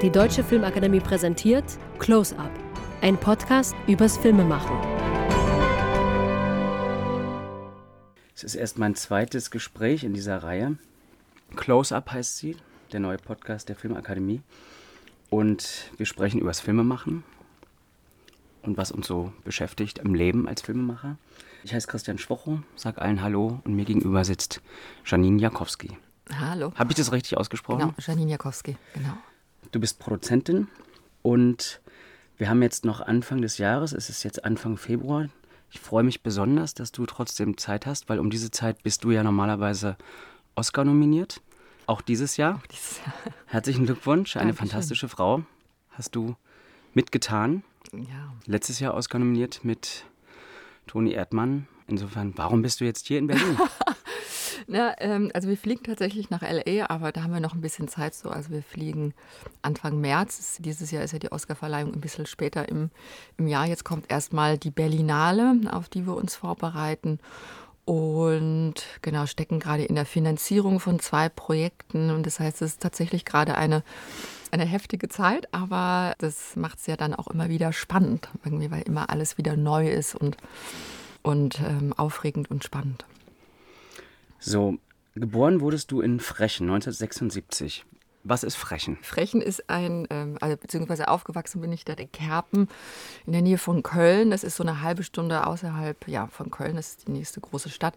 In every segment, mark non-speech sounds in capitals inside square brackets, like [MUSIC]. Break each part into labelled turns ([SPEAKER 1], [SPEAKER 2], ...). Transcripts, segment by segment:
[SPEAKER 1] Die Deutsche Filmakademie präsentiert Close Up, ein Podcast übers Filmemachen.
[SPEAKER 2] Es ist erst mein zweites Gespräch in dieser Reihe. Close Up heißt sie, der neue Podcast der Filmakademie. Und wir sprechen übers Filmemachen und was uns so beschäftigt im Leben als Filmemacher. Ich heiße Christian Schwocho, sag allen Hallo und mir gegenüber sitzt Janine Jakowski.
[SPEAKER 3] Hallo.
[SPEAKER 2] Habe ich das richtig ausgesprochen?
[SPEAKER 3] Genau, Janine Jakowski, genau.
[SPEAKER 2] Du bist Produzentin und wir haben jetzt noch Anfang des Jahres, es ist jetzt Anfang Februar. Ich freue mich besonders, dass du trotzdem Zeit hast, weil um diese Zeit bist du ja normalerweise Oscar nominiert. Auch dieses Jahr.
[SPEAKER 3] Auch dieses Jahr. [LAUGHS]
[SPEAKER 2] Herzlichen Glückwunsch, eine
[SPEAKER 3] Dankeschön.
[SPEAKER 2] fantastische Frau. Hast du mitgetan.
[SPEAKER 3] Ja.
[SPEAKER 2] Letztes Jahr Oscar nominiert mit Toni Erdmann. Insofern, warum bist du jetzt hier in Berlin? [LAUGHS]
[SPEAKER 3] Na, ähm, also wir fliegen tatsächlich nach LA, aber da haben wir noch ein bisschen Zeit so. Also wir fliegen Anfang März. Dieses Jahr ist ja die Oscarverleihung ein bisschen später im, im Jahr. Jetzt kommt erstmal die Berlinale, auf die wir uns vorbereiten. Und genau, stecken gerade in der Finanzierung von zwei Projekten. Und das heißt, es ist tatsächlich gerade eine, eine heftige Zeit, aber das macht es ja dann auch immer wieder spannend, irgendwie, weil immer alles wieder neu ist und, und ähm, aufregend und spannend.
[SPEAKER 2] So, geboren wurdest du in Frechen 1976. Was ist Frechen?
[SPEAKER 3] Frechen ist ein, ähm, also beziehungsweise aufgewachsen bin ich da in Kerpen in der Nähe von Köln. Das ist so eine halbe Stunde außerhalb ja, von Köln. Das ist die nächste große Stadt.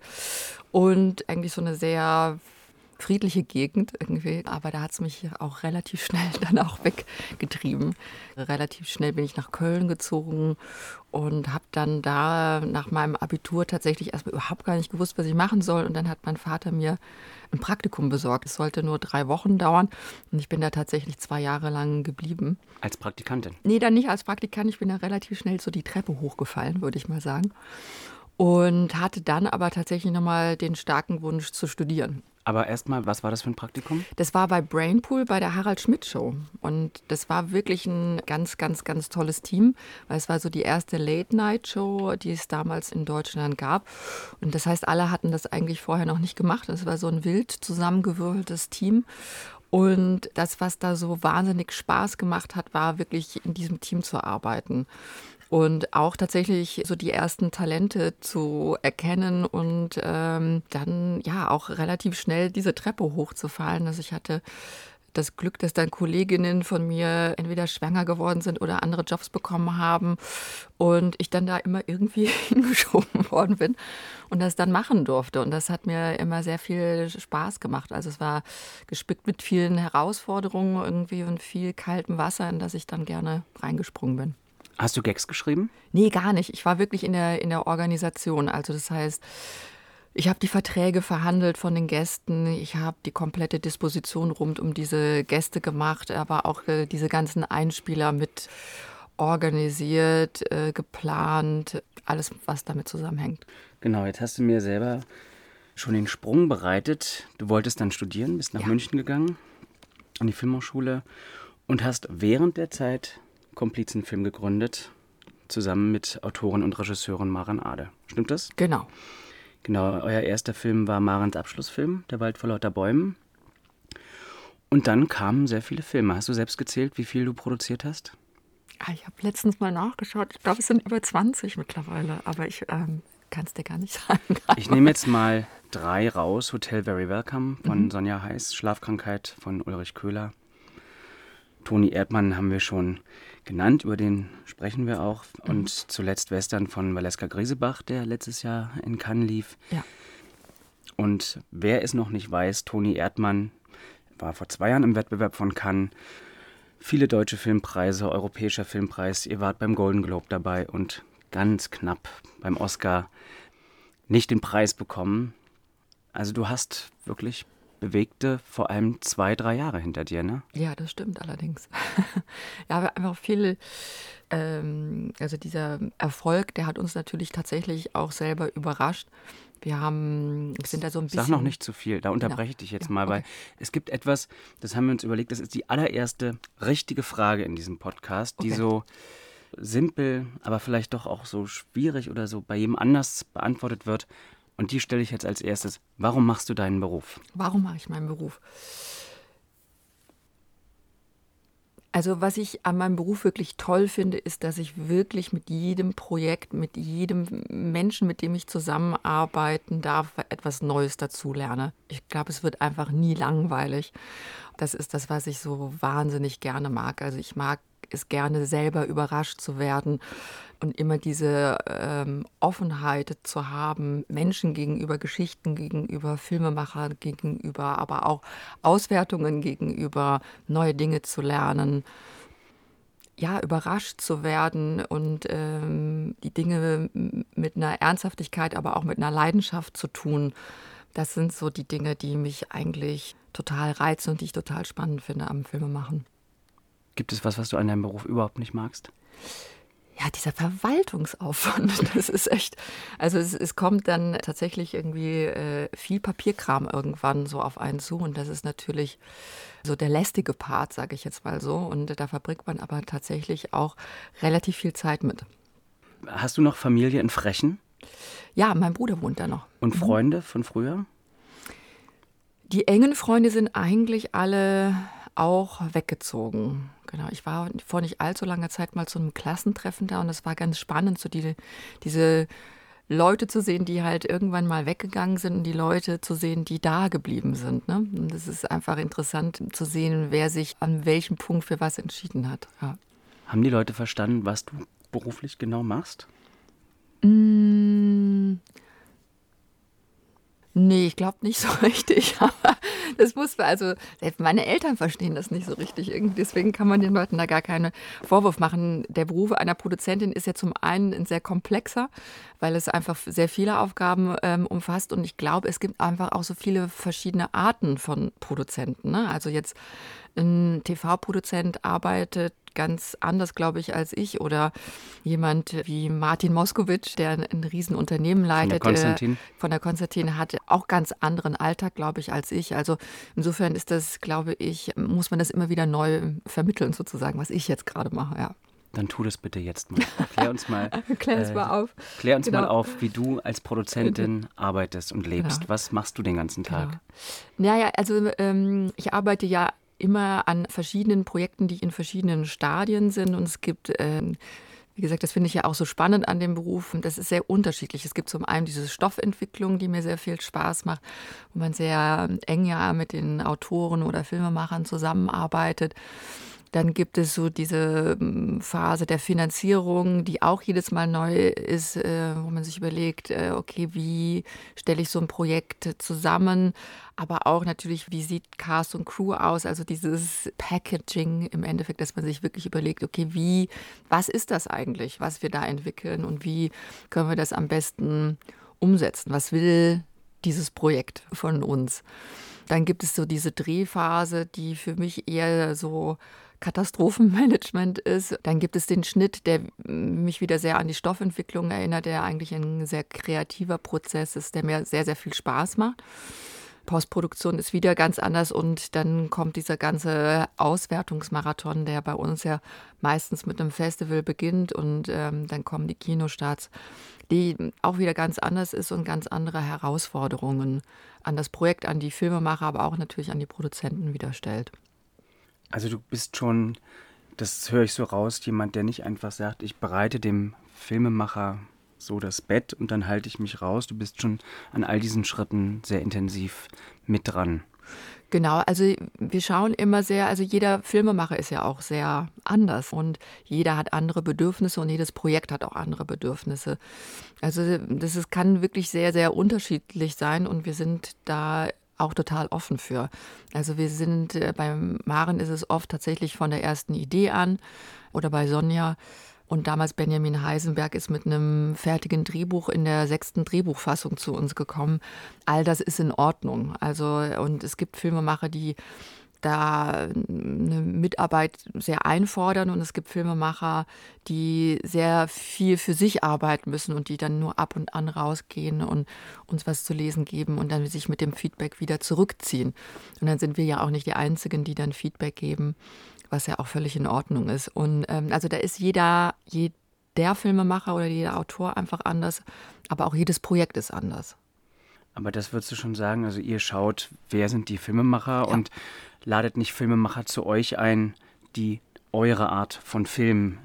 [SPEAKER 3] Und eigentlich so eine sehr friedliche Gegend irgendwie. Aber da hat es mich auch relativ schnell [LAUGHS] dann auch weggetrieben. Relativ schnell bin ich nach Köln gezogen und habe dann da nach meinem Abitur tatsächlich erstmal überhaupt gar nicht gewusst, was ich machen soll. Und dann hat mein Vater mir ein Praktikum besorgt. Es sollte nur drei Wochen dauern und ich bin da tatsächlich zwei Jahre lang geblieben.
[SPEAKER 2] Als Praktikantin.
[SPEAKER 3] Nee, dann nicht als Praktikant. Ich bin da relativ schnell so die Treppe hochgefallen, würde ich mal sagen. Und hatte dann aber tatsächlich nochmal den starken Wunsch zu studieren.
[SPEAKER 2] Aber erstmal, was war das für ein Praktikum?
[SPEAKER 3] Das war bei Brainpool bei der Harald Schmidt Show. Und das war wirklich ein ganz, ganz, ganz tolles Team, weil es war so die erste Late-Night-Show, die es damals in Deutschland gab. Und das heißt, alle hatten das eigentlich vorher noch nicht gemacht. Es war so ein wild zusammengewürfeltes Team. Und das, was da so wahnsinnig Spaß gemacht hat, war wirklich in diesem Team zu arbeiten. Und auch tatsächlich so die ersten Talente zu erkennen und ähm, dann ja auch relativ schnell diese Treppe hochzufallen. Also ich hatte das Glück, dass dann Kolleginnen von mir entweder schwanger geworden sind oder andere Jobs bekommen haben und ich dann da immer irgendwie [LAUGHS] hingeschoben worden bin und das dann machen durfte. Und das hat mir immer sehr viel Spaß gemacht. Also es war gespickt mit vielen Herausforderungen irgendwie und viel kaltem Wasser, in das ich dann gerne reingesprungen bin.
[SPEAKER 2] Hast du Gags geschrieben?
[SPEAKER 3] Nee, gar nicht. Ich war wirklich in der, in der Organisation. Also das heißt, ich habe die Verträge verhandelt von den Gästen. Ich habe die komplette Disposition rund um diese Gäste gemacht, aber auch äh, diese ganzen Einspieler mit organisiert, äh, geplant, alles, was damit zusammenhängt.
[SPEAKER 2] Genau, jetzt hast du mir selber schon den Sprung bereitet. Du wolltest dann studieren, bist nach
[SPEAKER 3] Ja.
[SPEAKER 2] München gegangen, an die Filmhochschule und hast während der Zeit Komplizenfilm gegründet, zusammen mit Autorin und Regisseurin Maren Ade. Stimmt das?
[SPEAKER 3] Genau.
[SPEAKER 2] Genau, euer erster Film war Marens Abschlussfilm, Der Wald vor lauter Bäumen. Und dann kamen sehr viele Filme. Hast du selbst gezählt, wie viel du produziert hast?
[SPEAKER 3] Ah, Ich habe letztens mal nachgeschaut. Ich glaube, es sind über 20 mittlerweile, aber ich ähm, kann es dir gar nicht [LAUGHS] sagen.
[SPEAKER 2] Ich nehme jetzt mal drei raus. Hotel Very Welcome von Sonja Heiß, Schlafkrankheit von Ulrich Köhler. Toni Erdmann haben wir schon genannt, über den sprechen wir auch. Und zuletzt Western von Valeska Griesebach, der letztes Jahr in Cannes lief.
[SPEAKER 3] Ja.
[SPEAKER 2] Und wer es noch nicht weiß, Toni Erdmann war vor zwei Jahren im Wettbewerb von Cannes. Viele deutsche Filmpreise, Europäischer Filmpreis. Ihr wart beim Golden Globe dabei und ganz knapp beim Oscar nicht den Preis bekommen. Also du hast wirklich bewegte vor allem zwei, drei Jahre hinter dir, ne?
[SPEAKER 3] Ja, das stimmt allerdings. [LAUGHS] ja, aber einfach viel, ähm, also dieser Erfolg, der hat uns natürlich tatsächlich auch selber überrascht. Wir haben, sind da so ein bisschen.
[SPEAKER 2] Sag noch nicht zu viel, da unterbreche ich dich jetzt
[SPEAKER 3] Ja,
[SPEAKER 2] mal, weil
[SPEAKER 3] okay.
[SPEAKER 2] es gibt etwas, das haben wir uns überlegt, das ist die allererste richtige Frage in diesem Podcast, die
[SPEAKER 3] Okay.
[SPEAKER 2] so simpel, aber vielleicht doch auch so schwierig oder so bei jedem anders beantwortet wird. Und die stelle ich jetzt als erstes. Warum machst du deinen Beruf?
[SPEAKER 3] Warum mache ich meinen Beruf? Also was ich an meinem Beruf wirklich toll finde, ist, dass ich wirklich mit jedem Projekt, mit jedem Menschen, mit dem ich zusammenarbeiten darf, etwas Neues dazulerne. Ich glaube, es wird einfach nie langweilig. Das ist das, was ich so wahnsinnig gerne mag. Also ich mag es gerne selber überrascht zu werden und immer diese ähm, Offenheit zu haben, Menschen gegenüber, Geschichten gegenüber, Filmemacher gegenüber, aber auch Auswertungen gegenüber, neue Dinge zu lernen ja, überrascht zu werden und ähm, die Dinge mit einer Ernsthaftigkeit, aber auch mit einer Leidenschaft zu tun. Das sind so die Dinge, die mich eigentlich total reizen und die ich total spannend finde am Filmemachen.
[SPEAKER 2] Gibt es was, was du an deinem Beruf überhaupt nicht magst?
[SPEAKER 3] ja, dieser Verwaltungsaufwand, [LAUGHS] das ist echt, also es, es kommt dann tatsächlich irgendwie äh, viel Papierkram irgendwann so auf einen zu und das ist natürlich so der lästige Part, sage ich jetzt mal so und da verbringt man aber tatsächlich auch relativ viel Zeit mit.
[SPEAKER 2] Hast du noch Familie in Frechen?
[SPEAKER 3] Ja, mein Bruder wohnt da noch.
[SPEAKER 2] Und mhm. Freunde von früher?
[SPEAKER 3] Die engen Freunde sind eigentlich alle auch weggezogen. Genau, ich war vor nicht allzu langer Zeit mal zu einem Klassentreffen da und es war ganz spannend, so die, diese Leute zu sehen, die halt irgendwann mal weggegangen sind und die Leute zu sehen, die da geblieben sind. Ne? Und es ist einfach interessant zu sehen, wer sich an welchem Punkt für was entschieden hat. Ja.
[SPEAKER 2] Haben die Leute verstanden, was du beruflich genau machst?
[SPEAKER 3] Mmh. Nee, ich glaube nicht so [LAUGHS] richtig. Aber das muss man, also selbst meine Eltern verstehen das nicht so richtig. Deswegen kann man den Leuten da gar keinen Vorwurf machen. Der Beruf einer Produzentin ist ja zum einen ein sehr komplexer, weil es einfach sehr viele Aufgaben ähm, umfasst. Und ich glaube, es gibt einfach auch so viele verschiedene Arten von Produzenten. Ne? Also jetzt ein TV-Produzent arbeitet ganz anders, glaube ich, als ich. Oder jemand wie Martin Moskowitsch, der ein, ein Riesenunternehmen leitet.
[SPEAKER 2] Von der Konstantin.
[SPEAKER 3] Von der Konstantin hat auch ganz anderen Alltag, glaube ich, als ich. Also insofern ist das, glaube ich, muss man das immer wieder neu vermitteln, sozusagen, was ich jetzt gerade mache, ja.
[SPEAKER 2] Dann tu das bitte jetzt mal. Klär uns mal, [LAUGHS]
[SPEAKER 3] klär uns äh, mal auf.
[SPEAKER 2] Klär uns genau. mal auf, wie du als Produzentin arbeitest und lebst. Genau. Was machst du den ganzen Tag? Genau.
[SPEAKER 3] Naja, also ähm, ich arbeite ja immer an verschiedenen Projekten, die in verschiedenen Stadien sind. Und es gibt, äh, wie gesagt, das finde ich ja auch so spannend an dem Beruf. Das ist sehr unterschiedlich. Es gibt zum einen diese Stoffentwicklung, die mir sehr viel Spaß macht, wo man sehr eng ja mit den Autoren oder Filmemachern zusammenarbeitet. Dann gibt es so diese hm, Phase der Finanzierung, die auch jedes Mal neu ist, äh, wo man sich überlegt, äh, okay, wie stelle ich so ein Projekt zusammen? Aber auch natürlich, wie sieht Cast und Crew aus? Also dieses Packaging im Endeffekt, dass man sich wirklich überlegt, okay, wie, was ist das eigentlich, was wir da entwickeln und wie können wir das am besten umsetzen? Was will dieses Projekt von uns? Dann gibt es so diese Drehphase, die für mich eher so Katastrophenmanagement ist. Dann gibt es den Schnitt, der mich wieder sehr an die Stoffentwicklung erinnert, der eigentlich ein sehr kreativer Prozess ist, der mir sehr, sehr viel Spaß macht. Postproduktion ist wieder ganz anders und dann kommt dieser ganze Auswertungsmarathon, der bei uns ja meistens mit einem Festival beginnt und ähm, dann kommen die Kinostarts, die auch wieder ganz anders ist und ganz andere Herausforderungen an das Projekt, an die Filmemacher, aber auch natürlich an die Produzenten wieder stellt.
[SPEAKER 2] Also du bist schon, das höre ich so raus, jemand, der nicht einfach sagt, ich bereite dem Filmemacher so das Bett und dann halte ich mich raus. Du bist schon an all diesen Schritten sehr intensiv mit dran.
[SPEAKER 3] Genau, also wir schauen immer sehr, also jeder Filmemacher ist ja auch sehr anders und jeder hat andere Bedürfnisse und jedes Projekt hat auch andere Bedürfnisse. Also das ist, kann wirklich sehr, sehr unterschiedlich sein und wir sind da auch total offen für. Also wir sind, äh, beim Maren ist es oft tatsächlich von der ersten Idee an oder bei Sonja. Und damals Benjamin Heisenberg ist mit einem fertigen Drehbuch in der sechsten Drehbuchfassung zu uns gekommen. All das ist in Ordnung. Also, und es gibt Filmemacher, die da eine Mitarbeit sehr einfordern und es gibt Filmemacher, die sehr viel für sich arbeiten müssen und die dann nur ab und an rausgehen und uns was zu lesen geben und dann sich mit dem Feedback wieder zurückziehen. Und dann sind wir ja auch nicht die Einzigen, die dann Feedback geben, was ja auch völlig in Ordnung ist. Und ähm, also da ist jeder, jeder Filmemacher oder jeder Autor einfach anders, aber auch jedes Projekt ist anders.
[SPEAKER 2] Aber das würdest du schon sagen, also ihr schaut, wer sind die Filmemacher ja. und ladet nicht Filmemacher zu euch ein, die eure Art von Film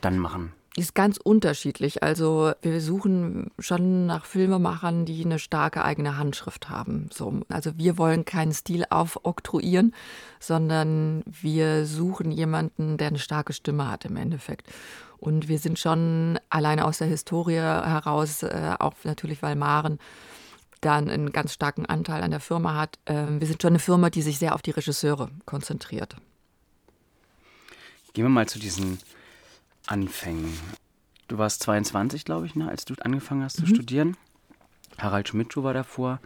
[SPEAKER 2] dann machen?
[SPEAKER 3] ist ganz unterschiedlich. Also wir suchen schon nach Filmemachern, die eine starke eigene Handschrift haben. So, also wir wollen keinen Stil aufoktroyieren, sondern wir suchen jemanden, der eine starke Stimme hat im Endeffekt. Und wir sind schon alleine aus der Historie heraus, äh, auch natürlich, weil Maren dann einen ganz starken Anteil an der Firma hat. Äh, wir sind schon eine Firma, die sich sehr auf die Regisseure konzentriert.
[SPEAKER 2] Gehen wir mal zu diesen Anfängen. Du warst 22, glaube ich, ne, als du angefangen hast mhm. zu studieren. Harald Schmidtschuh war davor.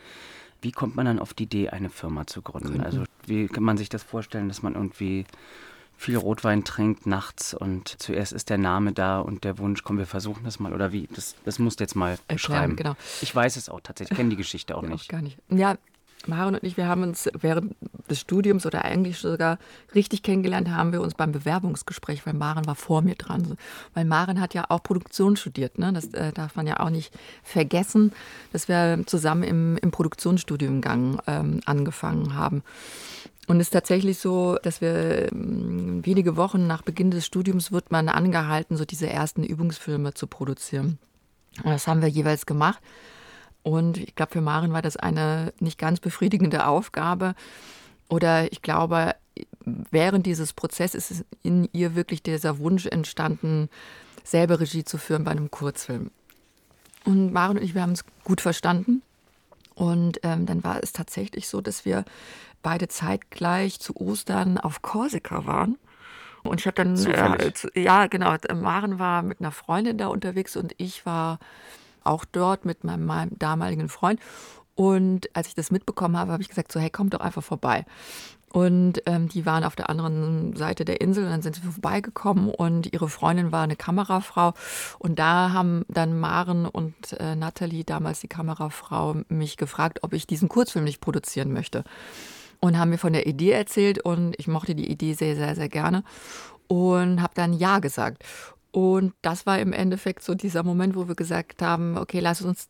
[SPEAKER 2] Wie kommt man dann auf die Idee, eine Firma zu gründen? gründen? Also wie kann man sich das vorstellen, dass man irgendwie viel Rotwein trinkt nachts und zuerst ist der Name da und der Wunsch, komm, wir versuchen das mal oder wie? Das, das musst du jetzt mal beschreiben.
[SPEAKER 3] Genau.
[SPEAKER 2] Ich weiß es auch tatsächlich, ich kenne die Geschichte auch nicht.
[SPEAKER 3] Auch gar nicht. Ja, Maren und ich, wir haben uns während des Studiums oder eigentlich sogar richtig kennengelernt, haben wir uns beim Bewerbungsgespräch, weil Maren war vor mir dran. Weil Maren hat ja auch Produktion studiert, ne? das äh, darf man ja auch nicht vergessen, dass wir zusammen im, im Produktionsstudiengang ähm, angefangen haben. Und es ist tatsächlich so, dass wir ähm, wenige Wochen nach Beginn des Studiums wird man angehalten, so diese ersten Übungsfilme zu produzieren. Und das haben wir jeweils gemacht. Und ich glaube, für Maren war das eine nicht ganz befriedigende Aufgabe. Oder ich glaube, während dieses Prozesses ist in ihr wirklich dieser Wunsch entstanden, selber Regie zu führen bei einem Kurzfilm. Und Maren und ich, wir haben es gut verstanden. Und ähm, dann war es tatsächlich so, dass wir beide zeitgleich zu Ostern auf Korsika waren. Und ich habe dann, äh, ja genau, Maren war mit einer Freundin da unterwegs und ich war auch dort mit meinem, meinem damaligen Freund. Und als ich das mitbekommen habe, habe ich gesagt, so hey, komm doch einfach vorbei. Und ähm, die waren auf der anderen Seite der Insel und dann sind sie vorbeigekommen und ihre Freundin war eine Kamerafrau. Und da haben dann Maren und äh, Natalie, damals die Kamerafrau, mich gefragt, ob ich diesen Kurzfilm nicht produzieren möchte. Und haben mir von der Idee erzählt und ich mochte die Idee sehr, sehr, sehr gerne und habe dann Ja gesagt. Und das war im Endeffekt so dieser Moment, wo wir gesagt haben, okay, lass uns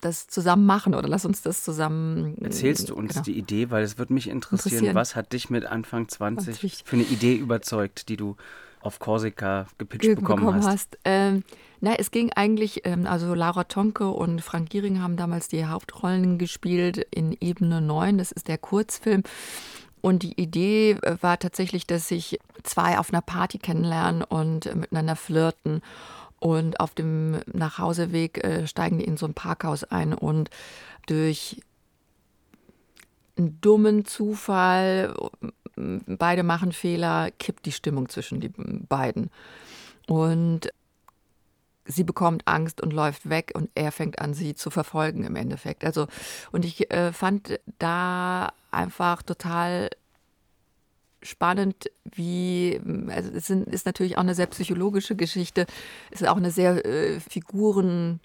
[SPEAKER 3] das zusammen machen oder lass uns das zusammen.
[SPEAKER 2] Erzählst du uns genau. die Idee, weil es würde mich interessieren, interessieren, was hat dich mit Anfang 20 20. für eine Idee überzeugt, die du auf Korsika gepitcht bekommen, bekommen, hast? hast.
[SPEAKER 3] Ähm, na, es ging eigentlich, ähm, also Laura Tonke und Frank Giering haben damals die Hauptrollen gespielt in Ebene 9, das ist der Kurzfilm. Und die Idee äh, war tatsächlich, dass sich zwei auf einer Party kennenlernen und miteinander flirten. Und auf dem Nachhauseweg äh, steigen die in so ein Parkhaus ein und durch einen dummen Zufall, beide machen Fehler, kippt die Stimmung zwischen den beiden. Und sie bekommt Angst und läuft weg und er fängt an, sie zu verfolgen im Endeffekt. Also, und ich äh, fand da einfach total spannend, wie, also es sind, ist natürlich auch eine sehr psychologische Geschichte, es ist auch eine sehr äh, Figuren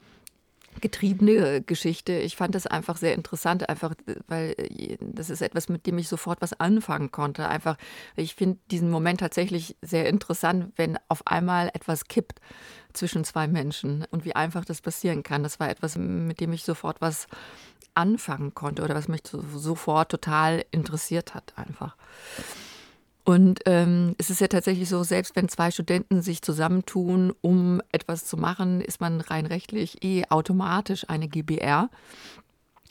[SPEAKER 3] getriebene Geschichte. Ich fand das einfach sehr interessant, einfach, weil äh, das ist etwas, mit dem ich sofort was anfangen konnte. Einfach, ich finde diesen Moment tatsächlich sehr interessant, wenn auf einmal etwas kippt zwischen zwei Menschen und wie einfach das passieren kann. Das war etwas, mit dem ich sofort was anfangen konnte oder was mich sofort total interessiert hat, einfach. Und ähm, es ist ja tatsächlich so, selbst wenn zwei Studenten sich zusammentun, um etwas zu machen, ist man rein rechtlich eh automatisch eine GBR.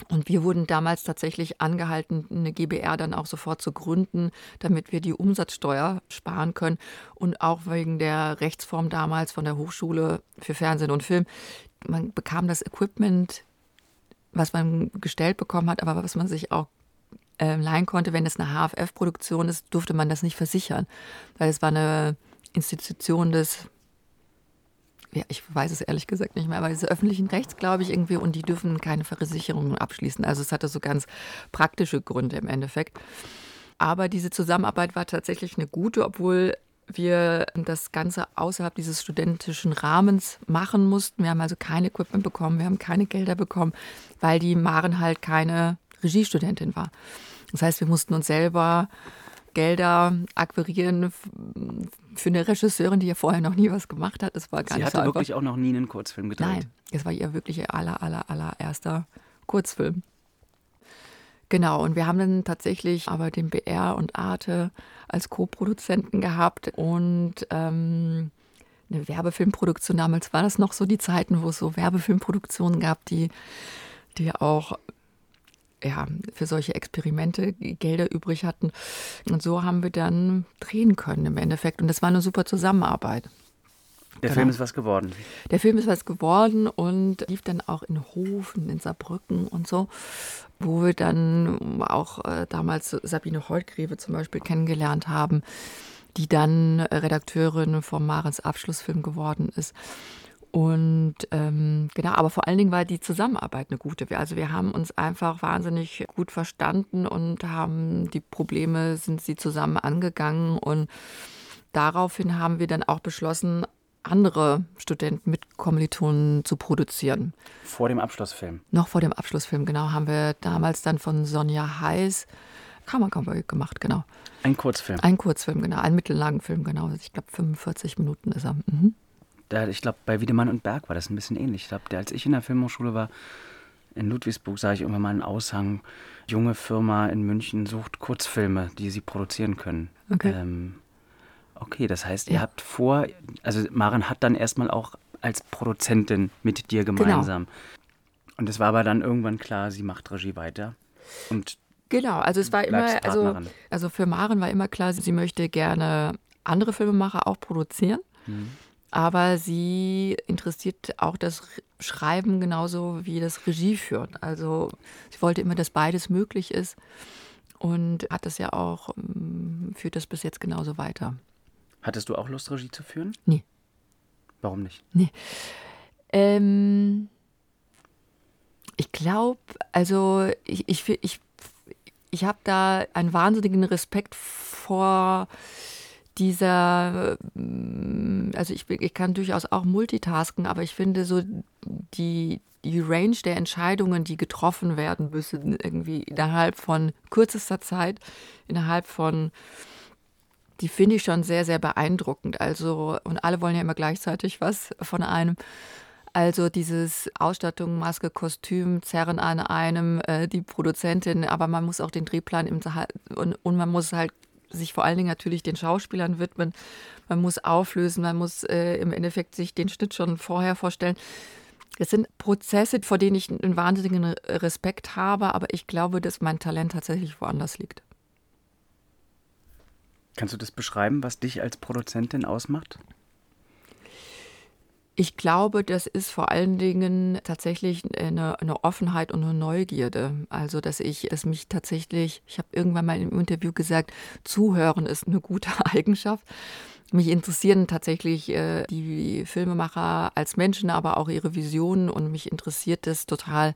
[SPEAKER 3] Und wir wurden damals tatsächlich angehalten, eine GBR dann auch sofort zu gründen, damit wir die Umsatzsteuer sparen können. Und auch wegen der Rechtsform damals von der Hochschule für Fernsehen und Film. Man bekam das Equipment, was man gestellt bekommen hat, aber was man sich auch äh, leihen konnte, wenn es eine HFF-Produktion ist, durfte man das nicht versichern, weil es war eine Institution des, ja, ich weiß es ehrlich gesagt nicht mehr, aber des öffentlichen Rechts, glaube ich, irgendwie, und die dürfen keine Versicherungen abschließen. Also es hatte so ganz praktische Gründe im Endeffekt. Aber diese Zusammenarbeit war tatsächlich eine gute, obwohl wir das Ganze außerhalb dieses studentischen Rahmens machen mussten. Wir haben also kein Equipment bekommen, wir haben keine Gelder bekommen, weil die Maren halt keine Regiestudentin war. Das heißt, wir mussten uns selber Gelder akquirieren für eine Regisseurin, die ja vorher noch nie was gemacht hat. Das war gar
[SPEAKER 2] Sie
[SPEAKER 3] nicht
[SPEAKER 2] hatte
[SPEAKER 3] so
[SPEAKER 2] wirklich auch noch nie einen Kurzfilm gedreht?
[SPEAKER 3] Nein, es war ihr wirklich ihr aller, aller, allererster Kurzfilm. Genau, und wir haben dann tatsächlich aber den BR und Arte als Co-Produzenten gehabt und ähm, eine Werbefilmproduktion. Damals war das noch so die Zeiten, wo es so Werbefilmproduktionen gab, die, die auch ja, für solche Experimente Gelder übrig hatten. Und so haben wir dann drehen können im Endeffekt. Und das war eine super Zusammenarbeit.
[SPEAKER 2] Der genau. Film ist was geworden.
[SPEAKER 3] Der Film ist was geworden und lief dann auch in Hofen, in Saarbrücken und so, wo wir dann auch äh, damals Sabine Holtgreve zum Beispiel kennengelernt haben, die dann Redakteurin vom Marens Abschlussfilm geworden ist. Und ähm, genau, aber vor allen Dingen war die Zusammenarbeit eine gute. Also wir haben uns einfach wahnsinnig gut verstanden und haben die Probleme, sind sie zusammen angegangen. Und daraufhin haben wir dann auch beschlossen, andere Studenten mit Kommilitonen zu produzieren.
[SPEAKER 2] Vor dem Abschlussfilm?
[SPEAKER 3] Noch vor dem Abschlussfilm, genau. Haben wir damals dann von Sonja Heiß Kammercowboy gemacht, genau.
[SPEAKER 2] Ein Kurzfilm?
[SPEAKER 3] Ein Kurzfilm, genau. Ein mittellangen Film, genau. Ich glaube, 45 Minuten ist er. Mhm
[SPEAKER 2] da, ich glaube, bei Wiedemann und Berg war das ein bisschen ähnlich. Ich glaube, als ich in der Filmhochschule war, in Ludwigsburg, sah ich irgendwann mal einen Aushang, junge Firma in München sucht Kurzfilme, die sie produzieren können. Okay. Ähm, okay, das heißt, ihr habt vor, also Maren hat dann erstmal auch als Produzentin mit dir genau. gemeinsam. Genau. Und es war aber dann irgendwann klar, sie macht Regie weiter. Und
[SPEAKER 3] genau, also es war immer, also, also für Maren war immer klar, sie möchte gerne andere Filmemacher auch produzieren. Mhm aber sie interessiert auch das Schreiben genauso wie das Regie führen. Also sie wollte immer, dass beides möglich ist und hat das ja auch, ähm, führt das bis jetzt genauso weiter.
[SPEAKER 2] Hattest du auch Lust, Regie zu führen?
[SPEAKER 3] Nee.
[SPEAKER 2] Warum nicht?
[SPEAKER 3] Nee. Ähm, ich glaube, also ich, ich, ich, ich habe da einen wahnsinnigen Respekt vor dieser, mm, also ich, ich kann durchaus auch multitasken, aber ich finde so die, die Range der Entscheidungen, die getroffen werden müssen, irgendwie innerhalb von kürzester Zeit, innerhalb von, die finde ich schon sehr, sehr beeindruckend. Also, und alle wollen ja immer gleichzeitig was von einem. Also dieses Ausstattung, Maske, Kostüm, Zerren an einem, äh, die Produzentin, aber man muss auch den Drehplan im und, und man muss halt sich vor allen Dingen natürlich den Schauspielern widmen. Man muss auflösen, man muss äh, im Endeffekt sich den Schnitt schon vorher vorstellen. Es sind Prozesse, vor denen ich einen wahnsinnigen Respekt habe, aber ich glaube, dass mein Talent tatsächlich woanders liegt.
[SPEAKER 2] Kannst du das beschreiben, was dich als Produzentin ausmacht?
[SPEAKER 3] Ich glaube, das ist vor allen Dingen tatsächlich eine, eine, Offenheit und eine Neugierde. Also, dass ich, dass mich tatsächlich, ich habe irgendwann mal im Interview gesagt, zuhören ist eine gute [LAUGHS] Eigenschaft. Mich interessieren tatsächlich äh, die Filmemacher als Menschen, aber auch ihre Visionen und mich interessiert es total,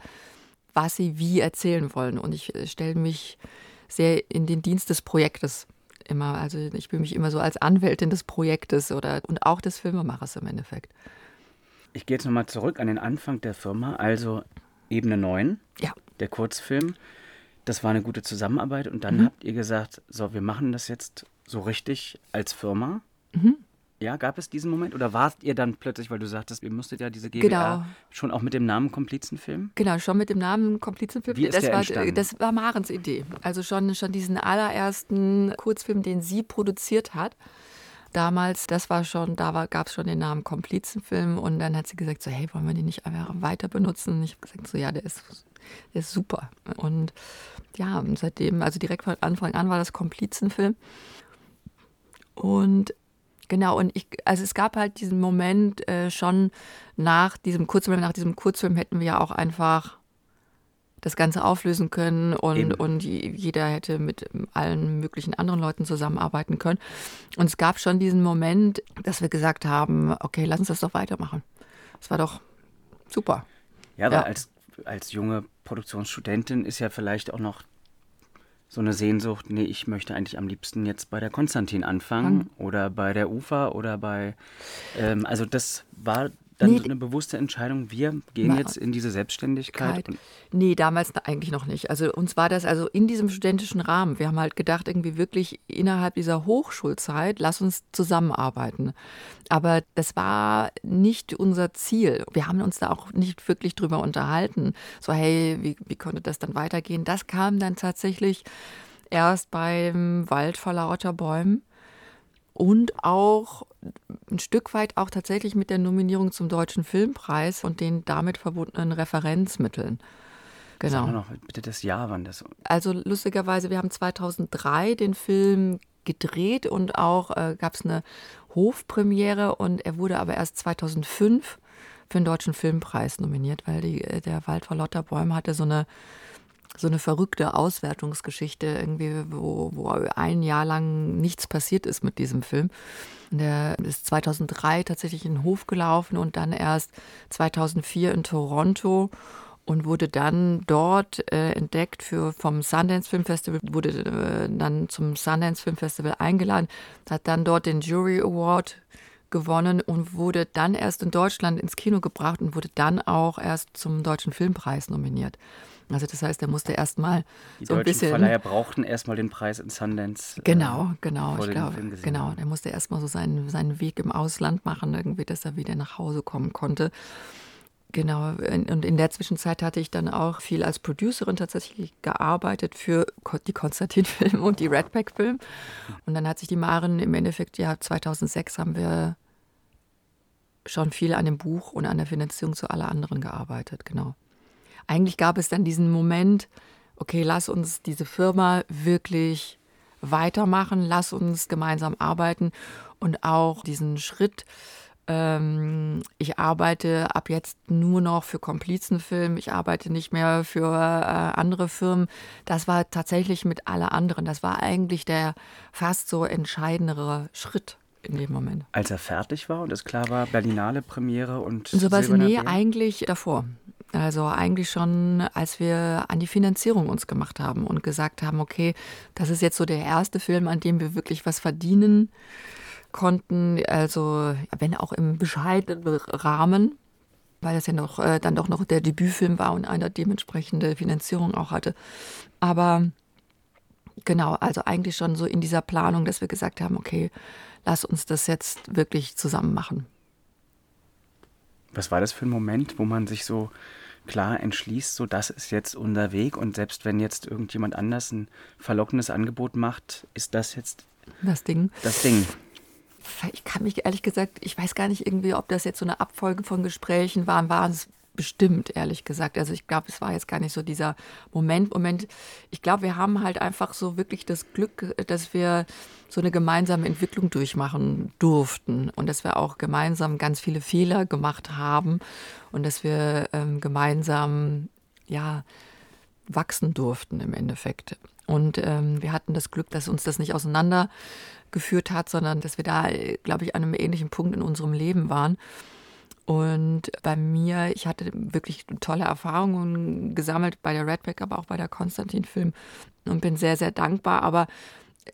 [SPEAKER 3] was sie wie erzählen wollen. Und ich äh, stelle mich sehr in den Dienst des Projektes immer. Also ich fühle mich immer so als Anwältin des Projektes oder und auch des Filmemachers im Endeffekt.
[SPEAKER 2] Ich gehe jetzt nochmal zurück an den Anfang der Firma, also Ebene 9,
[SPEAKER 3] ja.
[SPEAKER 2] der Kurzfilm. Das war eine gute Zusammenarbeit und dann mhm. habt ihr gesagt, so, wir machen das jetzt so richtig als Firma. Mhm. Ja, gab es diesen Moment oder wart ihr dann plötzlich, weil du sagtest, ihr musstet ja diese GBR genau. schon auch mit dem Namen Komplizenfilm?
[SPEAKER 3] Genau, schon mit dem Namen Komplizenfilm.
[SPEAKER 2] Wie ist
[SPEAKER 3] das,
[SPEAKER 2] der
[SPEAKER 3] war,
[SPEAKER 2] entstanden?
[SPEAKER 3] das war Marens Idee. Also schon, schon diesen allerersten Kurzfilm, den sie produziert hat damals, das war schon, da gab es schon den Namen Komplizenfilm und dann hat sie gesagt, so, hey, wollen wir den nicht einfach weiter benutzen? Und ich habe gesagt, so, ja, der ist, der ist super. Und ja, seitdem, also direkt von Anfang an war das Komplizenfilm. Und Genau, und ich, also es gab halt diesen Moment äh, schon nach diesem Kurzfilm, nach diesem Kurzfilm hätten wir ja auch einfach das Ganze auflösen können und, und jeder hätte mit allen möglichen anderen Leuten zusammenarbeiten können. Und es gab schon diesen Moment, dass wir gesagt haben, okay, lass uns das doch weitermachen. Das war doch super.
[SPEAKER 2] Ja, aber ja. Als, als junge Produktionsstudentin ist ja vielleicht auch noch so eine Sehnsucht, nee, ich möchte eigentlich am liebsten jetzt bei der Konstantin anfangen hm. oder bei der UFA oder bei, ähm, also das war dann nee, so eine bewusste Entscheidung, wir gehen jetzt in diese Selbstständigkeit?
[SPEAKER 3] Nee, damals eigentlich noch nicht. Also uns war das also in diesem studentischen Rahmen. Wir haben halt gedacht, irgendwie wirklich innerhalb dieser Hochschulzeit, lass uns zusammenarbeiten. Aber das war nicht unser Ziel. Wir haben uns da auch nicht wirklich drüber unterhalten. So, hey, wie, wie konnte das dann weitergehen? Das kam dann tatsächlich erst beim Wald vor lauter Bäumen und auch ein Stück weit auch tatsächlich mit der Nominierung zum Deutschen Filmpreis und den damit verbundenen Referenzmitteln.
[SPEAKER 2] Genau. Sag noch bitte das Jahr, wann das.
[SPEAKER 3] Also lustigerweise, wir haben 2003 den Film gedreht und auch äh, gab es eine Hofpremiere und er wurde aber erst 2005 für den Deutschen Filmpreis nominiert, weil die, äh, der Wald vor Lotter Bäume hatte so eine so eine verrückte Auswertungsgeschichte, irgendwie, wo, wo ein Jahr lang nichts passiert ist mit diesem Film. Der ist 2003 tatsächlich in den Hof gelaufen und dann erst 2004 in Toronto und wurde dann dort äh, entdeckt für vom Sundance Film Festival, wurde äh, dann zum Sundance Film Festival eingeladen, hat dann dort den Jury Award gewonnen und wurde dann erst in Deutschland ins Kino gebracht und wurde dann auch erst zum Deutschen Filmpreis nominiert. Also das heißt, er musste erstmal so ein bisschen. Die
[SPEAKER 2] Verleiher brauchten erstmal den Preis in Sundance.
[SPEAKER 3] Äh, genau, genau. Ich glaube, genau. Er musste erstmal so seinen, seinen Weg im Ausland machen, irgendwie, dass er wieder nach Hause kommen konnte. Genau, und in der Zwischenzeit hatte ich dann auch viel als Producerin tatsächlich gearbeitet für die Konstantin-Film und die Redback-Film. Und dann hat sich die Maren im Endeffekt, ja, 2006 haben wir schon viel an dem Buch und an der Finanzierung zu aller anderen gearbeitet, genau eigentlich gab es dann diesen Moment, okay, lass uns diese Firma wirklich weitermachen, lass uns gemeinsam arbeiten und auch diesen Schritt, ähm, ich arbeite ab jetzt nur noch für Komplizenfilm, ich arbeite nicht mehr für äh, andere Firmen. Das war tatsächlich mit alle anderen. Das war eigentlich der fast so entscheidendere Schritt in dem Moment.
[SPEAKER 2] Als er fertig war und es klar war, Berlinale Premiere und
[SPEAKER 3] sowas, nee, eigentlich davor. Also eigentlich schon, als wir an die Finanzierung uns gemacht haben und gesagt haben, okay, das ist jetzt so der erste Film, an dem wir wirklich was verdienen konnten. Also wenn auch im bescheidenen Rahmen, weil das ja noch äh, dann doch noch der Debütfilm war und eine dementsprechende Finanzierung auch hatte. Aber genau, also eigentlich schon so in dieser Planung, dass wir gesagt haben, okay, lass uns das jetzt wirklich zusammen machen.
[SPEAKER 2] Was war das für ein Moment, wo man sich so klar entschließt, so das ist jetzt unser Weg und selbst wenn jetzt irgendjemand anders ein verlockendes Angebot macht, ist das jetzt
[SPEAKER 3] das Ding.
[SPEAKER 2] Das Ding.
[SPEAKER 3] Ich kann mich ehrlich gesagt, ich weiß gar nicht irgendwie, ob das jetzt so eine Abfolge von Gesprächen waren, waren es bestimmt, ehrlich gesagt. Also ich glaube, es war jetzt gar nicht so dieser Moment. Moment, ich glaube, wir haben halt einfach so wirklich das Glück, dass wir so eine gemeinsame Entwicklung durchmachen durften und dass wir auch gemeinsam ganz viele Fehler gemacht haben und dass wir ähm, gemeinsam ja wachsen durften im Endeffekt. Und ähm, wir hatten das Glück, dass uns das nicht auseinandergeführt hat, sondern dass wir da, glaube ich, an einem ähnlichen Punkt in unserem Leben waren. Und bei mir, ich hatte wirklich tolle Erfahrungen gesammelt bei der Redback, aber auch bei der Konstantin-Film und bin sehr, sehr dankbar. Aber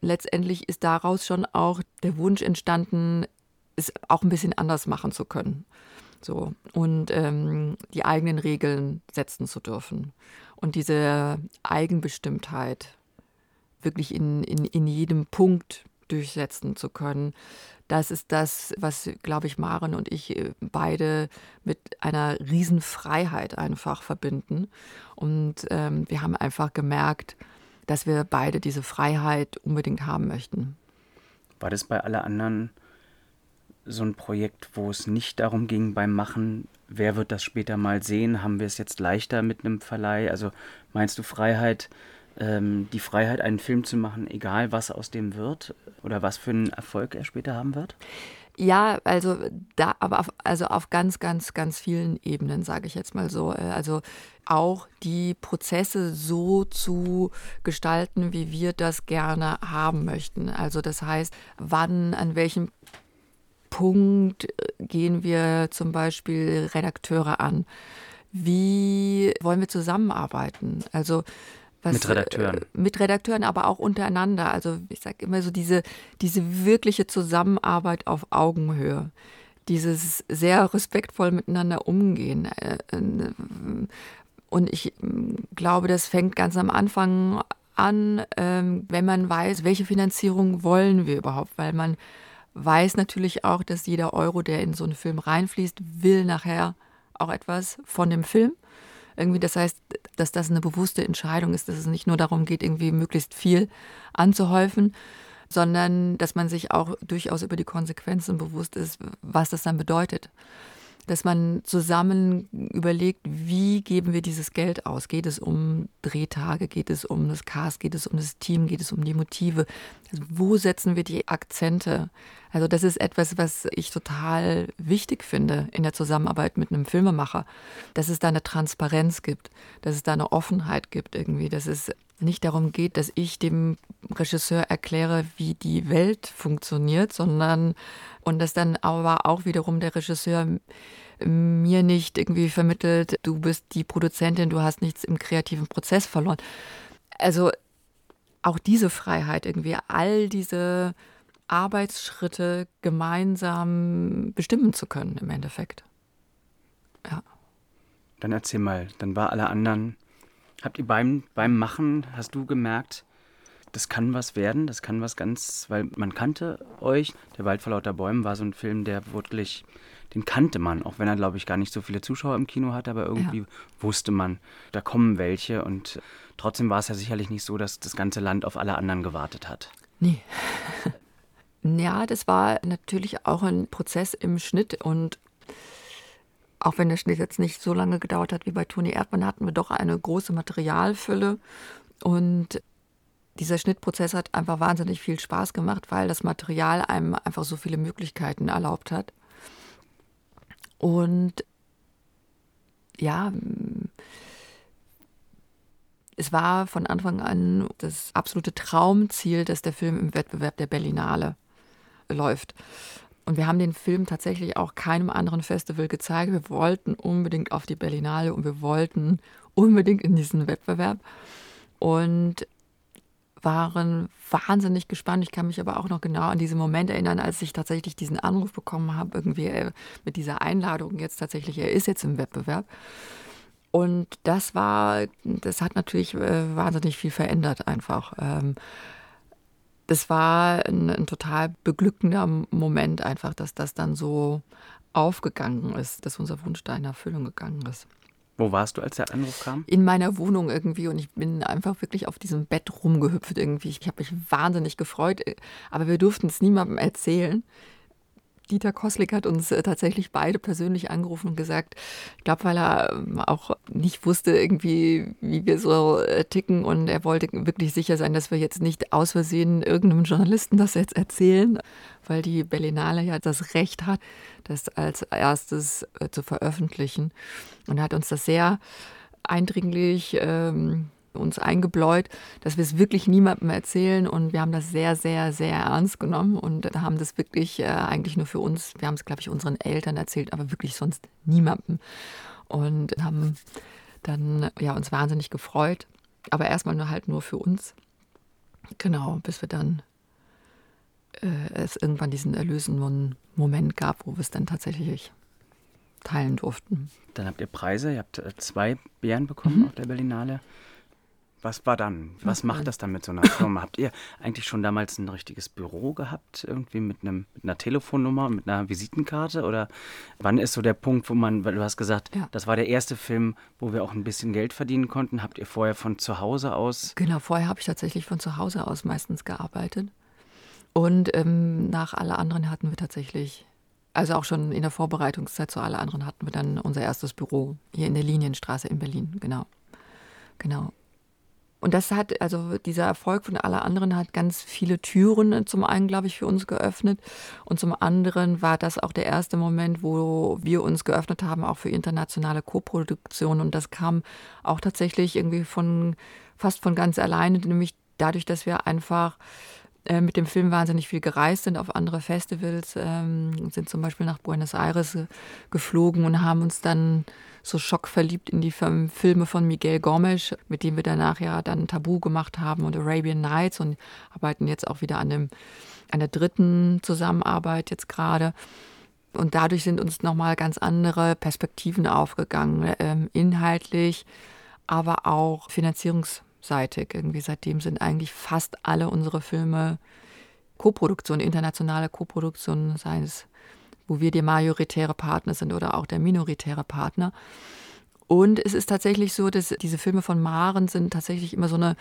[SPEAKER 3] letztendlich ist daraus schon auch der Wunsch entstanden, es auch ein bisschen anders machen zu können. So. Und ähm, die eigenen Regeln setzen zu dürfen. Und diese Eigenbestimmtheit wirklich in, in, in jedem Punkt durchsetzen zu können. Das ist das, was, glaube ich, Maren und ich äh, beide mit einer Riesenfreiheit einfach verbinden. Und ähm, wir haben einfach gemerkt, dass wir beide diese Freiheit unbedingt haben möchten.
[SPEAKER 2] War das bei alle anderen so ein Projekt, wo es nicht darum ging beim Machen, wer wird das später mal sehen? Haben wir es jetzt leichter mit einem Verleih? Also meinst du Freiheit ähm, die Freiheit, einen Film zu machen, egal was aus dem wird oder was für einen Erfolg er später haben wird?
[SPEAKER 3] Ja, also da, aber auf, also auf ganz, ganz, ganz vielen Ebenen, sage ich jetzt mal so. Äh, also auch die Prozesse so zu gestalten, wie wir das gerne haben möchten. Also das heißt, wann, an welchem Punkt äh, gehen wir zum Beispiel Redakteure an? Wie wollen wir zusammenarbeiten? Also
[SPEAKER 2] was, mit Redakteuren. Äh,
[SPEAKER 3] mit Redakteuren, aber auch untereinander. Also ich sage immer so diese, diese wirkliche Zusammenarbeit auf Augenhöhe. dieses sehr respektvoll miteinander umgehen. Äh, äh, und ich glaube, das fängt ganz am Anfang an, ähm, wenn man weiß, welche Finanzierung wollen wir überhaupt, weil man weiß natürlich auch, dass jeder Euro, der in so einen Film reinfließt, will nachher auch etwas von dem Film. Irgendwie, das heißt, dass das eine bewusste Entscheidung ist, dass es nicht nur darum geht, irgendwie möglichst viel anzuhäufen, sondern dass man sich auch durchaus über die Konsequenzen bewusst ist, was das dann bedeutet dass man zusammen überlegt, wie geben wir dieses Geld aus? Geht es um Drehtage? Geht es um das Cast? Geht es um das Team? Geht es um die Motive? Also wo setzen wir die Akzente? Also das ist etwas, was ich total wichtig finde in der Zusammenarbeit mit einem Filmemacher, dass es da eine Transparenz gibt, dass es da eine Offenheit gibt irgendwie, dass es nicht darum geht, dass ich dem Regisseur erkläre, wie die Welt funktioniert, sondern und dass dann aber auch wiederum der Regisseur mir nicht irgendwie vermittelt, du bist die Produzentin, du hast nichts im kreativen Prozess verloren. Also auch diese Freiheit irgendwie, all diese Arbeitsschritte gemeinsam bestimmen zu können im Endeffekt. Ja.
[SPEAKER 2] Dann erzähl mal, dann war alle anderen Habt ihr beim, beim Machen, hast du gemerkt, das kann was werden, das kann was ganz, weil man kannte euch. Der Wald vor lauter Bäumen war so ein Film, der wirklich, den kannte man, auch wenn er, glaube ich, gar nicht so viele Zuschauer im Kino hatte, aber irgendwie ja. wusste man, da kommen welche und trotzdem war es ja sicherlich nicht so, dass das ganze Land auf alle anderen gewartet hat.
[SPEAKER 3] Nee. [LAUGHS] ja, das war natürlich auch ein Prozess im Schnitt und auch wenn der Schnitt jetzt nicht so lange gedauert hat wie bei Toni Erdmann, hatten wir doch eine große Materialfülle. Und dieser Schnittprozess hat einfach wahnsinnig viel Spaß gemacht, weil das Material einem einfach so viele Möglichkeiten erlaubt hat. Und ja, es war von Anfang an das absolute Traumziel, dass der Film im Wettbewerb der Berlinale läuft. Und wir haben den Film tatsächlich auch keinem anderen Festival gezeigt. Wir wollten unbedingt auf die Berlinale und wir wollten unbedingt in diesen Wettbewerb und waren wahnsinnig gespannt. Ich kann mich aber auch noch genau an diesen Moment erinnern, als ich tatsächlich diesen Anruf bekommen habe, irgendwie äh, mit dieser Einladung jetzt tatsächlich, er ist jetzt im Wettbewerb. Und das war, das hat natürlich äh, wahnsinnig viel verändert einfach. Das war ein, ein, total beglückender Moment einfach, dass das dann so aufgegangen ist, dass unser Wunsch da in Erfüllung gegangen ist.
[SPEAKER 2] Wo warst du, als der Anruf kam?
[SPEAKER 3] In meiner Wohnung irgendwie und ich bin einfach wirklich auf diesem Bett rumgehüpft irgendwie. Ich habe mich wahnsinnig gefreut, aber wir durften es niemandem erzählen. Dieter Koslik hat uns äh, tatsächlich beide persönlich angerufen und gesagt, ich glaube, weil er ähm, auch nicht wusste irgendwie, wie wir so äh, ticken und er wollte wirklich sicher sein, dass wir jetzt nicht aus Versehen irgendeinem Journalisten das jetzt erzählen, weil die Berlinale ja das Recht hat, das als erstes äh, zu veröffentlichen. Und er hat uns das sehr eindringlich ähm, uns eingebläut, dass wir es wirklich niemandem erzählen und wir haben das sehr, sehr, sehr ernst genommen und haben das wirklich äh, eigentlich nur für uns, wir haben es, glaube ich, unseren Eltern erzählt, aber wirklich sonst niemandem und haben dann ja uns wahnsinnig gefreut, aber erstmal nur halt nur für uns. Genau, bis wir dann äh, es irgendwann diesen erlösenden Moment gab, wo wir es dann tatsächlich teilen durften.
[SPEAKER 2] Dann habt ihr Preise, ihr habt äh, zwei Bären bekommen mhm. auf der Berlinale. Was war dann? Was macht das dann mit so einer Firma? Habt ihr eigentlich schon damals ein richtiges Büro gehabt, irgendwie mit, einem, mit einer Telefonnummer, mit einer Visitenkarte? Oder wann ist so der Punkt, wo man, weil du hast gesagt, ja. das war der erste Film, wo wir auch ein bisschen Geld verdienen konnten. Habt ihr vorher von zu Hause aus?
[SPEAKER 3] Genau, vorher habe ich tatsächlich von zu Hause aus meistens gearbeitet. Und ähm, nach alle anderen hatten wir tatsächlich also auch schon in der Vorbereitungszeit zu alle anderen hatten wir dann unser erstes Büro hier in der Linienstraße in Berlin, genau. Genau. Und das hat, also dieser Erfolg von aller anderen hat ganz viele Türen zum einen, glaube ich, für uns geöffnet. Und zum anderen war das auch der erste Moment, wo wir uns geöffnet haben, auch für internationale Koproduktionen. Und das kam auch tatsächlich irgendwie von, fast von ganz alleine, nämlich dadurch, dass wir einfach äh, mit dem Film wahnsinnig viel gereist sind auf andere Festivals, ähm, sind zum Beispiel nach Buenos Aires geflogen und haben uns dann so schockverliebt in die Filme von Miguel Gomes, mit dem wir danach ja dann Tabu gemacht haben und Arabian Nights und arbeiten jetzt auch wieder an, dem, an der dritten Zusammenarbeit jetzt gerade. Und dadurch sind uns nochmal ganz andere Perspektiven aufgegangen, ähm, inhaltlich, aber auch finanzierungsseitig. Irgendwie seitdem sind eigentlich fast alle unsere Filme Koproduktion, internationale Koproduktion, sei es, wo wir der majoritäre Partner sind oder auch der minoritäre Partner. Und es ist tatsächlich so, dass diese Filme von Maren sind tatsächlich immer so, eine,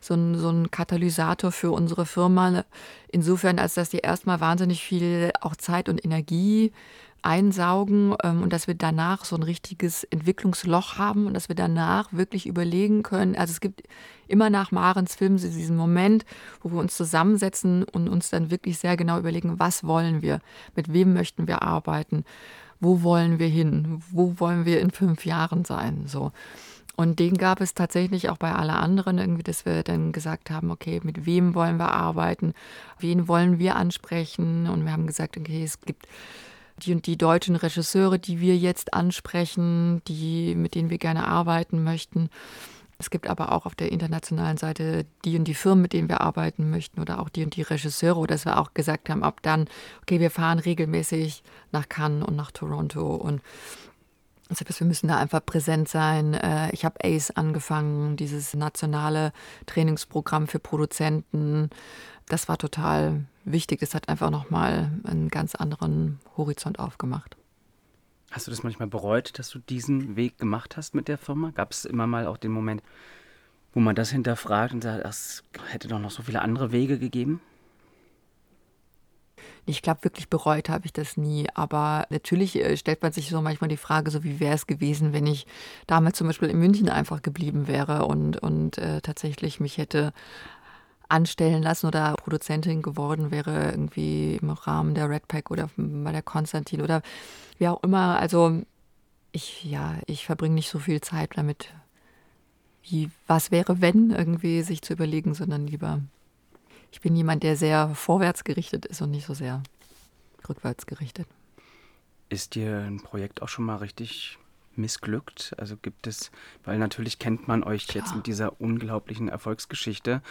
[SPEAKER 3] so, ein, so ein Katalysator für unsere Firma. Insofern, als dass die erstmal wahnsinnig viel auch Zeit und Energie einsaugen ähm, und dass wir danach so ein richtiges Entwicklungsloch haben und dass wir danach wirklich überlegen können. Also es gibt immer nach Marens Film diesen Moment, wo wir uns zusammensetzen und uns dann wirklich sehr genau überlegen, was wollen wir, mit wem möchten wir arbeiten? Wo wollen wir hin, wo wollen wir in fünf Jahren sein, so. Und den gab es tatsächlich auch bei allen anderen irgendwie, dass wir dann gesagt haben, okay, mit wem wollen wir arbeiten, wen wollen wir ansprechen? Und wir haben gesagt, okay, es gibt die und die deutschen Regisseure, die wir jetzt ansprechen, die, mit denen wir gerne arbeiten möchten. Es gibt aber auch auf der internationalen Seite die und die Firmen, mit denen wir arbeiten möchten oder auch die und die Regisseure, dass wir auch gesagt haben, ab dann, okay, wir fahren regelmäßig nach Cannes und nach Toronto und das wir müssen da einfach präsent sein. Äh, ich habe ACE angefangen, dieses nationale Trainingsprogramm für Produzenten. Das war total wichtig. Das hat einfach nochmal einen ganz anderen Horizont aufgemacht.
[SPEAKER 2] Hast du das manchmal bereut, dass du diesen Weg gemacht hast mit der Firma? Gab es immer mal auch den Moment, wo man das hinterfragt und sagt, es hätte doch noch so viele andere Wege gegeben?
[SPEAKER 3] Ich glaube, wirklich bereut habe ich das nie. Aber natürlich äh, stellt man sich so manchmal die Frage, so wie wäre es gewesen, wenn ich damals zum Beispiel in München einfach geblieben wäre und, und äh, tatsächlich mich hätte anstellen lassen oder Produzentin geworden wäre, irgendwie im Rahmen der Red Pack oder bei der Konstantin oder wie auch immer. Also ich, ja, ich verbringe nicht so viel Zeit damit, wie was wäre, wenn irgendwie sich zu überlegen, sondern lieber, ich bin jemand, der sehr vorwärts gerichtet ist und nicht so sehr rückwärts gerichtet.
[SPEAKER 2] Ist dir ein Projekt auch schon mal richtig missglückt? Also gibt es, weil natürlich kennt man euch Klar. jetzt mit dieser unglaublichen Erfolgsgeschichte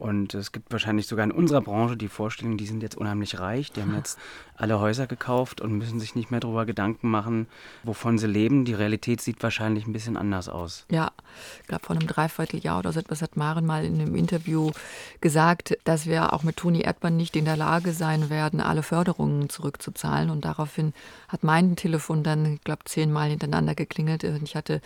[SPEAKER 2] und es gibt wahrscheinlich sogar in unserer Branche die Vorstellung, die sind jetzt unheimlich reich, die haben [LAUGHS] jetzt alle Häuser gekauft und müssen sich nicht mehr darüber Gedanken machen, wovon sie leben. Die Realität sieht wahrscheinlich ein bisschen anders aus.
[SPEAKER 3] Ja, ich glaube, vor einem Dreivierteljahr oder so etwas hat Maren mal in einem Interview gesagt, dass wir auch mit Toni Erdmann nicht in der Lage sein werden, alle Förderungen zurückzuzahlen. Und daraufhin hat mein Telefon dann, ich glaube, zehnmal hintereinander geklingelt. Und ich hatte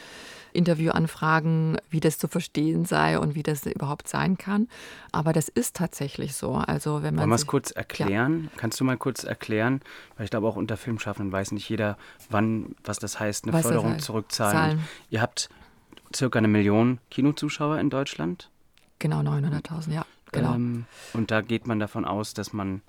[SPEAKER 3] Interviewanfragen, wie das zu verstehen sei und wie das überhaupt sein kann. Aber das ist tatsächlich so. Also wenn man
[SPEAKER 2] Wollen wir es kurz erklären? Ja. Kannst du mal kurz erklären? Weil ich glaube, auch unter Filmschaffenden weiß nicht jeder, wann, was das heißt, eine was Förderung heißt. zurückzahlen. Zahlen. Ihr habt circa eine Million Kinozuschauer in Deutschland.
[SPEAKER 3] Genau, 900.000, ja. Genau. Ähm,
[SPEAKER 2] und da geht man davon aus, dass man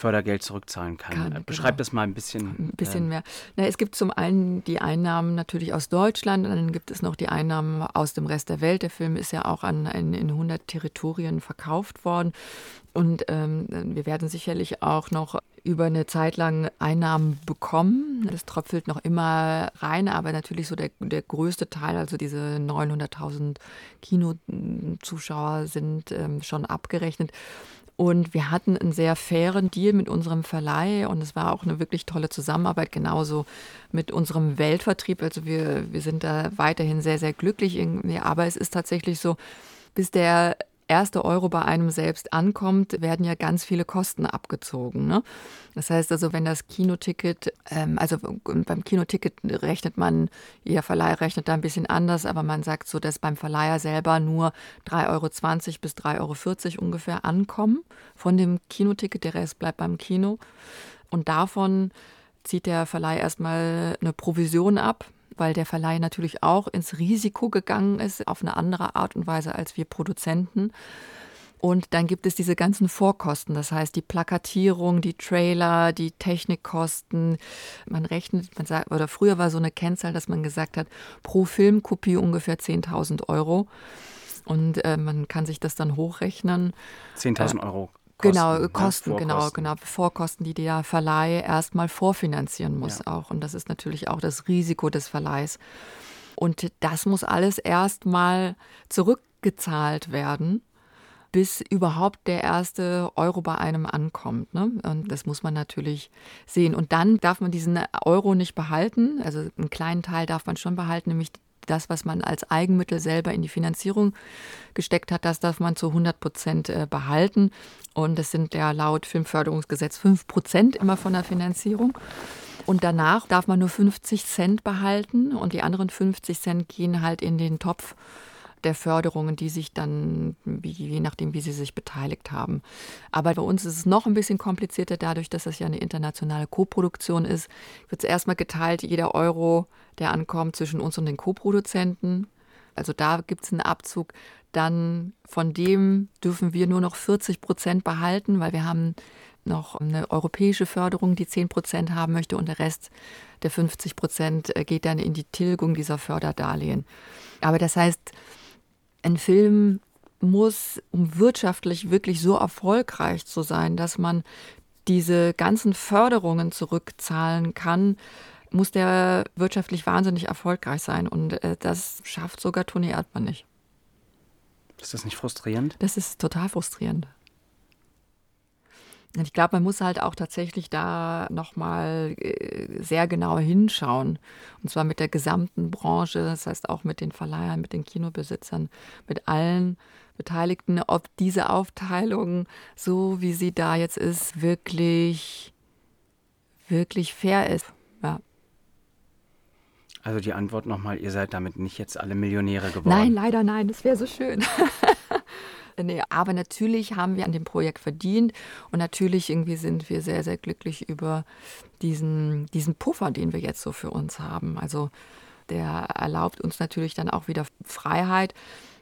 [SPEAKER 2] Fördergeld zurückzahlen kann. kann äh, Beschreib genau. das mal ein bisschen.
[SPEAKER 3] Ein bisschen äh, mehr. Na, es gibt zum einen die Einnahmen natürlich aus Deutschland und dann gibt es noch die Einnahmen aus dem Rest der Welt. Der Film ist ja auch an, in, in 100 Territorien verkauft worden. Und ähm, wir werden sicherlich auch noch über eine Zeit lang Einnahmen bekommen. Das tröpfelt noch immer rein, aber natürlich so der, der größte Teil, also diese 900.000 Kinozuschauer sind ähm, schon abgerechnet. Und wir hatten einen sehr fairen Deal mit unserem Verleih und es war auch eine wirklich tolle Zusammenarbeit, genauso mit unserem Weltvertrieb. Also wir, wir sind da weiterhin sehr, sehr glücklich. Aber es ist tatsächlich so, bis der erste Euro bei einem selbst ankommt, werden ja ganz viele Kosten abgezogen. Ne? Das heißt also, wenn das Kinoticket, ähm, also beim Kinoticket rechnet man, ihr Verleih rechnet da ein bisschen anders, aber man sagt so, dass beim Verleiher selber nur 3,20 Euro bis 3,40 Euro ungefähr ankommen von dem Kinoticket. Der Rest bleibt beim Kino. Und davon zieht der Verleih erstmal eine Provision ab weil der Verleih natürlich auch ins Risiko gegangen ist, auf eine andere Art und Weise als wir Produzenten. Und dann gibt es diese ganzen Vorkosten, das heißt die Plakatierung, die Trailer, die Technikkosten. Man rechnet, man sagt, oder früher war so eine Kennzahl, dass man gesagt hat, pro Filmkopie ungefähr 10.000 Euro. Und äh, man kann sich das dann hochrechnen.
[SPEAKER 2] 10.000 äh, Euro
[SPEAKER 3] Kosten, genau, ne? Kosten, genau, genau. Vorkosten, die der Verleih erstmal vorfinanzieren muss ja. auch. Und das ist natürlich auch das Risiko des Verleihs. Und das muss alles erstmal zurückgezahlt werden. bis überhaupt der erste Euro bei einem ankommt. Ne? Und das muss man natürlich sehen. Und dann darf man diesen Euro nicht behalten. Also einen kleinen Teil darf man schon behalten, nämlich das, was man als Eigenmittel selber in die Finanzierung gesteckt hat, das darf man zu 100 Prozent äh, behalten. Und das sind ja laut Filmförderungsgesetz 5 Prozent immer von der Finanzierung. Und danach darf man nur 50 Cent behalten und die anderen 50 Cent gehen halt in den Topf der Förderungen, die sich dann, je nachdem, wie sie sich beteiligt haben. Aber bei uns ist es noch ein bisschen komplizierter, dadurch, dass es ja eine internationale Koproduktion ist. Wird es erstmal geteilt, jeder Euro, der ankommt, zwischen uns und den Koproduzenten. Also da gibt es einen Abzug. Dann von dem dürfen wir nur noch 40 Prozent behalten, weil wir haben noch eine europäische Förderung, die 10 Prozent haben möchte und der Rest der 50 Prozent äh, geht dann in die Tilgung dieser Förderdarlehen. Aber das heißt, ein Film muss, um wirtschaftlich wirklich so erfolgreich zu sein, dass man diese ganzen Förderungen zurückzahlen kann, muss der wirtschaftlich wahnsinnig erfolgreich sein. Und äh, das schafft sogar Toni Erdmann nicht.
[SPEAKER 2] Ist das nicht frustrierend?
[SPEAKER 3] Das ist total frustrierend. Und ich glaube, man muss halt auch tatsächlich da nochmal äh, sehr genau hinschauen. Und zwar mit der gesamten Branche, das heißt auch mit den Verleihern, mit den Kinobesitzern, mit allen Beteiligten, ob diese Aufteilung, so wie sie da jetzt ist, wirklich, wirklich fair ist. Ja.
[SPEAKER 2] Also die Antwort nochmal, ihr seid damit nicht jetzt alle Millionäre geworden.
[SPEAKER 3] Nein, leider nein, das wäre so schön. [LAUGHS] Nee, aber natürlich haben wir an dem Projekt verdient und natürlich irgendwie sind wir sehr, sehr glücklich über diesen, diesen Puffer, den wir jetzt so für uns haben. Also der erlaubt uns natürlich dann auch wieder Freiheit,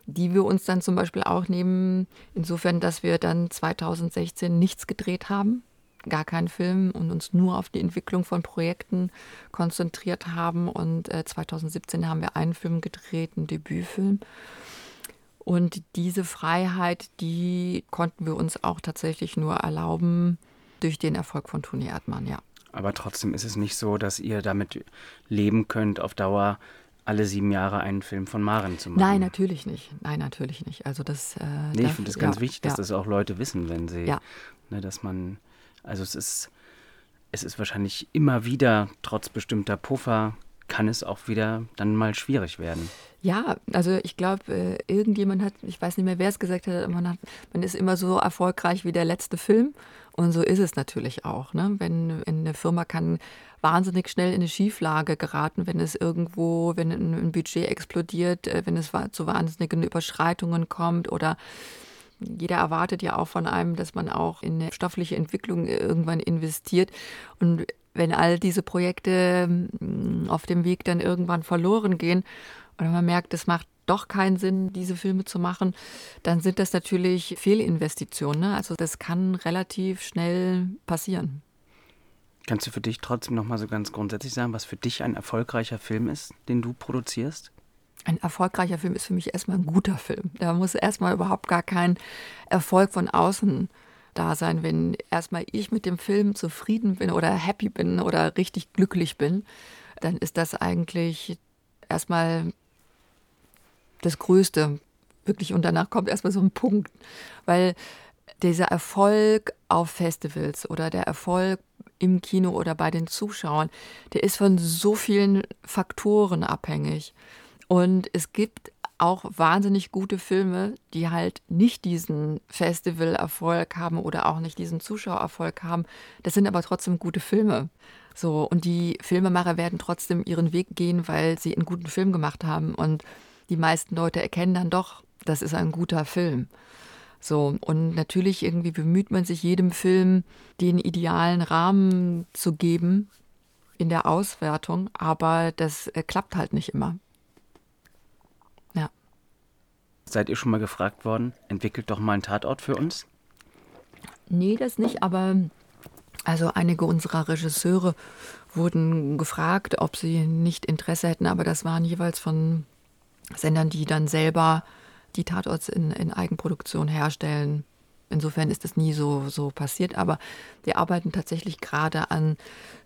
[SPEAKER 3] die wir uns dann zum Beispiel auch nehmen, insofern, dass wir dann 2016 nichts gedreht haben, gar keinen Film und uns nur auf die Entwicklung von Projekten konzentriert haben. Und äh, 2017 haben wir einen Film gedreht, einen Debütfilm. Und diese Freiheit, die konnten wir uns auch tatsächlich nur erlauben durch den Erfolg von Toni Erdmann, ja.
[SPEAKER 2] Aber trotzdem ist es nicht so, dass ihr damit leben könnt, auf Dauer alle sieben Jahre einen Film von Maren zu machen.
[SPEAKER 3] Nein, natürlich nicht. Nein, natürlich nicht. Also das. Äh,
[SPEAKER 2] nee, ich finde es ganz ja, wichtig, dass ja. das auch Leute wissen, wenn sie, ja. ne, dass man, also es ist, es ist wahrscheinlich immer wieder, trotz bestimmter Puffer, kann es auch wieder dann mal schwierig werden.
[SPEAKER 3] Ja, also ich glaube, äh, irgendjemand hat, ich weiß nicht mehr, wer es gesagt hat, man, hat, man ist immer so erfolgreich wie der letzte Film. Und so ist es natürlich auch. Ne? Wenn, eine Firma kann wahnsinnig schnell in eine Schieflage geraten, wenn es irgendwo, wenn ein Budget explodiert, äh, wenn es zu wahnsinnigen Überschreitungen kommt oder jeder erwartet ja auch von einem, dass man auch in eine stoffliche Entwicklung irgendwann investiert. Und wenn all diese Projekte mm, auf dem Weg dann irgendwann verloren gehen oder man merkt, es macht doch keinen Sinn, diese Filme zu machen, dann sind das natürlich Fehlinvestitionen. Ne? Also das kann relativ schnell passieren.
[SPEAKER 2] Kannst du für dich trotzdem noch mal so ganz grundsätzlich sagen, was für dich ein erfolgreicher Film ist, den du produzierst?
[SPEAKER 3] Ein erfolgreicher Film ist für mich erstmal ein guter Film. Da muss erstmal überhaupt gar kein Erfolg von außen da sein. Wenn erstmal ich mit dem Film zufrieden bin oder happy bin oder richtig glücklich bin, dann ist das eigentlich erstmal das Größte, wirklich. Und danach kommt erstmal so ein Punkt, weil dieser Erfolg auf Festivals oder der Erfolg im Kino oder bei den Zuschauern, der ist von so vielen Faktoren abhängig. Und es gibt auch wahnsinnig gute Filme, die halt nicht diesen Festivalerfolg haben oder auch nicht diesen Zuschauererfolg haben. Das sind aber trotzdem gute Filme. So, und die Filmemacher werden trotzdem ihren Weg gehen, weil sie einen guten Film gemacht haben. Und die meisten Leute erkennen dann doch, das ist ein guter Film. So, und natürlich irgendwie bemüht man sich jedem Film den idealen Rahmen zu geben in der Auswertung, aber das äh, klappt halt nicht immer. Ja.
[SPEAKER 2] Seid ihr schon mal gefragt worden, entwickelt doch mal einen Tatort für uns?
[SPEAKER 3] Nee, das nicht, aber also einige unserer Regisseure wurden gefragt, ob sie nicht Interesse hätten, aber das waren jeweils von Sendern, die dann selber die Tatorts in, in Eigenproduktion herstellen. Insofern ist das nie so, so passiert, aber wir arbeiten tatsächlich gerade an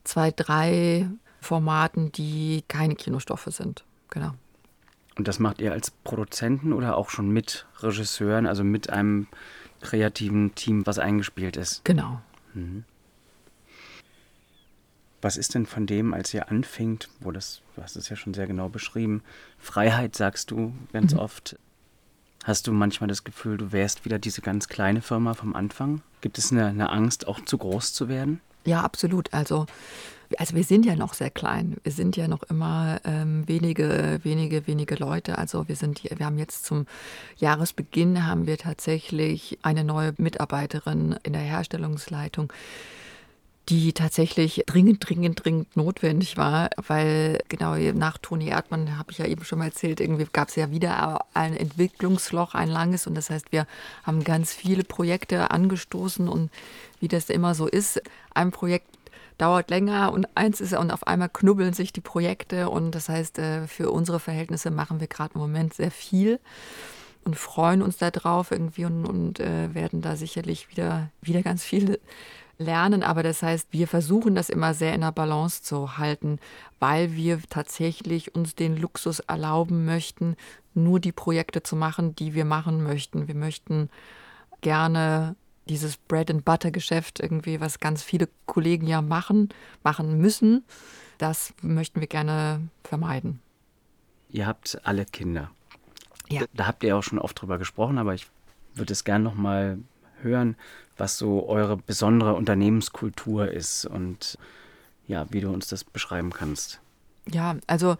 [SPEAKER 3] zwei, drei Formaten, die keine Kinostoffe sind. Genau.
[SPEAKER 2] Und das macht ihr als Produzenten oder auch schon mit Regisseuren, also mit einem kreativen Team, was eingespielt ist?
[SPEAKER 3] Genau. Mhm.
[SPEAKER 2] Was ist denn von dem, als ihr anfingt, wo das, du hast es ja schon sehr genau beschrieben, Freiheit sagst du ganz mhm. oft. Hast du manchmal das Gefühl, du wärst wieder diese ganz kleine Firma vom Anfang? Gibt es eine, eine Angst, auch zu groß zu werden?
[SPEAKER 3] Ja, absolut. Also also wir sind ja noch sehr klein. Wir sind ja noch immer ähm, wenige, wenige, wenige Leute. Also wir sind, wir haben jetzt zum Jahresbeginn haben wir tatsächlich eine neue Mitarbeiterin in der Herstellungsleitung die tatsächlich dringend, dringend, dringend notwendig war, weil genau nach Toni Erdmann, habe ich ja eben schon mal erzählt, irgendwie gab es ja wieder ein Entwicklungsloch, ein langes und das heißt, wir haben ganz viele Projekte angestoßen und wie das immer so ist, ein Projekt dauert länger und eins ist und auf einmal knubbeln sich die Projekte und das heißt, äh, für unsere Verhältnisse machen wir gerade im Moment sehr viel und freuen uns darauf irgendwie und, und äh, werden da sicherlich wieder, wieder ganz viel lernen. Aber das heißt, wir versuchen das immer sehr in der Balance zu halten, weil wir tatsächlich uns den Luxus erlauben möchten, nur die Projekte zu machen, die wir machen möchten. Wir möchten gerne dieses Bread and Butter Geschäft irgendwie, was ganz viele Kollegen ja machen, machen müssen, das möchten wir gerne vermeiden.
[SPEAKER 2] Ihr habt alle Kinder. Ja. Da habt ihr auch schon oft drüber gesprochen, aber ich würde es gerne noch mal hören, was so eure besondere Unternehmenskultur ist und ja, wie du uns das beschreiben kannst.
[SPEAKER 3] Ja, also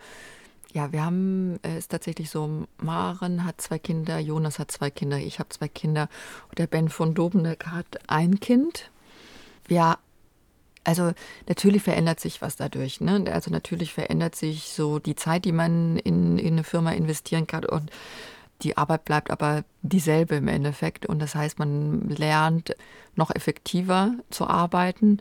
[SPEAKER 3] ja, wir haben es ist tatsächlich so, Maren hat zwei Kinder, Jonas hat zwei Kinder, ich habe zwei Kinder und der Ben von Dobeneck hat ein Kind. Ja, also natürlich verändert sich was dadurch. Ne? Also natürlich verändert sich so die Zeit, die man in, in eine Firma investieren kann und die Arbeit bleibt aber dieselbe im Endeffekt. Und das heißt, man lernt noch effektiver zu arbeiten.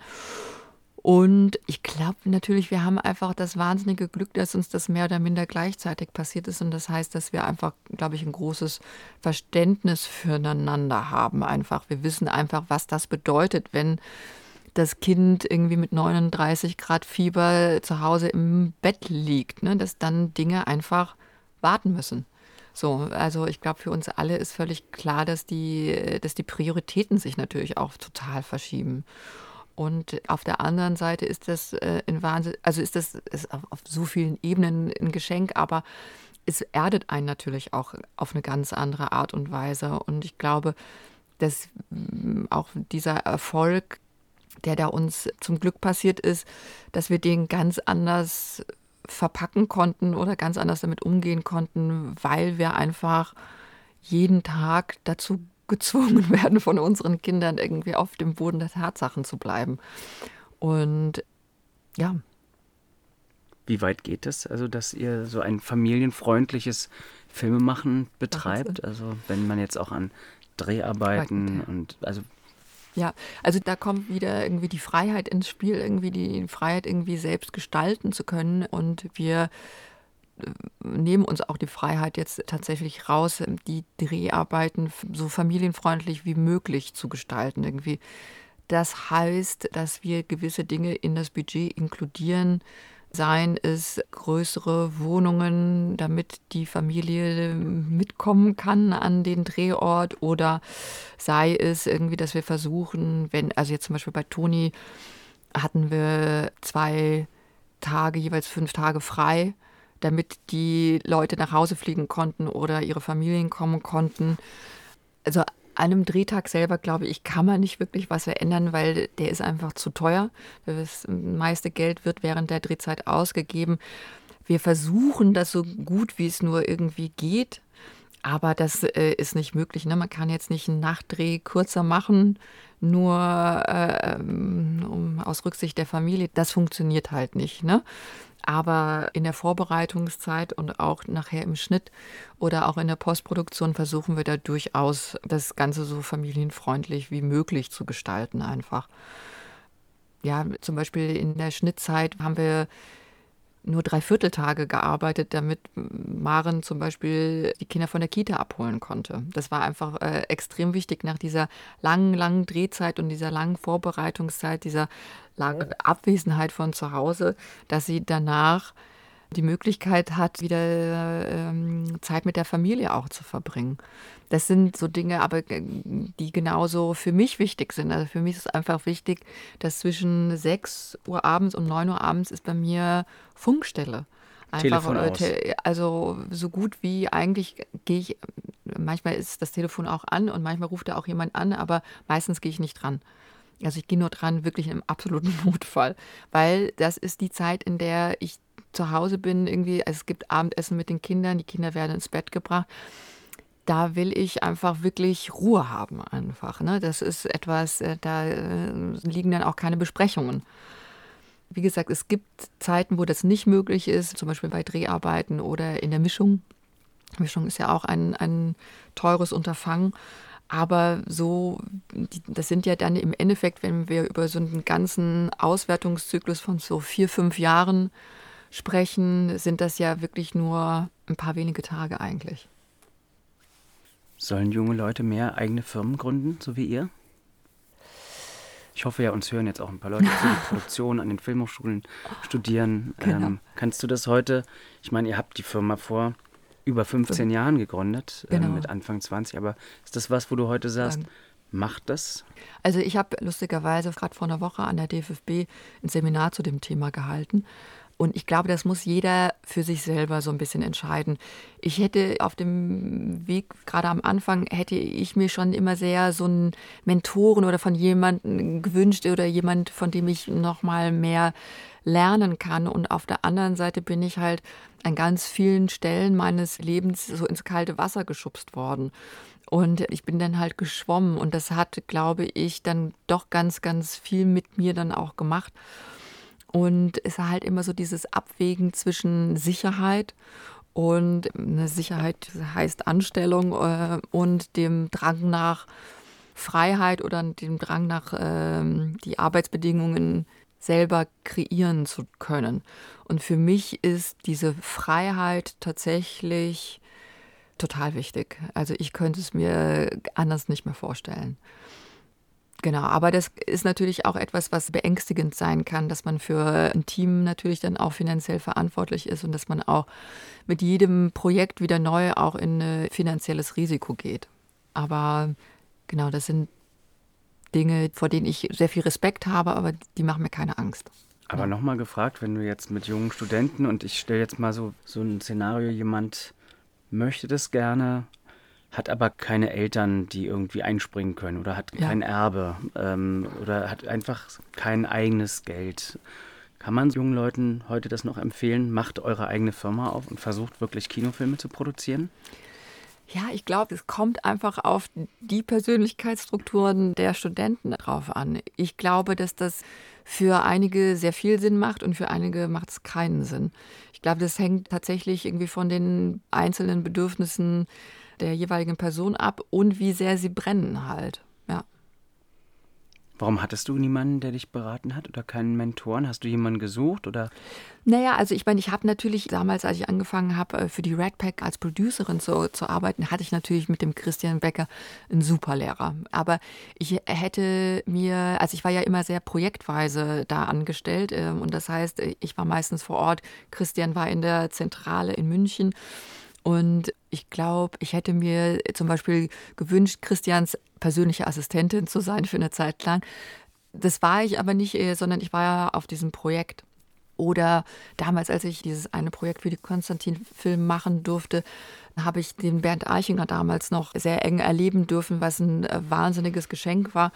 [SPEAKER 3] Und ich glaube natürlich, wir haben einfach das wahnsinnige Glück, dass uns das mehr oder minder gleichzeitig passiert ist. Und das heißt, dass wir einfach, glaube ich, ein großes Verständnis füreinander haben. Einfach, wir wissen einfach, was das bedeutet, wenn das Kind irgendwie mit 39 Grad Fieber zu Hause im Bett liegt, ne? dass dann Dinge einfach warten müssen. So, also ich glaube, für uns alle ist völlig klar, dass die, dass die Prioritäten sich natürlich auch total verschieben. Und auf der anderen Seite ist das äh, ein Wahnsinn, also ist das ist auf, auf so vielen Ebenen ein Geschenk, aber es erdet einen natürlich auch auf eine ganz andere Art und Weise. Und ich glaube, dass mm, auch dieser Erfolg, der da uns zum Glück passiert ist, dass wir den ganz anders verpacken konnten oder ganz anders damit umgehen konnten, weil wir einfach jeden Tag dazu gezwungen [LAUGHS] werden, von unseren Kindern irgendwie auf dem Boden der Tatsachen zu bleiben. Und ja.
[SPEAKER 2] Wie weit geht es, also dass ihr so ein familienfreundliches Filmemachen betreibt? Also wenn man jetzt auch an Dreharbeiten und also
[SPEAKER 3] ja, also da kommt wieder irgendwie die Freiheit ins Spiel, irgendwie die Freiheit irgendwie selbst gestalten zu können und wir nehmen uns auch die Freiheit jetzt tatsächlich raus, die Dreharbeiten so familienfreundlich wie möglich zu gestalten irgendwie. Das heißt, dass wir gewisse Dinge in das Budget inkludieren, seien es größere Wohnungen, damit die Familie mitkommen kann an den Drehort oder sei es irgendwie, dass wir versuchen, wenn, also jetzt zum Beispiel bei Toni hatten wir zwei Tage, jeweils fünf Tage frei, damit die Leute nach Hause fliegen konnten oder ihre Familien kommen konnten. Also einem Drehtag selber, glaube ich, kann man nicht wirklich was verändern, weil der ist einfach zu teuer. Das meiste Geld wird während der Drehzeit ausgegeben. Wir versuchen das so gut, wie es nur irgendwie geht. Aber das äh, ist nicht möglich. Ne? Man kann jetzt nicht einen Nachtdreh kürzer machen, nur äh, ähm, um, aus Rücksicht der Familie. Das funktioniert halt nicht. Ne? Aber in der Vorbereitungszeit und auch nachher im Schnitt oder auch in der Postproduktion versuchen wir da durchaus das Ganze so familienfreundlich wie möglich zu gestalten einfach. Ja, zum Beispiel in der Schnittzeit haben wir nur drei Vierteltage gearbeitet, damit Maren zum Beispiel die Kinder von der Kita abholen konnte. Das war einfach äh, extrem wichtig nach dieser langen, langen Drehzeit und dieser langen Vorbereitungszeit, dieser langen Abwesenheit von zu Hause, dass sie danach die Möglichkeit hat, wieder ähm, Zeit mit der Familie auch zu verbringen. Das sind so Dinge, aber äh, die genauso für mich wichtig sind. Also für mich ist einfach wichtig, dass zwischen 6 Uhr abends und 9 Uhr abends ist bei mir Funkstelle.
[SPEAKER 2] Einfach, Telefon aus.
[SPEAKER 3] also so gut wie eigentlich gehe ich, manchmal ist das Telefon auch an und manchmal ruft da auch jemand an, aber meistens gehe ich nicht dran. Also ich gehe nur dran, wirklich im absoluten [LAUGHS] Notfall, weil das ist die Zeit, in der ich zu Hause bin, irgendwie, also es gibt Abendessen mit den Kindern, die Kinder werden ins Bett gebracht. Da will ich einfach wirklich Ruhe haben, einfach. Ne? Das ist etwas, äh, da äh, liegen dann auch keine Besprechungen. Wie gesagt, es gibt Zeiten, wo das nicht möglich ist, zum Beispiel bei Dreharbeiten oder in der Mischung. Mischung ist ja auch ein, ein teures Unterfangen. Aber so, das sind ja dann im Endeffekt, wenn wir über so einen ganzen Auswertungszyklus von so vier, fünf Jahren sprechen, sind das ja wirklich nur ein paar wenige Tage eigentlich.
[SPEAKER 2] Sollen junge Leute mehr eigene Firmen gründen, so wie ihr? Ich hoffe ja, uns hören jetzt auch ein paar Leute die [LAUGHS] Produktion an den Filmhochschulen studieren. Genau. Ähm, kannst du das heute, ich meine, ihr habt die Firma vor über 15 so. Jahren gegründet, äh, genau. äh, mit Anfang 20, aber ist das was, wo du heute sagst, macht das?
[SPEAKER 3] Also ich habe lustigerweise gerade vor einer Woche an der DFFB ein Seminar zu dem Thema gehalten und ich glaube, das muss jeder für sich selber so ein bisschen entscheiden. Ich hätte auf dem Weg, gerade am Anfang, hätte ich mir schon immer sehr so einen Mentoren oder von jemandem gewünscht oder jemand, von dem ich noch mal mehr lernen kann. Und auf der anderen Seite bin ich halt an ganz vielen Stellen meines Lebens so ins kalte Wasser geschubst worden. Und ich bin dann halt geschwommen und das hat, glaube ich, dann doch ganz, ganz viel mit mir dann auch gemacht. Und es ist halt immer so dieses Abwägen zwischen Sicherheit und eine Sicherheit heißt Anstellung äh, und dem Drang nach Freiheit oder dem Drang nach äh, die Arbeitsbedingungen selber kreieren zu können. Und für mich ist diese Freiheit tatsächlich total wichtig. Also ich könnte es mir anders nicht mehr vorstellen. Genau, aber das ist natürlich auch etwas, was beängstigend sein kann, dass man für ein Team natürlich dann auch finanziell verantwortlich ist und dass man auch mit jedem Projekt wieder neu auch in ein finanzielles Risiko geht. Aber genau, das sind Dinge, vor denen ich sehr viel Respekt habe, aber die machen mir keine Angst.
[SPEAKER 2] Aber nochmal gefragt, wenn du jetzt mit jungen Studenten und ich stelle jetzt mal so, so ein Szenario, jemand möchte das gerne, hat aber keine Eltern, die irgendwie einspringen können oder hat ja. kein Erbe ähm, oder hat einfach kein eigenes Geld. Kann man jungen Leuten heute das noch empfehlen? Macht eure eigene Firma auf und versucht wirklich Kinofilme zu produzieren?
[SPEAKER 3] Ja, ich glaube, es kommt einfach auf die Persönlichkeitsstrukturen der Studenten drauf an. Ich glaube, dass das für einige sehr viel Sinn macht und für einige macht es keinen Sinn. Ich glaube, das hängt tatsächlich irgendwie von den einzelnen Bedürfnissen der jeweiligen Person ab und wie sehr sie brennen halt. Ja.
[SPEAKER 2] Warum hattest du niemanden, der dich beraten hat oder keinen Mentoren? Hast du jemanden gesucht oder?
[SPEAKER 3] Naja, also ich meine, ich habe natürlich damals, als ich angefangen habe, äh, für die Red Pack als Producerin zu, zu arbeiten, hatte ich natürlich mit dem Christian Becker einen super Lehrer. Aber ich hätte mir, also ich war ja immer sehr projektweise da angestellt ähm, und das heißt, ich war meistens vor Ort. Christian war in der Zentrale in München. Und ich glaube, ich hätte mir zum Beispiel gewünscht, Christians persönliche Assistentin zu sein für eine Zeit lang. Das war ich aber nicht, äh, sondern ich war ja auf diesem Projekt. Oder damals, als ich dieses eine Projekt für die Konstantin-Film machen durfte, habe ich den Bernd Eichinger damals noch sehr eng erleben dürfen, was ein äh, wahnsinniges Geschenk war.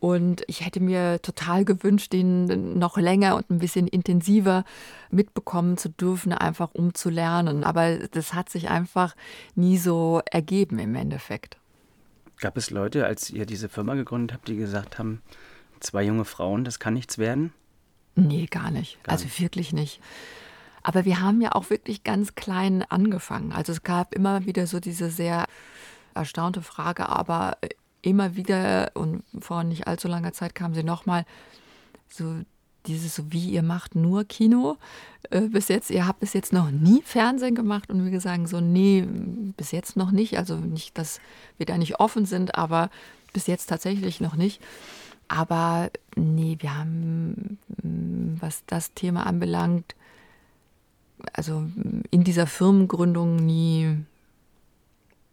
[SPEAKER 3] Und ich hätte mir total gewünscht, den noch länger und ein bisschen intensiver mitbekommen zu dürfen, einfach um zu lernen. Aber das hat sich einfach nie so ergeben im Endeffekt.
[SPEAKER 2] Gab es Leute, als ihr diese Firma gegründet habt, die gesagt haben, zwei junge Frauen, das kann nichts werden?
[SPEAKER 3] Nee, gar nicht. Gar also nicht. wirklich nicht. Aber wir haben ja auch wirklich ganz klein angefangen. Also es gab immer wieder so diese sehr erstaunte Frage, aber immer wieder und vor nicht allzu langer Zeit kam sie nochmal so dieses so wie ihr macht nur Kino äh, bis jetzt. Ihr habt bis jetzt noch nie Fernsehen gemacht und wir sagen so nee bis jetzt noch nicht. Also nicht dass wir da nicht offen sind aber bis jetzt tatsächlich noch nicht. Aber nee wir haben was das Thema anbelangt also in dieser Firmengründung nie,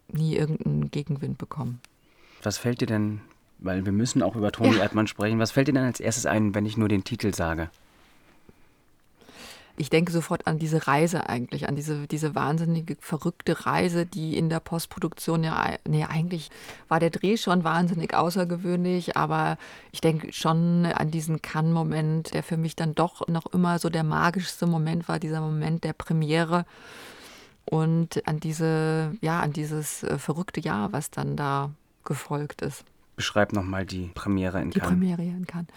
[SPEAKER 3] nie irgendeinen Gegenwind bekommen.
[SPEAKER 2] Was fällt dir denn, weil wir müssen auch über Toni ja. Erdmann sprechen, was fällt dir denn als erstes ein, wenn ich nur den Titel sage?
[SPEAKER 3] ich denke sofort an diese Reise eigentlich, an diese, diese wahnsinnige, verrückte Reise, die in der Postproduktion ja, nee, eigentlich war der Dreh schon wahnsinnig außergewöhnlich, aber ich denke schon an diesen Cannes-Moment, der für mich dann doch noch immer so der magischste Moment war, dieser Moment der Premiere und an diese, ja, an dieses äh, verrückte Jahr, was dann da gefolgt ist.
[SPEAKER 2] Beschreib nochmal die Premiere in
[SPEAKER 3] Cannes. Die Premiere in Cannes.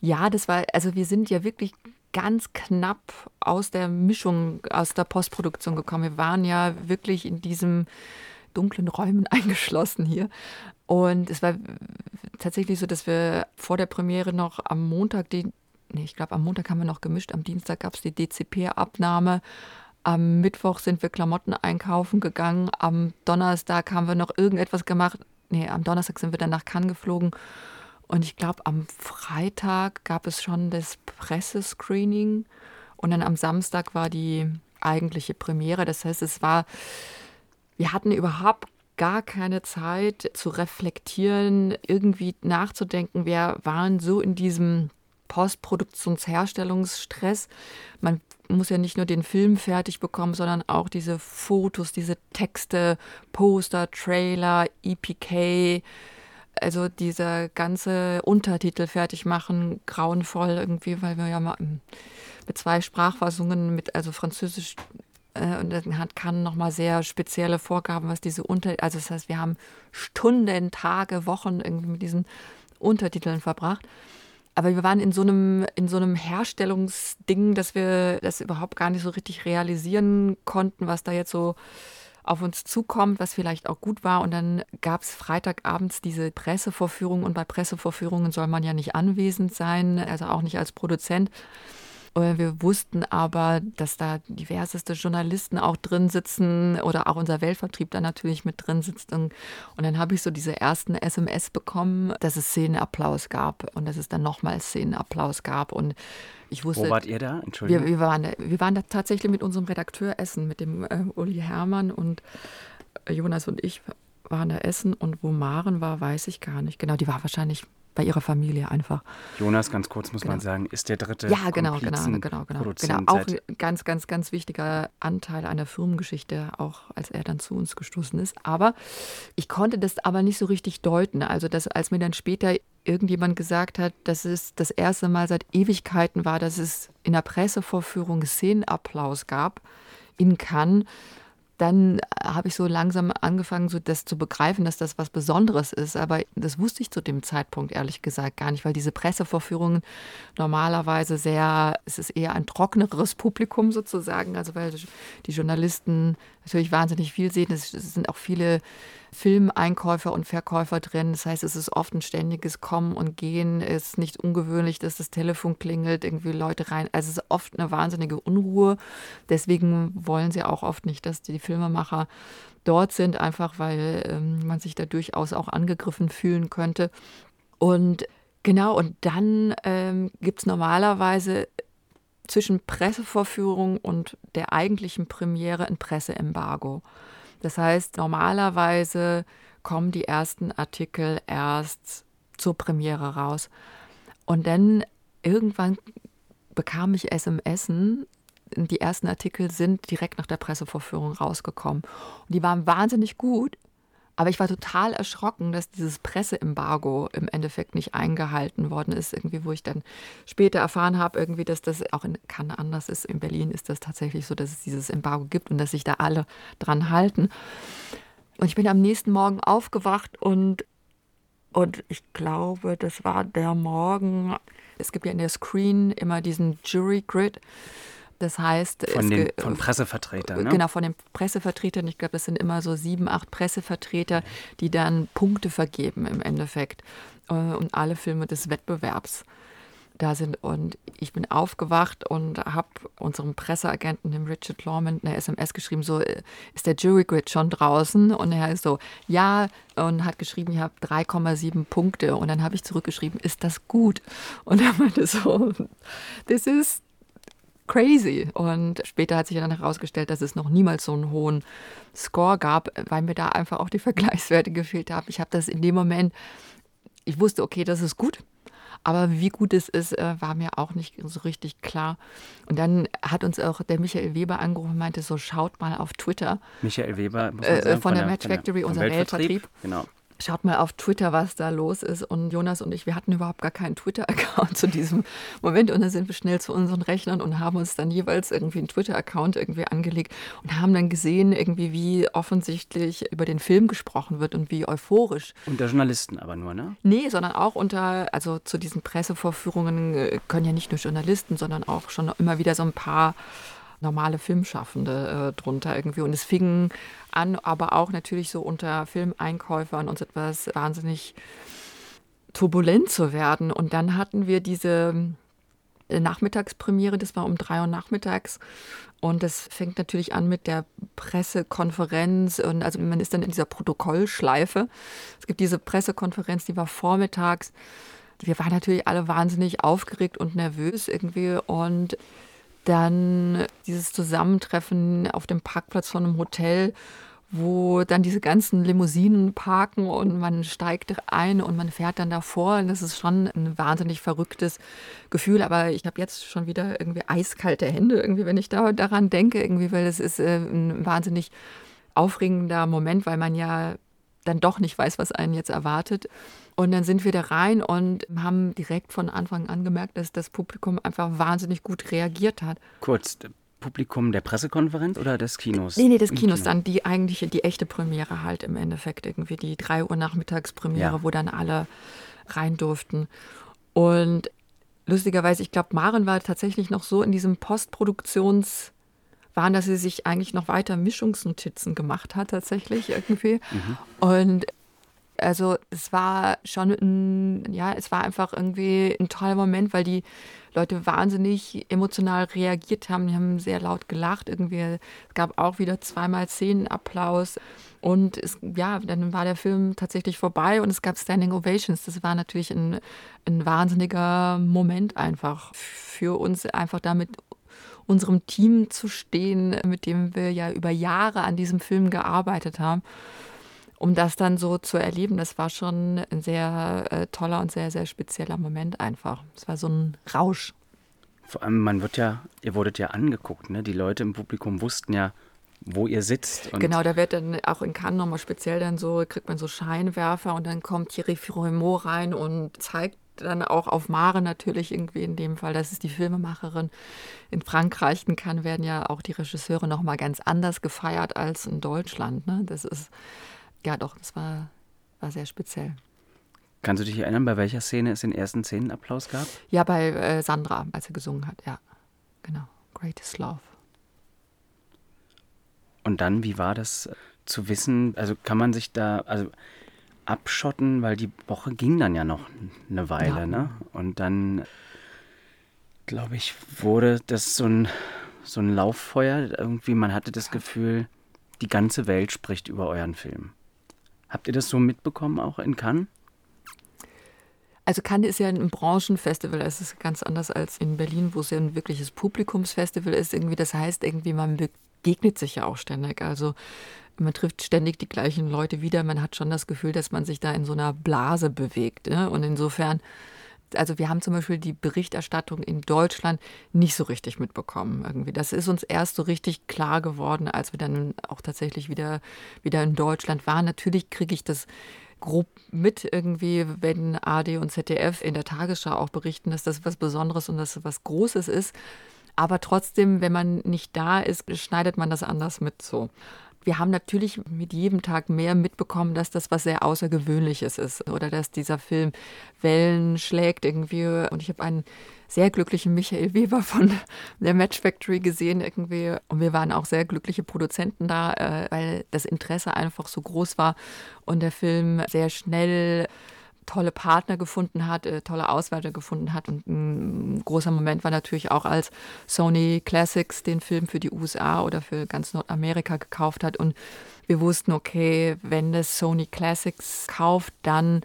[SPEAKER 3] Ja, das war, also wir sind ja wirklich ganz knapp aus der Mischung, aus der Postproduktion gekommen. Wir waren ja wirklich in diesen dunklen Räumen [LAUGHS] eingeschlossen hier. Und es war tatsächlich so, dass wir vor der Premiere noch am Montag, die, nee, ich glaube, am Montag haben wir noch gemischt, am Dienstag gab es die DCP-Abnahme. Am Mittwoch sind wir Klamotten einkaufen gegangen. Am Donnerstag haben wir noch irgendetwas gemacht. Nee, am Donnerstag sind wir dann nach Cannes geflogen und ich glaube, am Freitag gab es schon das Pressescreening und dann am Samstag war die eigentliche Premiere. Das heißt, es war, wir hatten überhaupt gar keine Zeit zu reflektieren, irgendwie nachzudenken. Wir waren so in diesem Postproduktionsherstellungsstress. Man muss ja nicht nur den Film fertig bekommen, sondern auch diese Fotos, diese Texte, Poster, Trailer, EPK, also dieser ganze Untertitel fertig machen, grauenvoll irgendwie, weil wir ja mal mit zwei Sprachfassungen, mit also Französisch äh, und dann hat kann noch mal sehr spezielle Vorgaben, was diese Unter, also das heißt, wir haben Stunden, Tage, Wochen irgendwie mit diesen Untertiteln verbracht. Aber wir waren in so einem, in so einem Herstellungsding, dass wir das überhaupt gar nicht so richtig realisieren konnten, was da jetzt so auf uns zukommt, was vielleicht auch gut war. Und dann gab es Freitagabends diese Pressevorführung und bei Pressevorführungen soll man ja nicht anwesend sein, also auch nicht als Produzent. Wir wussten aber, dass da diverseste Journalisten auch drin sitzen oder auch unser Weltvertrieb da natürlich mit drin sitzt. Und, und dann habe ich so diese ersten SMS bekommen, dass es Szenenapplaus gab und dass es dann nochmal Szenenapplaus gab. Und ich wusste,
[SPEAKER 2] Wo wart ihr da? Entschuldigung.
[SPEAKER 3] Wir, wir, waren, da, wir waren da tatsächlich mit unserem Redakteur essen, mit dem äh, Uli Hermann und äh, Jonas und ich waren da essen und wo Maren war, weiß ich gar nicht. Genau, die war wahrscheinlich bei ihrer Familie einfach.
[SPEAKER 2] Jonas, ganz kurz muss genau. man sagen, ist der dritte.
[SPEAKER 3] Ja, genau, genau, genau, genau. genau. Auch ein ganz, ganz, ganz wichtiger Anteil einer Firmengeschichte, auch als er dann zu uns gestoßen ist. Aber ich konnte das aber nicht so richtig deuten. Also, dass, als mir dann später irgendjemand gesagt hat, dass es das erste Mal seit Ewigkeiten war, dass es in der Pressevorführung Szenenapplaus gab in Cannes dann habe ich so langsam angefangen, so das zu begreifen, dass das was Besonderes ist. Aber das wusste ich zu dem Zeitpunkt ehrlich gesagt gar nicht, weil diese Pressevorführungen normalerweise sehr, es ist eher ein trockeneres [LAUGHS] Publikum sozusagen, also weil die Journalisten natürlich wahnsinnig viel sehen. Es sind auch viele Filmeinkäufer und Verkäufer drin. Das heißt, es ist oft ein ständiges Kommen und Gehen. Es ist nicht ungewöhnlich, dass das Telefon klingelt, irgendwie Leute rein. Also es ist oft eine wahnsinnige Unruhe. Deswegen wollen sie auch oft nicht, dass die Filmemacher dort sind, einfach weil ähm, man sich da durchaus auch angegriffen fühlen könnte. Und genau, und dann ähm, gibt es normalerweise zwischen Pressevorführung und der eigentlichen Premiere ein Presseembargo. Das heißt, normalerweise kommen die ersten Artikel erst zur Premiere raus. Und dann irgendwann bekam ich SMS. Die ersten Artikel sind direkt nach der Pressevorführung rausgekommen. Und die waren wahnsinnig gut. Aber ich war total erschrocken, dass dieses Presseembargo im Endeffekt nicht eingehalten worden ist. Irgendwie, wo ich dann später erfahren habe, irgendwie, dass das auch in Cannes anders ist. In Berlin ist das tatsächlich so, dass es dieses Embargo gibt und dass sich da alle dran halten. Und ich bin am nächsten Morgen aufgewacht und, und ich glaube, das war der Morgen. Es gibt ja in der Screen immer diesen Jury Grid. Das heißt,
[SPEAKER 2] von, den, von Pressevertretern. Ne?
[SPEAKER 3] Genau, von den Pressevertretern. Ich glaube, das sind immer so sieben, acht Pressevertreter, die dann Punkte vergeben im Endeffekt. Äh, und alle Filme des Wettbewerbs da sind. Und ich bin aufgewacht und habe unserem Presseagenten, dem Richard Lawman, eine SMS geschrieben, so, äh, ist der Jury Grid schon draußen? Und er ist so, ja, und hat geschrieben, ich habe 3,7 Punkte. Und dann habe ich zurückgeschrieben, ist das gut? Und er meinte so, [LAUGHS] das ist crazy. Und später hat sich dann herausgestellt, dass es noch niemals so einen hohen Score gab, weil mir da einfach auch die [LAUGHS] Vergleichswerte gefehlt haben. Ich habe das in dem Moment, ich wusste, okay, das ist gut. Aber wie gut es ist, äh, war mir auch nicht so richtig klar. Und dann hat uns auch der Michael Weber angerufen und meinte, so schaut mal auf Twitter.
[SPEAKER 2] Michael Weber,
[SPEAKER 3] äh, sagen, von, der, der Match Factory, unser. Weltvertrieb.
[SPEAKER 2] Genau
[SPEAKER 3] schaut mal auf Twitter, was da los ist. Und Jonas und ich, wir hatten überhaupt gar keinen Twitter-Account zu diesem Moment. Und dann sind wir schnell zu unseren Rechnern und haben uns dann jeweils irgendwie einen Twitter-Account irgendwie angelegt und haben dann gesehen, irgendwie, wie offensichtlich über den Film gesprochen wird und wie euphorisch.
[SPEAKER 2] Unter Journalisten aber nur, ne?
[SPEAKER 3] Nee, sondern auch unter, also zu diesen Pressevorführungen äh, können ja nicht nur Journalisten, sondern auch schon immer wieder so ein paar normale Filmschaffende äh, drunter irgendwie. Und es fing an, aber auch natürlich so unter Filmeinkäufern uns etwas wahnsinnig turbulent zu werden. Und dann hatten wir diese äh, Nachmittagspremiere, das war um drei Uhr nachmittags. Und das fängt natürlich an mit der Pressekonferenz. Und also man ist dann in dieser Protokollschleife. Es gibt diese Pressekonferenz, die war vormittags. Wir waren natürlich alle wahnsinnig aufgeregt und nervös irgendwie. Und dann dieses Zusammentreffen auf dem Parkplatz von einem Hotel, wo dann diese ganzen Limousinen parken und man steigt ein und man fährt dann davor. Und das ist schon ein wahnsinnig verrücktes Gefühl. Aber ich habe jetzt schon wieder irgendwie eiskalte Hände, irgendwie, wenn ich da daran denke, irgendwie, weil es ist äh, ein wahnsinnig aufregender Moment, weil man ja dann doch nicht weiß, was einen jetzt erwartet. Und dann sind wir da rein und haben direkt von Anfang an gemerkt, dass das Publikum einfach wahnsinnig gut reagiert hat.
[SPEAKER 2] Kurz, Publikum der Pressekonferenz oder des Kinos?
[SPEAKER 3] Nee, nee, des Kinos Kino. dann, die eigentliche, die echte Premiere halt im Endeffekt irgendwie, die 3 Uhr Nachmittagspremiere, ja. wo dann alle rein durften. Und lustigerweise, ich glaube, Maren war tatsächlich noch so in diesem Postproduktions- waren, dass sie sich eigentlich noch weiter Mischungsnotizen gemacht hat, tatsächlich irgendwie. Mhm. Und also es war schon ein, ja, es war einfach irgendwie ein toller Moment, weil die Leute wahnsinnig emotional reagiert haben. Die haben sehr laut gelacht. Irgendwie, es gab auch wieder zweimal Szenenapplaus. Und es, ja, dann war der Film tatsächlich vorbei und es gab Standing Ovations. Das war natürlich ein, ein wahnsinniger Moment einfach für uns, einfach damit unserem Team zu stehen, mit dem wir ja über Jahre an diesem Film gearbeitet haben um das dann so zu erleben, das war schon ein sehr äh, toller und sehr, sehr spezieller Moment einfach. Es war so ein Rausch.
[SPEAKER 2] Vor allem, man wird ja, ihr wurdet ja angeguckt, ne? Die Leute im Publikum wussten ja, wo ihr sitzt.
[SPEAKER 3] genau, da wird dann auch in Cannes nochmal speziell dann so, kriegt man so Scheinwerfer und dann kommt Thierry Frémaux rein und zeigt dann auch auf Mare natürlich irgendwie in dem Fall, das ist die Filmemacherin. In Frankreich in Cannes werden ja auch die Regisseure nochmal ganz anders gefeiert als in Deutschland. Ne? Das ist ja, doch, das war, war sehr speziell.
[SPEAKER 2] Kannst du dich erinnern, bei welcher Szene es den ersten Szenenapplaus gab?
[SPEAKER 3] Ja, bei äh, Sandra, als er gesungen hat, ja. Genau. Greatest Love.
[SPEAKER 2] Und dann, wie war das äh, zu wissen? Also kann man sich da also abschotten, weil die Woche ging dann ja noch eine Weile, ja. ne? Und dann, glaube ich, wurde das so ein, so ein Lauffeuer. Irgendwie, man hatte das Gefühl, die ganze Welt spricht über euren Film. Habt ihr das so mitbekommen auch in Cannes?
[SPEAKER 3] Also Cannes ist ja ein Branchenfestival, es ist ganz anders als in Berlin, wo es ja ein wirkliches Publikumsfestival ist. Irgendwie, das heißt, irgendwie man begegnet sich ja auch ständig. Also man trifft ständig die gleichen Leute wieder. Man hat schon das Gefühl, dass man sich da in so einer Blase bewegt. Ne? Und insofern also wir haben zum Beispiel die Berichterstattung in Deutschland nicht so richtig mitbekommen. Irgendwie. Das ist uns erst so richtig klar geworden, als wir dann auch tatsächlich wieder, wieder in Deutschland waren. Natürlich kriege ich das grob mit irgendwie, wenn AD und ZDF in der Tagesschau auch berichten, dass das was Besonderes und das was Großes ist. Aber trotzdem, wenn man nicht da ist, schneidet man das anders mit so wir haben natürlich mit jedem Tag mehr mitbekommen, dass das was sehr Außergewöhnliches ist oder dass dieser Film Wellen schlägt irgendwie. Und ich habe einen sehr glücklichen Michael Weber von [LAUGHS] der Match Factory gesehen irgendwie. Und wir waren auch sehr glückliche Produzenten da, äh, weil das Interesse einfach so groß war und der Film sehr schnell tolle Partner gefunden hat, äh, tolle Auswerter gefunden hat. Und ein großer Moment war natürlich auch, als Sony Classics den Film für die USA oder für ganz Nordamerika gekauft hat. Und wir wussten, okay, wenn das Sony Classics kauft, dann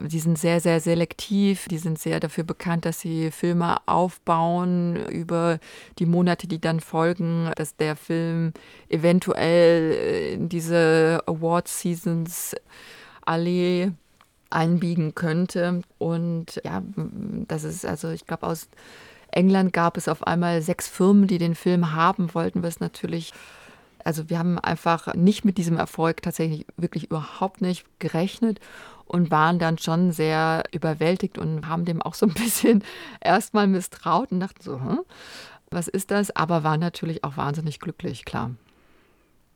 [SPEAKER 3] die sind sehr, sehr selektiv. Die sind sehr dafür bekannt, dass sie Filme aufbauen über die Monate, die dann folgen, dass der Film eventuell in diese Award-Seasons Allee einbiegen könnte. Und ja, das ist also, ich glaube, aus England gab es auf einmal sechs Firmen, die den Film haben wollten, was natürlich also wir haben einfach nicht mit diesem Erfolg tatsächlich wirklich überhaupt nicht gerechnet und waren dann schon sehr überwältigt und haben dem auch so ein [LAUGHS] bisschen erstmal misstraut und dachten so, hm, was ist das? Aber waren natürlich auch wahnsinnig glücklich, klar.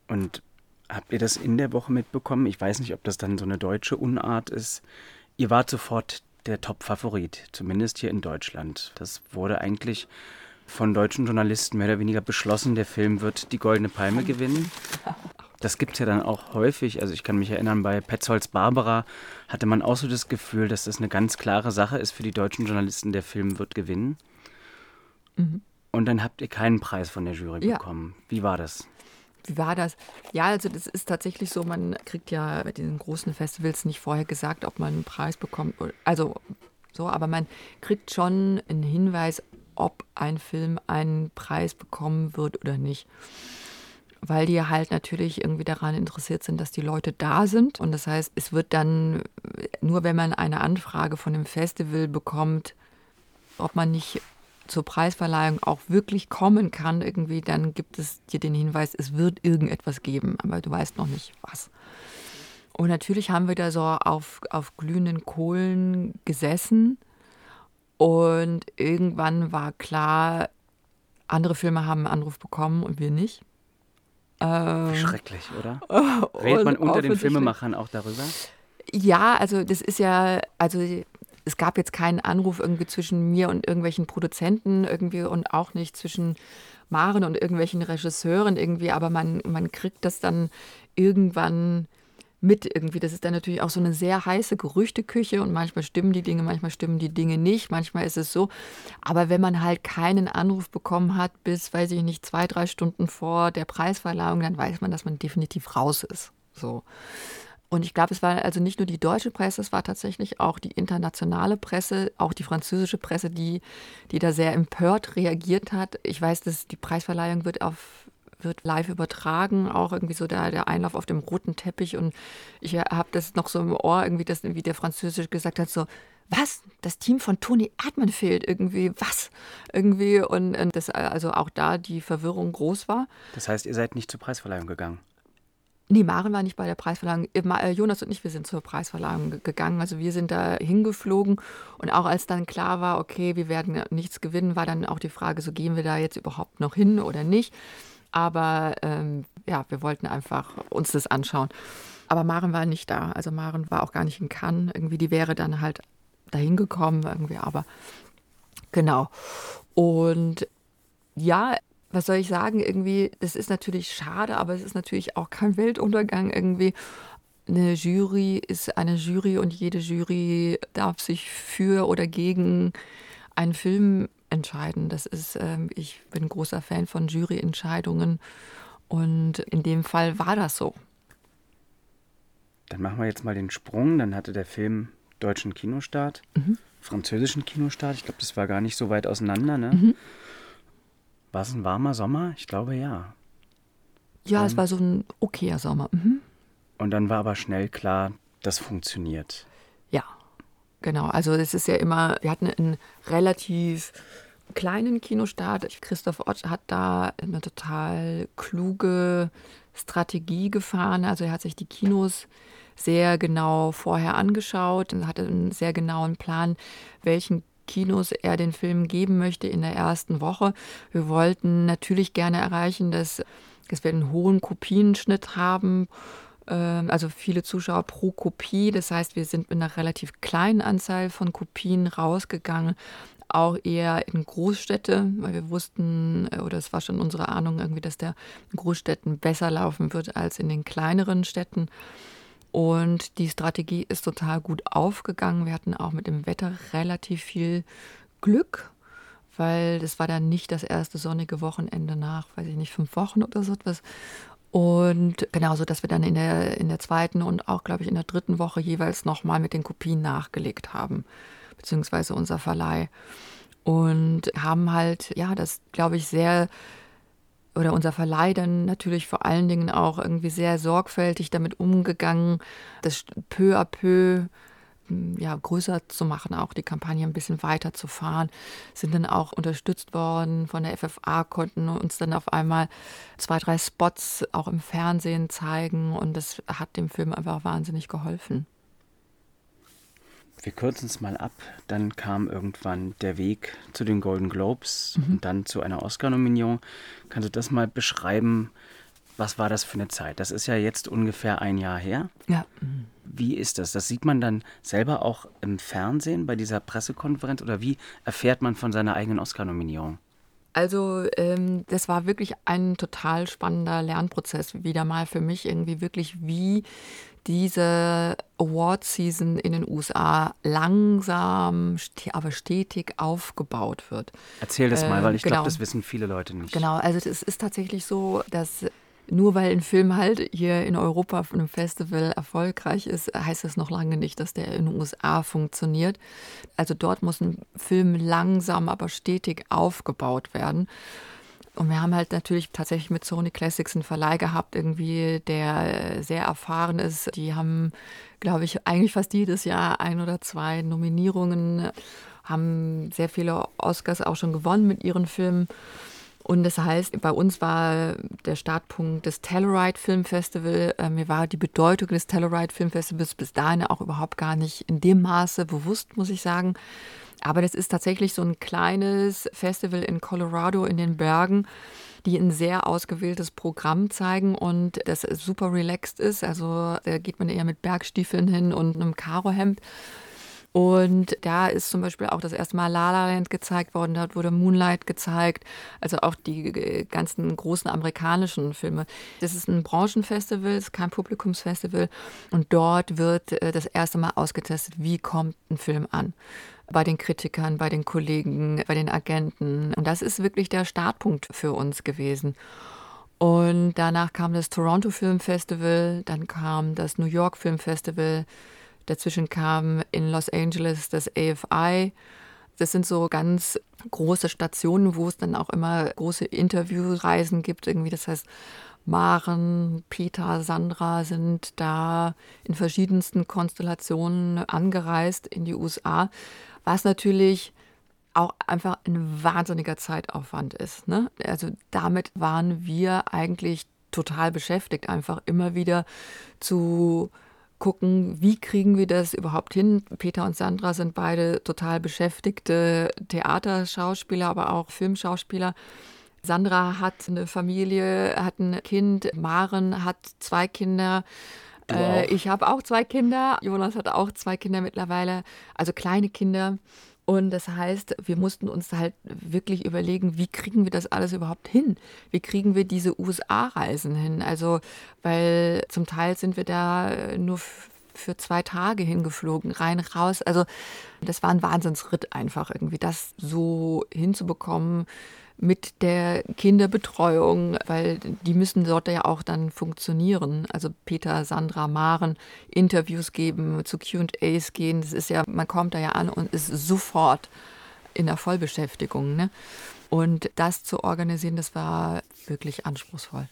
[SPEAKER 2] Und habt ihr das in der Woche mitbekommen? Ich weiß nicht, ob das dann so eine deutsche Unart ist. Ihr wart sofort der Top-Favorit, zumindest hier in Deutschland. Das wurde eigentlich von deutschen Journalisten mehr oder weniger beschlossen, der Film wird die Goldene Palme gewinnen. Das gibt es ja dann auch häufig. Also ich kann mich erinnern, bei Petzolds Barbara hatte man auch so das Gefühl, dass das eine ganz klare Sache ist für die deutschen Journalisten, der Film wird gewinnen. Mhm. Und dann habt ihr keinen Preis von der Jury ja. bekommen. Wie war das?
[SPEAKER 3] Wie war das? Ja, also das ist tatsächlich so, man kriegt ja bei diesen großen Festivals nicht vorher gesagt, ob man einen Preis bekommt. Also so, aber man kriegt schon einen Hinweis, ob ein Film einen Preis bekommen wird oder nicht. Weil die halt natürlich irgendwie daran interessiert sind, dass die Leute da sind. Und das heißt, es wird dann, nur wenn man eine Anfrage von dem Festival bekommt, ob man nicht zur Preisverleihung auch wirklich kommen kann, irgendwie, dann gibt es dir den Hinweis, es wird irgendetwas geben, aber du weißt noch nicht was. Und natürlich haben wir da so auf, auf glühenden Kohlen gesessen und irgendwann war klar, andere Filme haben einen Anruf bekommen und wir nicht.
[SPEAKER 2] Ähm, Schrecklich, oder? [LAUGHS] Redet man unter den Filmemachern auch darüber?
[SPEAKER 3] Ja, also das ist ja, also es gab jetzt keinen Anruf irgendwie zwischen mir und irgendwelchen Produzenten irgendwie und auch nicht zwischen Maren und irgendwelchen Regisseuren irgendwie, aber man, man kriegt das dann irgendwann mit irgendwie. Das ist dann natürlich auch so eine sehr heiße Gerüchteküche und manchmal stimmen die Dinge, manchmal stimmen die Dinge nicht, manchmal ist es so. Aber wenn man halt keinen Anruf bekommen hat bis, weiß ich nicht, zwei, drei Stunden vor der Preisverleihung, dann weiß man, dass man definitiv raus ist. So. Und ich glaube, es war also nicht nur die deutsche Presse, es war tatsächlich auch die internationale Presse, auch die französische Presse, die, die da sehr empört reagiert hat. Ich weiß, dass die Preisverleihung wird auf wird live übertragen, auch irgendwie so der, der Einlauf auf dem roten Teppich. Und ich habe das noch so im Ohr, irgendwie, dass irgendwie der Französisch gesagt hat, so, was? Das Team von Toni Erdmann fehlt irgendwie, was? Irgendwie und, und das also auch da die Verwirrung groß war.
[SPEAKER 2] Das heißt, ihr seid nicht zur Preisverleihung gegangen?
[SPEAKER 3] Nee, Maren war nicht bei der Preisverleihung. Äh, äh, Jonas und ich, wir sind zur Preisverleihung gegangen. Also wir sind da hingeflogen. Und auch als dann klar war, okay, wir werden nichts gewinnen, war dann auch die Frage, so gehen wir da jetzt überhaupt noch hin oder nicht. Aber ähm, ja, wir wollten einfach uns das anschauen. Aber Maren war nicht da. Also Maren war auch gar nicht in Cannes. Irgendwie, die wäre dann halt dahin gekommen irgendwie. Aber genau. Und ja, was soll ich sagen? Irgendwie, das ist natürlich schade, aber es ist natürlich auch kein Weltuntergang irgendwie. Eine Jury ist eine Jury und jede Jury darf sich für oder gegen einen Film entscheiden. Das ist, ähm, ich bin großer Fan von Juryentscheidungen und in dem Fall war das so.
[SPEAKER 2] Dann machen wir jetzt mal den Sprung. Dann hatte der Film deutschen Kinostart, mhm. französischen Kinostart. Ich glaube, das war gar nicht so weit auseinander. Ne? Mhm. War es ein warmer Sommer? Ich glaube ja.
[SPEAKER 3] Ja, ähm, es war so ein okayer Sommer. Mhm.
[SPEAKER 2] Und dann war aber schnell klar, das funktioniert.
[SPEAKER 3] Ja, Genau, also es ist ja immer, wir hatten einen relativ kleinen Kinostart. Christoph Ott hat da eine total kluge Strategie gefahren. Also er hat sich die Kinos sehr genau vorher angeschaut und hatte einen sehr genauen Plan, welchen Kinos er den Film geben möchte in der ersten Woche. Wir wollten natürlich gerne erreichen, dass, dass wir einen hohen Kopienschnitt haben ähm, also viele Zuschauer pro Kopie. Das heißt, wir sind mit einer relativ kleinen Anzahl von Kopien rausgegangen, auch eher in Großstädte, weil wir wussten, äh, oder es war schon unsere Ahnung irgendwie, dass der in Großstädten besser laufen wird als in den kleineren Städten. Und die Strategie ist total gut aufgegangen. Wir hatten auch mit dem Wetter relativ viel Glück, weil das war dann nicht das erste sonnige Wochenende nach, weiß ich nicht, fünf Wochen oder so etwas. Und genauso, dass wir dann in der, in der zweiten und auch, glaube ich, in der dritten Woche jeweils nochmal mit den Kopien nachgelegt haben, beziehungsweise unser Verleih. Und haben halt, ja, das, glaube ich, sehr, oder unser Verleih dann natürlich vor allen Dingen auch irgendwie sehr sorgfältig damit umgegangen, das peu à peu ja, größer zu machen, auch die Kampagne ein bisschen weiter zu fahren, sind dann auch unterstützt worden von der FFA, konnten uns dann auf einmal zwei, drei Spots auch im Fernsehen zeigen und das hat dem Film einfach wahnsinnig geholfen.
[SPEAKER 2] Wir kürzen es mal ab. Dann kam irgendwann der Weg zu den Golden Globes mhm. und dann zu einer Oscar-Nominierung. Kannst du das mal beschreiben? Was war das für eine Zeit? Das ist ja jetzt ungefähr ein Jahr her.
[SPEAKER 3] Ja.
[SPEAKER 2] Wie ist das? Das sieht man dann selber auch im Fernsehen bei dieser Pressekonferenz oder wie erfährt man von seiner eigenen Oscar-Nominierung?
[SPEAKER 3] Also ähm, das war wirklich ein total spannender Lernprozess wieder mal für mich irgendwie wirklich, wie diese Award-Season in den USA langsam, aber stetig aufgebaut wird.
[SPEAKER 2] Erzähl das mal, weil ich genau. glaube, das wissen viele Leute nicht.
[SPEAKER 3] Genau, also es ist tatsächlich so, dass nur weil ein Film halt hier in Europa von einem Festival erfolgreich ist, heißt das noch lange nicht, dass der in den USA funktioniert. Also dort muss ein Film langsam, aber stetig aufgebaut werden. Und wir haben halt natürlich tatsächlich mit Sony Classics einen Verleih gehabt, irgendwie, der sehr erfahren ist. Die haben, glaube ich, eigentlich fast jedes Jahr ein oder zwei Nominierungen, haben sehr viele Oscars auch schon gewonnen mit ihren Filmen. Und das heißt, bei uns war der Startpunkt das Telluride Film Festival. Äh, mir war die Bedeutung des Telluride Film Festivals bis dahin auch überhaupt gar nicht in dem Maße bewusst, muss ich sagen. Aber das ist tatsächlich so ein kleines Festival in Colorado in den Bergen, die ein sehr ausgewähltes Programm zeigen und das super relaxed ist. Also da geht man eher mit Bergstiefeln hin und einem Karohemd. Und da ist zum Beispiel auch das erste Mal La La Land gezeigt worden, dort wurde Moonlight gezeigt, also auch die ganzen großen amerikanischen Filme. Das ist ein Branchenfestival, es ist kein Publikumsfestival und dort wird äh, das erste Mal ausgetestet, wie kommt ein Film an bei den Kritikern, bei den Kollegen, bei den Agenten. Und das ist wirklich der Startpunkt für uns gewesen. Und danach kam das Toronto Film Festival, dann kam das New York Film Festival, Dazwischen kam in Los Angeles das AFI. Das sind so ganz große Stationen, wo es dann auch immer große Interviewreisen gibt. Irgendwie, das heißt, Maren, Peter, Sandra sind da in verschiedensten Konstellationen angereist in die USA, was natürlich auch einfach ein wahnsinniger Zeitaufwand ist. Ne? Also damit waren wir eigentlich total beschäftigt, einfach immer wieder zu gucken, wie kriegen wir das überhaupt hin. Peter und Sandra sind beide total beschäftigte Theaterschauspieler, aber auch Filmschauspieler. Sandra hat eine Familie, hat ein Kind. Maren hat zwei Kinder. Äh, ich habe auch zwei Kinder. Jonas hat auch zwei Kinder mittlerweile, also kleine Kinder. Und das heißt, wir mussten uns halt wirklich überlegen, wie kriegen wir das alles überhaupt hin? Wie kriegen wir diese USA-Reisen hin? Also, weil zum Teil sind wir da nur für zwei Tage hingeflogen, rein, raus. Also, das war ein Wahnsinnsritt einfach irgendwie, das so hinzubekommen mit der Kinderbetreuung, weil die müssen dort ja auch dann funktionieren. Also Peter, Sandra, Maren Interviews geben, zu QAs gehen. Das ist ja, man kommt da ja an und ist sofort in der Vollbeschäftigung. Ne? Und das zu organisieren, das war wirklich anspruchsvoll.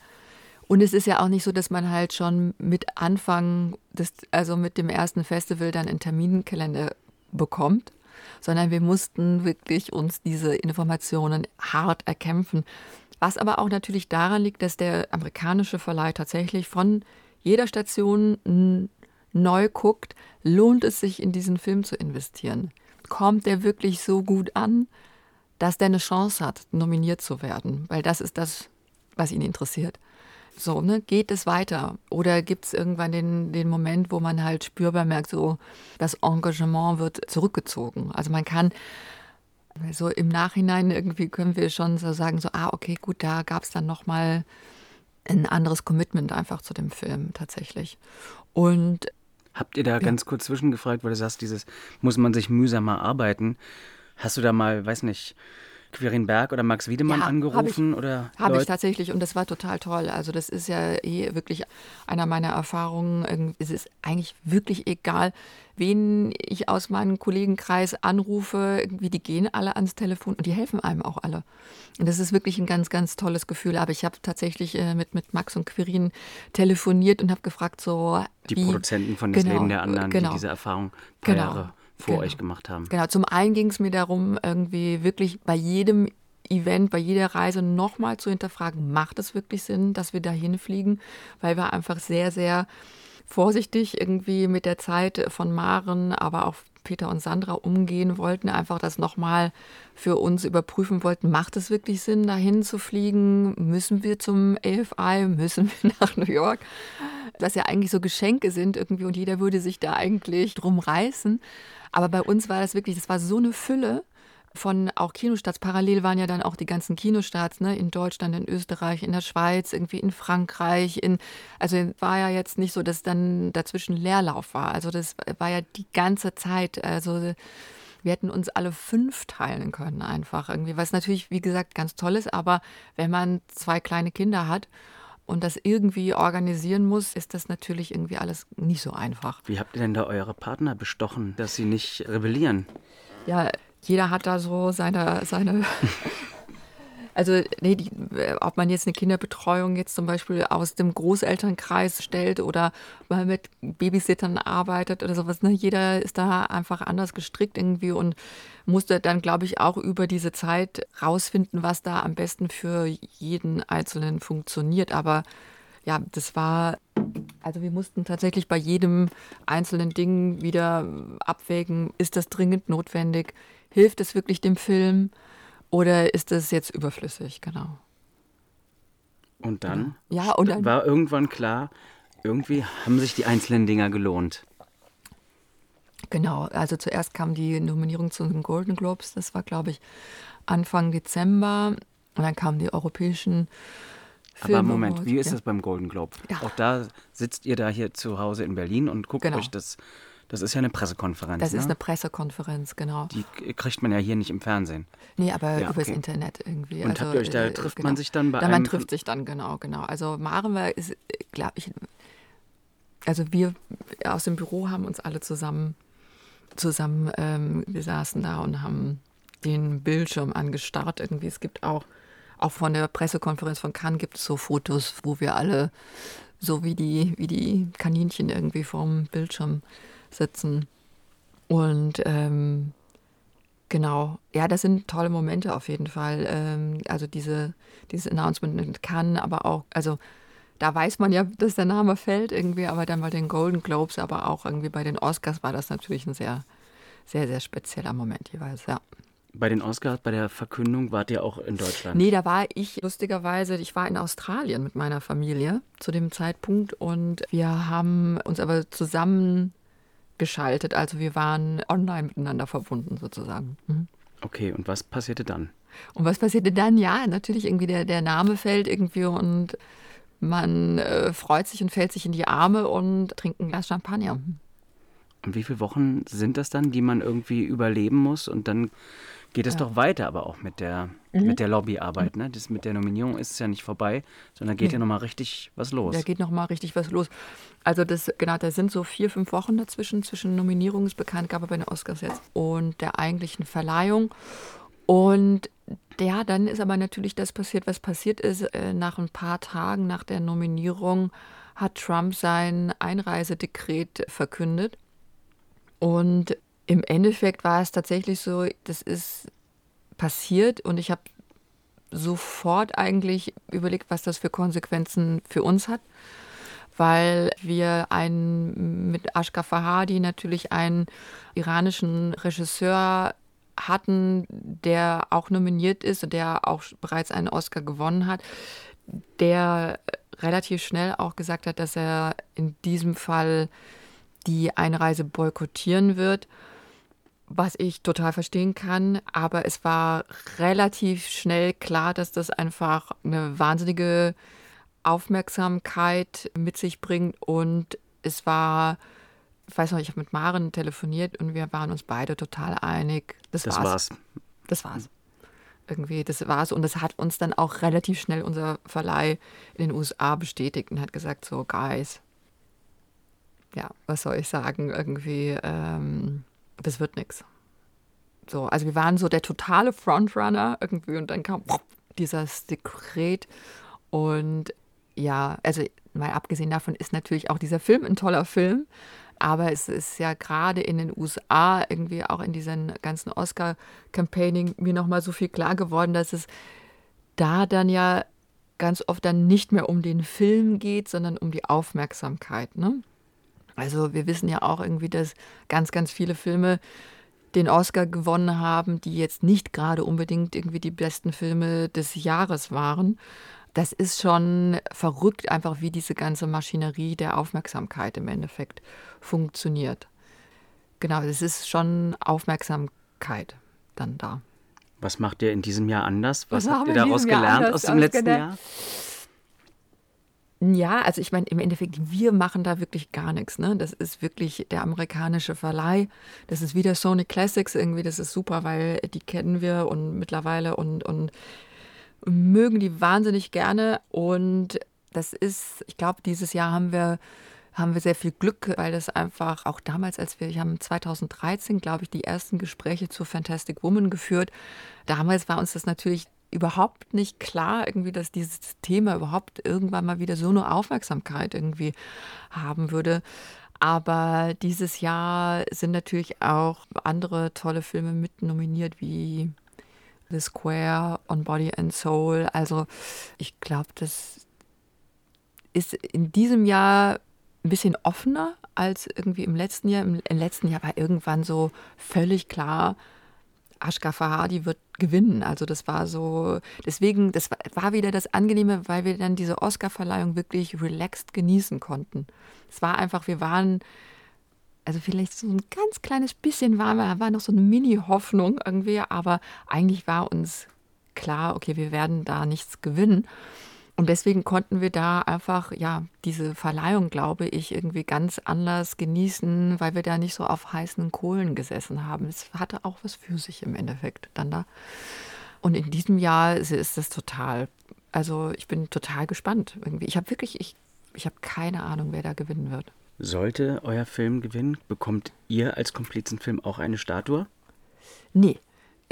[SPEAKER 3] Und es ist ja auch nicht so, dass man halt schon mit Anfang, des, also mit dem ersten Festival dann einen Terminkalender bekommt, sondern wir mussten wirklich uns diese Informationen hart erkämpfen. Was aber auch natürlich daran liegt, dass der amerikanische Verleih tatsächlich von jeder Station neu guckt, lohnt es sich in diesen Film zu investieren? Kommt der wirklich so gut an, dass der eine Chance hat, nominiert zu werden? Weil das ist das, was ihn interessiert. So, ne, geht es weiter? Oder gibt es irgendwann den, den Moment, wo man halt spürbar merkt, so das Engagement wird zurückgezogen? Also man kann so im Nachhinein irgendwie können wir schon so sagen, so, ah, okay, gut, da gab es dann nochmal ein anderes Commitment einfach zu dem Film tatsächlich. Und
[SPEAKER 2] Habt ihr da ja. ganz kurz zwischengefragt, weil du sagst, dieses muss man sich mühsamer arbeiten. Hast du da mal, weiß nicht, Quirin Berg oder Max Wiedemann
[SPEAKER 3] Ja,
[SPEAKER 2] angerufen?
[SPEAKER 3] hab
[SPEAKER 2] oder
[SPEAKER 3] Habe ich tatsächlich und das war total toll. Also das ist ja eh wirklich einer meiner Erfahrungen. Es ist eigentlich wirklich egal, wen ich aus meinem Kollegenkreis anrufe. Irgendwie die gehen alle ans Telefon und die helfen einem auch alle. Und das ist wirklich ein ganz, ganz tolles Gefühl. Aber ich habe tatsächlich äh, mit, mit Max und Quirin telefoniert und habe gefragt, so
[SPEAKER 2] Die
[SPEAKER 3] wie,
[SPEAKER 2] Produzenten von Das
[SPEAKER 3] Genau,
[SPEAKER 2] Leben der anderen,
[SPEAKER 3] genau.
[SPEAKER 2] die diese Erfahrung paar
[SPEAKER 3] Genau,
[SPEAKER 2] Jahre vor
[SPEAKER 3] genau.
[SPEAKER 2] euch gemacht haben.
[SPEAKER 3] Genau, zum einen ging es mir darum, irgendwie wirklich bei jedem Event, bei jeder Reise nochmal zu hinterfragen, macht es wirklich Sinn, dass wir da hinfliegen? Weil wir einfach sehr, sehr vorsichtig irgendwie mit der Zeit von Maren, aber auch Peter und Sandra umgehen wollten, einfach das nochmal für uns überprüfen wollten, macht es wirklich Sinn, dahin zu fliegen? Müssen wir zum AFI? Müssen wir [LAUGHS] nach New York? Was ja eigentlich so Geschenke sind irgendwie und jeder würde sich da eigentlich drum reißen. Aber bei uns war das wirklich, das war so eine Fülle von auch Kinostarts. Parallel waren ja dann auch die ganzen Kinostarts ne, in Deutschland, in Österreich, in der Schweiz, irgendwie in Frankreich. In, also war ja jetzt nicht so, dass dann dazwischen Leerlauf war. Also das war ja die ganze Zeit. Also wir hätten uns alle fünf teilen können einfach irgendwie, was natürlich, wie gesagt, ganz toll ist. Aber wenn man zwei kleine Kinder hat und das irgendwie organisieren muss, ist das natürlich irgendwie alles nicht so einfach.
[SPEAKER 2] Wie habt ihr denn da eure Partner bestochen, dass sie nicht rebellieren?
[SPEAKER 3] Ja, jeder hat da so seine, seine [LAUGHS] also nee, die, ob man jetzt eine Kinderbetreuung jetzt zum Beispiel aus dem Großelternkreis stellt oder mal mit Babysittern arbeitet oder sowas, ne? jeder ist da einfach anders gestrickt irgendwie und musste dann, glaube ich, auch über diese Zeit rausfinden, was da am besten für jeden Einzelnen funktioniert. Aber ja, das war, also wir mussten tatsächlich bei jedem einzelnen Ding wieder abwägen, ist das dringend notwendig? Hilft es wirklich dem Film oder ist es jetzt überflüssig? Genau.
[SPEAKER 2] Und dann
[SPEAKER 3] Ja, und dann,
[SPEAKER 2] war irgendwann klar, irgendwie haben sich die einzelnen Dinger gelohnt.
[SPEAKER 3] genau, also zuerst kam die Nominierung zu den Golden Globes, das war, glaube ich, Anfang Dezember. Und dann kamen die europäischen
[SPEAKER 2] Aber
[SPEAKER 3] Film
[SPEAKER 2] Moment, wie ist das beim Golden Globe?
[SPEAKER 3] Ja.
[SPEAKER 2] Auch da sitzt ihr da hier zu Hause in Berlin und guckt
[SPEAKER 3] Genau.
[SPEAKER 2] euch das. Das ist ja eine Pressekonferenz.
[SPEAKER 3] Das
[SPEAKER 2] ne?
[SPEAKER 3] ist eine Pressekonferenz, genau.
[SPEAKER 2] Die kriegt man ja hier nicht im Fernsehen.
[SPEAKER 3] Nee, aber
[SPEAKER 2] Ja,
[SPEAKER 3] übers
[SPEAKER 2] okay.
[SPEAKER 3] Internet irgendwie.
[SPEAKER 2] Und habt ihr euch da-
[SPEAKER 3] äh,
[SPEAKER 2] trifft
[SPEAKER 3] genau.
[SPEAKER 2] man sich dann bei
[SPEAKER 3] da
[SPEAKER 2] einem
[SPEAKER 3] Man trifft sich dann, genau, genau. Also Maren war, ist, glaube ich, also wir aus dem Büro haben uns alle zusammen, zusammen, ähm, wir saßen da und haben den Bildschirm angestarrt. Irgendwie, es gibt auch, auch von der Pressekonferenz von Cannes gibt es so Fotos, wo wir alle so wie die, wie die Kaninchen irgendwie vorm Bildschirm sitzen. Und ähm, Genau, ja, das sind tolle Momente auf jeden Fall. Ähm, also diese, dieses Announcement in Cannes, aber auch, also da weiß man ja, dass der Name fällt irgendwie, aber dann bei den Golden Globes, aber auch irgendwie bei den Oscars war das natürlich ein sehr, sehr, sehr spezieller Moment jeweils, ja.
[SPEAKER 2] Bei den Oscars, bei der Verkündung wart ihr auch in Deutschland.
[SPEAKER 3] Nee, da war ich lustigerweise, ich war in Australien mit meiner Familie zu dem Zeitpunkt und wir haben uns aber zusammen geschaltet, also wir waren online miteinander verbunden sozusagen. Mhm.
[SPEAKER 2] Okay, und was passierte dann?
[SPEAKER 3] Und was passierte dann? Ja, natürlich irgendwie der, der Name fällt irgendwie und man äh, freut sich und fällt sich in die Arme und trinkt ein Glas Champagner.
[SPEAKER 2] Und wie viele Wochen sind das dann, die man irgendwie überleben muss? Und dann geht es doch weiter, aber auch mit der,
[SPEAKER 3] Mhm.
[SPEAKER 2] mit der Lobbyarbeit. Ne? Das mit der Nominierung ist es ja nicht vorbei, sondern geht ja nochmal richtig was los.
[SPEAKER 3] Da geht noch mal richtig was los. Also das, genau, da sind so vier, fünf Wochen dazwischen, zwischen Nominierungsbekanntgabe bei den Oscars jetzt und der eigentlichen Verleihung. Und ja, dann ist aber natürlich das passiert, was passiert ist. Äh, Nach ein paar Tagen nach der Nominierung hat Trump sein Einreisedekret verkündet. Und im Endeffekt war es tatsächlich so, das ist passiert und ich habe sofort eigentlich überlegt, was das für Konsequenzen für uns hat, weil wir einen mit Ashgar Fahadi natürlich einen iranischen Regisseur hatten, der auch nominiert ist und der auch bereits einen Oscar gewonnen hat, der relativ schnell auch gesagt hat, dass er in diesem Fall die Einreise boykottieren wird was ich total verstehen kann, aber es war relativ schnell klar, dass das einfach eine wahnsinnige Aufmerksamkeit mit sich bringt und es war, ich weiß noch, ich habe mit Maren telefoniert und wir waren uns beide total einig. Das,
[SPEAKER 2] das
[SPEAKER 3] war's.
[SPEAKER 2] war's.
[SPEAKER 3] Das war's. Irgendwie, das war es. Und das hat uns dann auch relativ schnell unser Verleih in den USA bestätigt und hat gesagt, so, Guys, ja, was soll ich sagen, irgendwie, ähm, das wird nichts. So, also wir waren so der totale Frontrunner irgendwie und dann kam dieses Dekret und ja, also mal abgesehen davon ist natürlich auch dieser Film ein toller Film, aber es ist ja gerade in den USA irgendwie auch in diesem ganzen Oscar-Campaigning mir nochmal so viel klar geworden, dass es da dann ja ganz oft dann nicht mehr um den Film geht, sondern um die Aufmerksamkeit. Ne? Also wir wissen ja auch irgendwie, dass ganz, ganz viele Filme den Oscar gewonnen haben, die jetzt nicht gerade unbedingt irgendwie die besten Filme des Jahres waren. Das ist schon verrückt, einfach wie diese ganze Maschinerie der Aufmerksamkeit im Endeffekt funktioniert. Genau, es ist schon Aufmerksamkeit dann da.
[SPEAKER 2] Was macht ihr in diesem Jahr anders? Was, Was habt ihr daraus gelernt aus dem letzten Jahr?
[SPEAKER 3] Ja, also ich meine, im Endeffekt, wir machen da wirklich gar nichts. Ne? Das ist wirklich der amerikanische Verleih. Das ist wieder Sony Classics irgendwie. Das ist super, weil die kennen wir und mittlerweile und, und mögen die wahnsinnig gerne. Und das ist, ich glaube, dieses Jahr haben wir haben wir sehr viel Glück, weil das einfach auch damals, als wir, wir haben 2013, glaube ich, die ersten Gespräche zu Fantastic Woman geführt. Damals war uns das natürlich überhaupt nicht klar, irgendwie, dass dieses Thema überhaupt irgendwann mal wieder so eine Aufmerksamkeit irgendwie haben würde. Aber dieses Jahr sind natürlich auch andere tolle Filme mit nominiert, wie The Square, On Body and Soul. Also ich glaube, das ist in diesem Jahr ein bisschen offener als irgendwie im letzten Jahr. Im, letzten Jahr war irgendwann so völlig klar, Ashka Fahadi wird gewinnen. Also das war so, deswegen, das war wieder das Angenehme, weil wir dann diese Oscar-Verleihung wirklich relaxed genießen konnten. Es war einfach, wir waren, also vielleicht so ein ganz kleines bisschen war, war noch so eine Mini-Hoffnung irgendwie, aber eigentlich war uns klar, okay, wir werden da nichts gewinnen. Und deswegen konnten wir da einfach, ja, diese Verleihung, glaube ich, irgendwie ganz anders genießen, weil wir da nicht so auf heißen Kohlen gesessen haben. Es hatte auch was für sich im Endeffekt dann da. Und in diesem Jahr ist das total, also ich bin total gespannt irgendwie. Ich habe wirklich, ich, ich habe keine Ahnung, wer da gewinnen wird.
[SPEAKER 2] Sollte euer Film gewinnen, bekommt ihr als Komplizenfilm auch eine Statue?
[SPEAKER 3] Nee,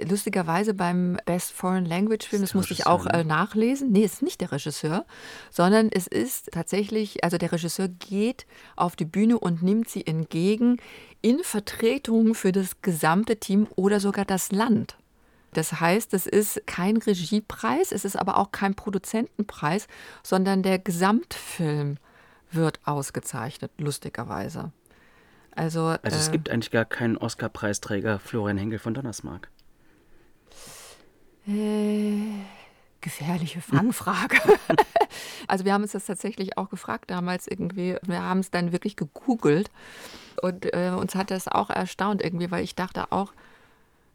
[SPEAKER 3] lustigerweise beim Best Foreign Language Film, das musste ich auch äh, nachlesen. Nee, es ist nicht der Regisseur, sondern es ist tatsächlich, also der Regisseur geht auf die Bühne und nimmt sie entgegen in Vertretung für das gesamte Team oder sogar das Land. Das heißt, es ist kein Regiepreis, es ist aber auch kein Produzentenpreis, sondern der Gesamtfilm wird ausgezeichnet, lustigerweise.
[SPEAKER 2] Also, also es äh, gibt eigentlich gar keinen Oscar-Preisträger Florian Henkel von Donnersmarck.
[SPEAKER 3] Äh, gefährliche Fangfrage. [LAUGHS] also wir haben uns das tatsächlich auch gefragt damals irgendwie. Wir haben es dann wirklich gegoogelt und äh, uns hat das auch erstaunt irgendwie, weil ich dachte auch,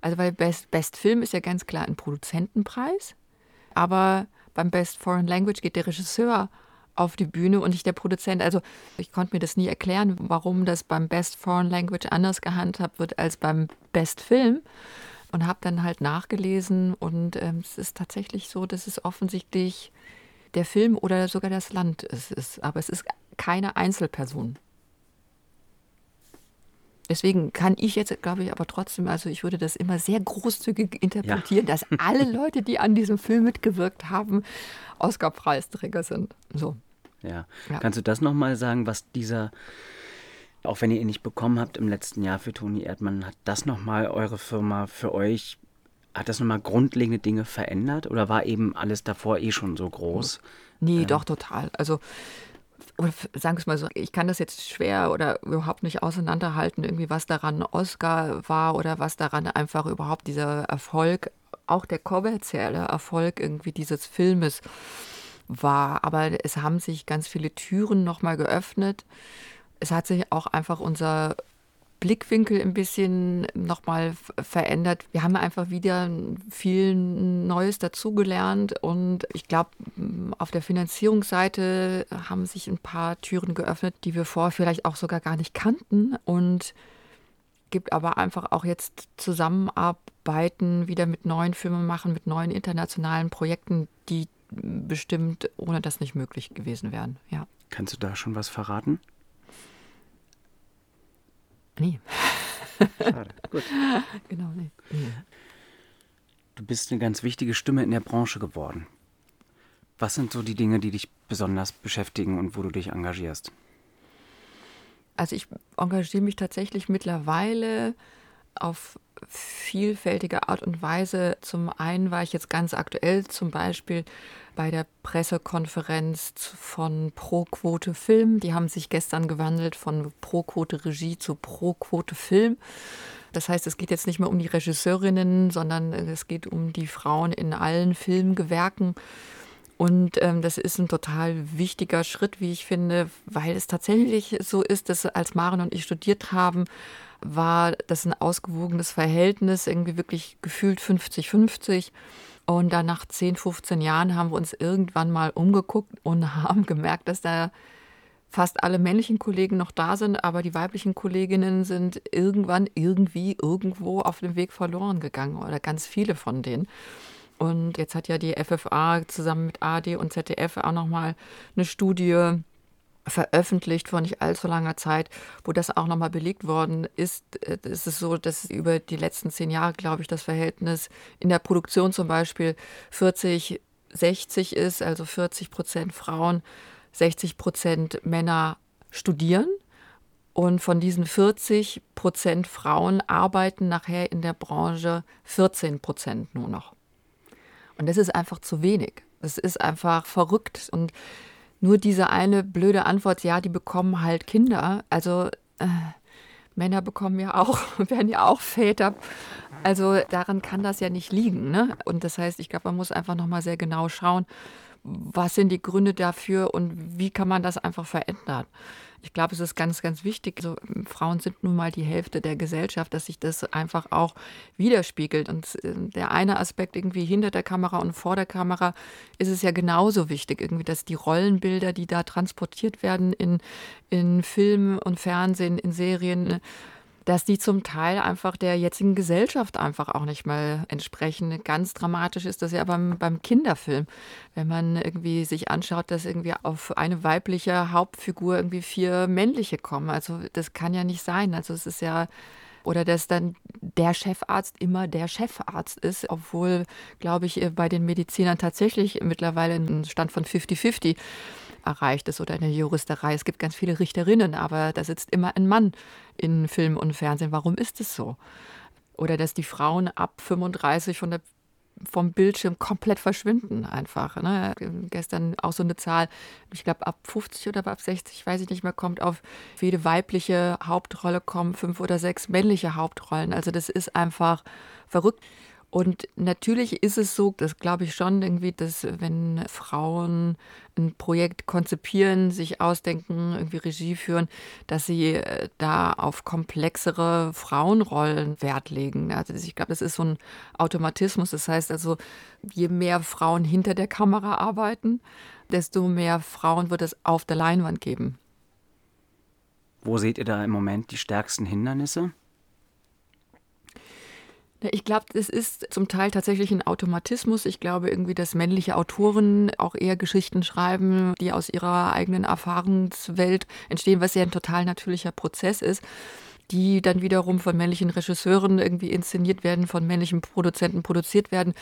[SPEAKER 3] also weil Best, Best Film ist ja ganz klar ein Produzentenpreis, aber beim Best Foreign Language geht der Regisseur auf die Bühne und nicht der Produzent. Also ich konnte mir das nie erklären, warum das beim Best Foreign Language anders gehandhabt wird als beim Best Film und habe dann halt nachgelesen und ähm, es ist tatsächlich so, dass es offensichtlich der Film oder sogar das Land ist, aber es ist keine Einzelperson. Deswegen kann ich jetzt, glaube ich, aber trotzdem, also ich würde das immer sehr großzügig interpretieren, ja. dass alle [LAUGHS] Leute, die an diesem Film mitgewirkt haben, Oscar-Preisträger sind. So.
[SPEAKER 2] Ja. ja. Kannst du das nochmal sagen, was dieser auch wenn ihr ihn nicht bekommen habt im letzten Jahr für Toni Erdmann, hat das nochmal eure Firma für euch, hat das nochmal grundlegende Dinge verändert oder war eben alles davor eh schon so groß?
[SPEAKER 3] Nee, ähm. doch, total. Also oder sagen wir es mal so, ich kann das jetzt schwer oder überhaupt nicht auseinanderhalten, irgendwie was daran Oscar war oder was daran einfach überhaupt dieser Erfolg, auch der kommerzielle Erfolg irgendwie dieses Filmes war. Aber es haben sich ganz viele Türen nochmal geöffnet es hat sich auch einfach unser Blickwinkel ein bisschen nochmal verändert. Wir haben einfach wieder viel Neues dazugelernt und ich glaube, auf der Finanzierungsseite haben sich ein paar Türen geöffnet, die wir vorher vielleicht auch sogar gar nicht kannten und gibt aber einfach auch jetzt Zusammenarbeiten wieder mit neuen Filmen machen, mit neuen internationalen Projekten, die bestimmt ohne das nicht möglich gewesen wären. Ja.
[SPEAKER 2] Kannst du da schon was verraten?
[SPEAKER 3] Nee.
[SPEAKER 2] Schade. [LAUGHS] Gut.
[SPEAKER 3] Genau, nee. nee.
[SPEAKER 2] Du bist eine ganz wichtige Stimme in der Branche geworden. Was sind so die Dinge, die dich besonders beschäftigen und wo du dich engagierst?
[SPEAKER 3] Also ich engagiere mich tatsächlich mittlerweile auf vielfältige Art und Weise. Zum einen war ich jetzt ganz aktuell zum Beispiel bei der Pressekonferenz von Pro Quote Film. Die haben sich gestern gewandelt von Pro Quote Regie zu Pro Quote Film. Das heißt, es geht jetzt nicht mehr um die Regisseurinnen, sondern es geht um die Frauen in allen Filmgewerken. Und ähm, das ist ein total wichtiger Schritt, wie ich finde, weil es tatsächlich so ist, dass als Maren und ich studiert haben, war das ein ausgewogenes Verhältnis, irgendwie wirklich gefühlt 50-50. Und dann nach 10, 15 Jahren haben wir uns irgendwann mal umgeguckt und [LAUGHS] haben gemerkt, dass da fast alle männlichen Kollegen noch da sind, aber die weiblichen Kolleginnen sind irgendwann irgendwie irgendwo auf dem Weg verloren gegangen oder ganz viele von denen. Und jetzt hat ja die FFA zusammen mit AD und ZDF auch nochmal eine Studie veröffentlicht vor nicht allzu langer Zeit, wo das auch nochmal belegt worden ist. Es ist so, dass über die letzten zehn Jahre, glaube ich, das Verhältnis in der Produktion zum Beispiel 40, 60 ist, also 40 Prozent Frauen, 60 Prozent Männer studieren. Und von diesen 40 Prozent Frauen arbeiten nachher in der Branche 14 Prozent nur noch. Und das ist einfach zu wenig. Das ist einfach verrückt. Und nur diese eine blöde Antwort, ja, die bekommen halt Kinder. Also äh, Männer bekommen ja auch, [LAUGHS] werden ja auch Väter. Also daran kann das ja nicht liegen. Ne? Und das heißt, ich glaube, man muss einfach nochmal sehr genau schauen, was sind die Gründe dafür und wie kann man das einfach verändern. Ich glaube, es ist ganz, ganz wichtig. Also, Frauen sind nun mal die Hälfte der Gesellschaft, dass sich das einfach auch widerspiegelt. Und äh, der eine Aspekt irgendwie hinter der Kamera und vor der Kamera ist es ja genauso wichtig, irgendwie, dass die Rollenbilder, die da transportiert werden in, in Film und Fernsehen, in Serien, dass die zum Teil einfach der jetzigen Gesellschaft einfach auch nicht mal entsprechen. Ganz dramatisch ist das ja beim, beim Kinderfilm. Wenn man irgendwie sich anschaut, dass irgendwie auf eine weibliche Hauptfigur irgendwie vier männliche kommen. Also das kann ja nicht sein. Also es ist ja oder dass dann der Chefarzt immer der Chefarzt ist, obwohl, glaube ich, bei den Medizinern tatsächlich mittlerweile ein Stand von 50-50 erreicht ist oder in der Juristerei. Es gibt ganz viele Richterinnen, aber da sitzt immer ein Mann in Film und Fernsehen. Warum ist es so? Oder dass die Frauen ab 35 von der vom Bildschirm komplett verschwinden einfach. Ne? Gestern auch so eine Zahl, ich glaube ab 50 oder ab 60, weiß ich nicht mehr, kommt auf jede weibliche Hauptrolle kommen fünf oder sechs männliche Hauptrollen. Also das ist einfach verrückt. Und natürlich ist es so, das glaube ich schon irgendwie, dass wenn Frauen ein Projekt konzipieren, sich ausdenken, irgendwie Regie führen, dass sie äh, da auf komplexere Frauenrollen Wert legen. Also ich glaube, das ist so ein Automatismus. Das heißt also, je mehr Frauen hinter der Kamera arbeiten, desto mehr Frauen wird es auf der Leinwand geben.
[SPEAKER 2] Wo seht ihr da im Moment die stärksten Hindernisse?
[SPEAKER 3] Ich glaube, es ist zum Teil tatsächlich ein Automatismus. Ich glaube irgendwie, dass männliche Autoren auch eher Geschichten schreiben, die aus ihrer eigenen Erfahrungswelt entstehen, was ja ein total natürlicher Prozess ist die dann wiederum von männlichen Regisseuren irgendwie inszeniert werden, von männlichen Produzenten produziert werden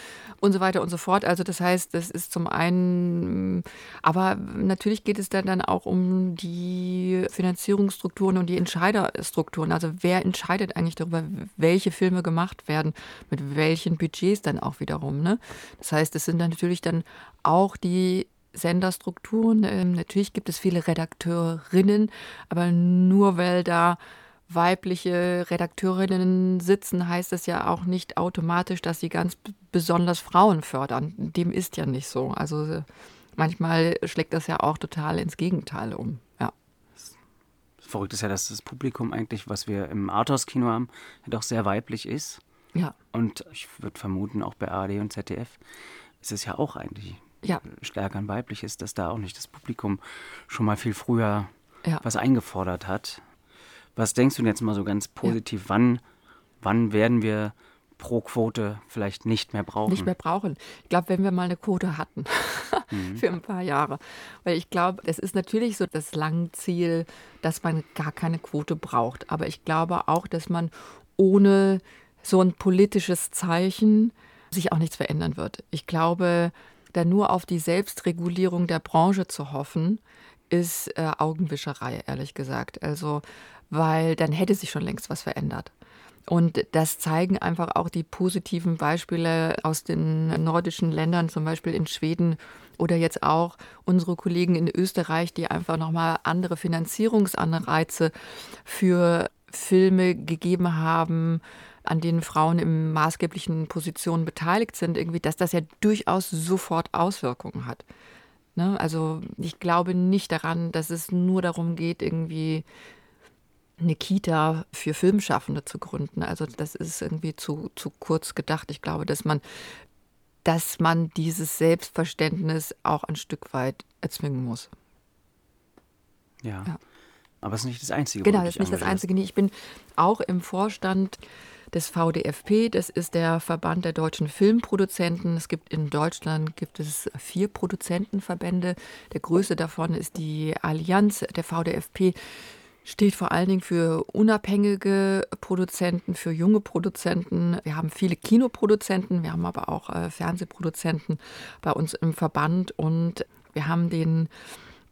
[SPEAKER 3] und so weiter und so fort. Also das heißt, das ist zum einen, aber natürlich geht es dann, dann auch um die Finanzierungsstrukturen und die Entscheiderstrukturen. Also wer entscheidet eigentlich darüber, welche Filme gemacht werden, mit welchen Budgets dann auch wiederum. Ne? Das heißt, es sind dann natürlich dann auch die Senderstrukturen. Ähm, natürlich gibt es viele Redakteurinnen, aber nur weil da weibliche Redakteurinnen sitzen, heißt es ja auch nicht automatisch, dass sie ganz besonders Frauen fördern. Dem ist ja nicht so. Also manchmal schlägt das ja auch total ins Gegenteil um. Ja.
[SPEAKER 2] Verrückt ist ja, dass das Publikum eigentlich, was wir im Arthouse-Kino haben, doch sehr weiblich ist.
[SPEAKER 3] Ja.
[SPEAKER 2] Und ich würde vermuten, auch bei ARD und ZDF ist es ja auch eigentlich
[SPEAKER 3] ja.
[SPEAKER 2] stärker ein weibliches, dass da auch nicht das Publikum schon mal viel früher ja. was eingefordert hat Was denkst du denn jetzt mal so ganz positiv, ja. wann, wann werden wir pro Quote vielleicht nicht mehr brauchen?
[SPEAKER 3] Nicht mehr brauchen. Ich glaube, wenn wir mal eine Quote hatten [LAUGHS] mhm. für ein paar Jahre. Weil ich glaube, es ist natürlich so das Langziel, dass man gar keine Quote braucht. Aber ich glaube auch, dass man ohne so ein politisches Zeichen sich auch nichts verändern wird. Ich glaube, da nur auf die Selbstregulierung der Branche zu hoffen, ist äh, Augenwischerei, ehrlich gesagt. Also, weil dann hätte sich schon längst was verändert. Und das zeigen einfach auch die positiven Beispiele aus den nordischen Ländern, zum Beispiel in Schweden oder jetzt auch unsere Kollegen in Österreich, die einfach nochmal andere Finanzierungsanreize für Filme gegeben haben, an denen Frauen in maßgeblichen Positionen beteiligt sind, irgendwie, dass das ja durchaus sofort Auswirkungen hat. Ne? Also ich glaube nicht daran, dass es nur darum geht, irgendwie eine Kita für Filmschaffende zu gründen. Also das ist irgendwie zu, zu kurz gedacht. Ich glaube, dass man, dass man dieses Selbstverständnis auch ein Stück weit erzwingen muss.
[SPEAKER 2] Ja. ja. Aber es ist nicht das Einzige.
[SPEAKER 3] Genau, das ist nicht das Einzige. Ich bin auch im Vorstand des VDFP, das ist der Verband der deutschen Filmproduzenten. Es gibt in Deutschland gibt es vier Produzentenverbände. Der größte davon ist die Allianz. Der VDFP steht vor allen Dingen für unabhängige Produzenten, für junge Produzenten. Wir haben viele Kinoproduzenten, wir haben aber auch äh, Fernsehproduzenten bei uns im Verband und wir haben den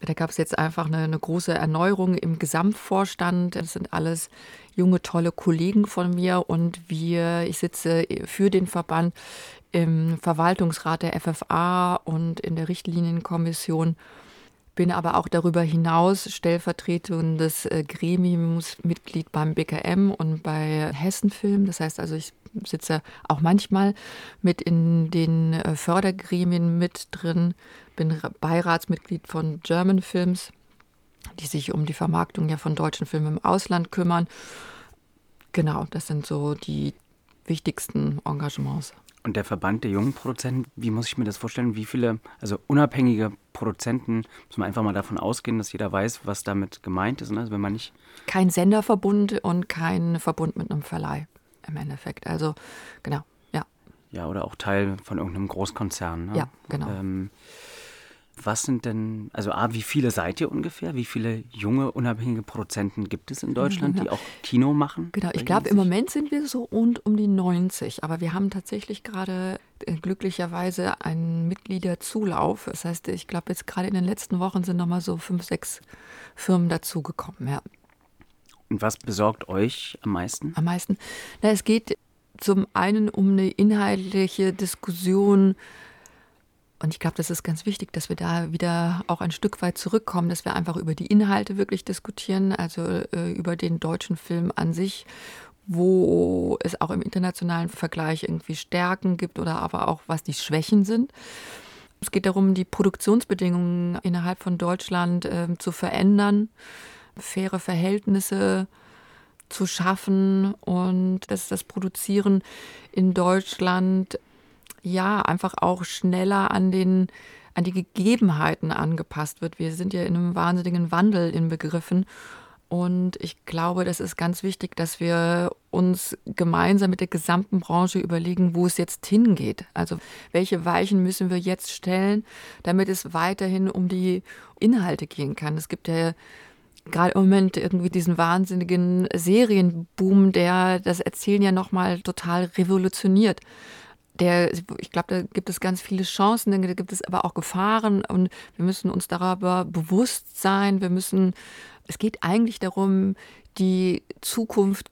[SPEAKER 3] da gab es jetzt einfach eine, eine, große Erneuerung im Gesamtvorstand. Das sind alles junge, tolle Kollegen von mir und wir, ich sitze für den Verband im Verwaltungsrat der FFA und in der Richtlinienkommission bin aber auch darüber hinaus stellvertretendes äh, Gremiumsmitglied beim BKM und bei Hessenfilm. Das heißt also, ich sitze auch manchmal mit in den äh, Fördergremien mit drin, bin Beiratsmitglied von German Films, die sich um die Vermarktung ja von deutschen Filmen im Ausland kümmern. Genau, das sind so die wichtigsten Engagements.
[SPEAKER 2] Und der Verband der jungen Produzenten, wie muss ich mir das vorstellen? Wie viele, also unabhängige Produzenten, muss man einfach mal davon ausgehen, dass jeder weiß, was damit gemeint ist, ne? also wenn man nicht.
[SPEAKER 3] Kein Senderverbund und kein Verbund mit einem Verleih im Endeffekt. Also, genau, ja.
[SPEAKER 2] Ja, oder auch Teil von irgendeinem Großkonzern. Ne?
[SPEAKER 3] Ja, genau. Ähm,
[SPEAKER 2] was sind denn, also A, wie viele seid ihr ungefähr? Wie viele junge, unabhängige Produzenten gibt es in Deutschland, die auch Kino machen?
[SPEAKER 3] Genau, ich glaube, im Moment sind wir so rund um die 90, aber wir haben tatsächlich gerade äh, glücklicherweise einen Mitgliederzulauf. Das heißt, ich glaube, jetzt gerade in den letzten Wochen sind nochmal so fünf, sechs Firmen dazugekommen, ja.
[SPEAKER 2] Und was besorgt euch am meisten?
[SPEAKER 3] Am meisten? Na, es geht zum einen um eine inhaltliche Diskussion, und ich glaube, das ist ganz wichtig, dass wir da wieder auch ein Stück weit zurückkommen, dass wir einfach über die Inhalte wirklich diskutieren, also äh, über den deutschen Film an sich, wo es auch im internationalen Vergleich irgendwie Stärken gibt oder aber auch was die Schwächen sind. Es geht darum, die Produktionsbedingungen innerhalb von Deutschland äh, zu verändern, faire Verhältnisse zu schaffen und dass das Produzieren in Deutschland ja einfach auch schneller an den an die Gegebenheiten angepasst wird. Wir sind ja in einem wahnsinnigen Wandel inbegriffen. Und ich glaube, das ist ganz wichtig, dass wir uns gemeinsam mit der gesamten Branche überlegen, wo es jetzt hingeht. Also welche Weichen müssen wir jetzt stellen, damit es weiterhin um die Inhalte gehen kann. Es gibt ja gerade im Moment irgendwie diesen wahnsinnigen Serienboom, der das Erzählen ja nochmal total revolutioniert der, ich glaube, da gibt es ganz viele Chancen, da gibt es aber auch Gefahren und wir müssen uns darüber bewusst sein. Wir müssen, es geht eigentlich darum, die Zukunft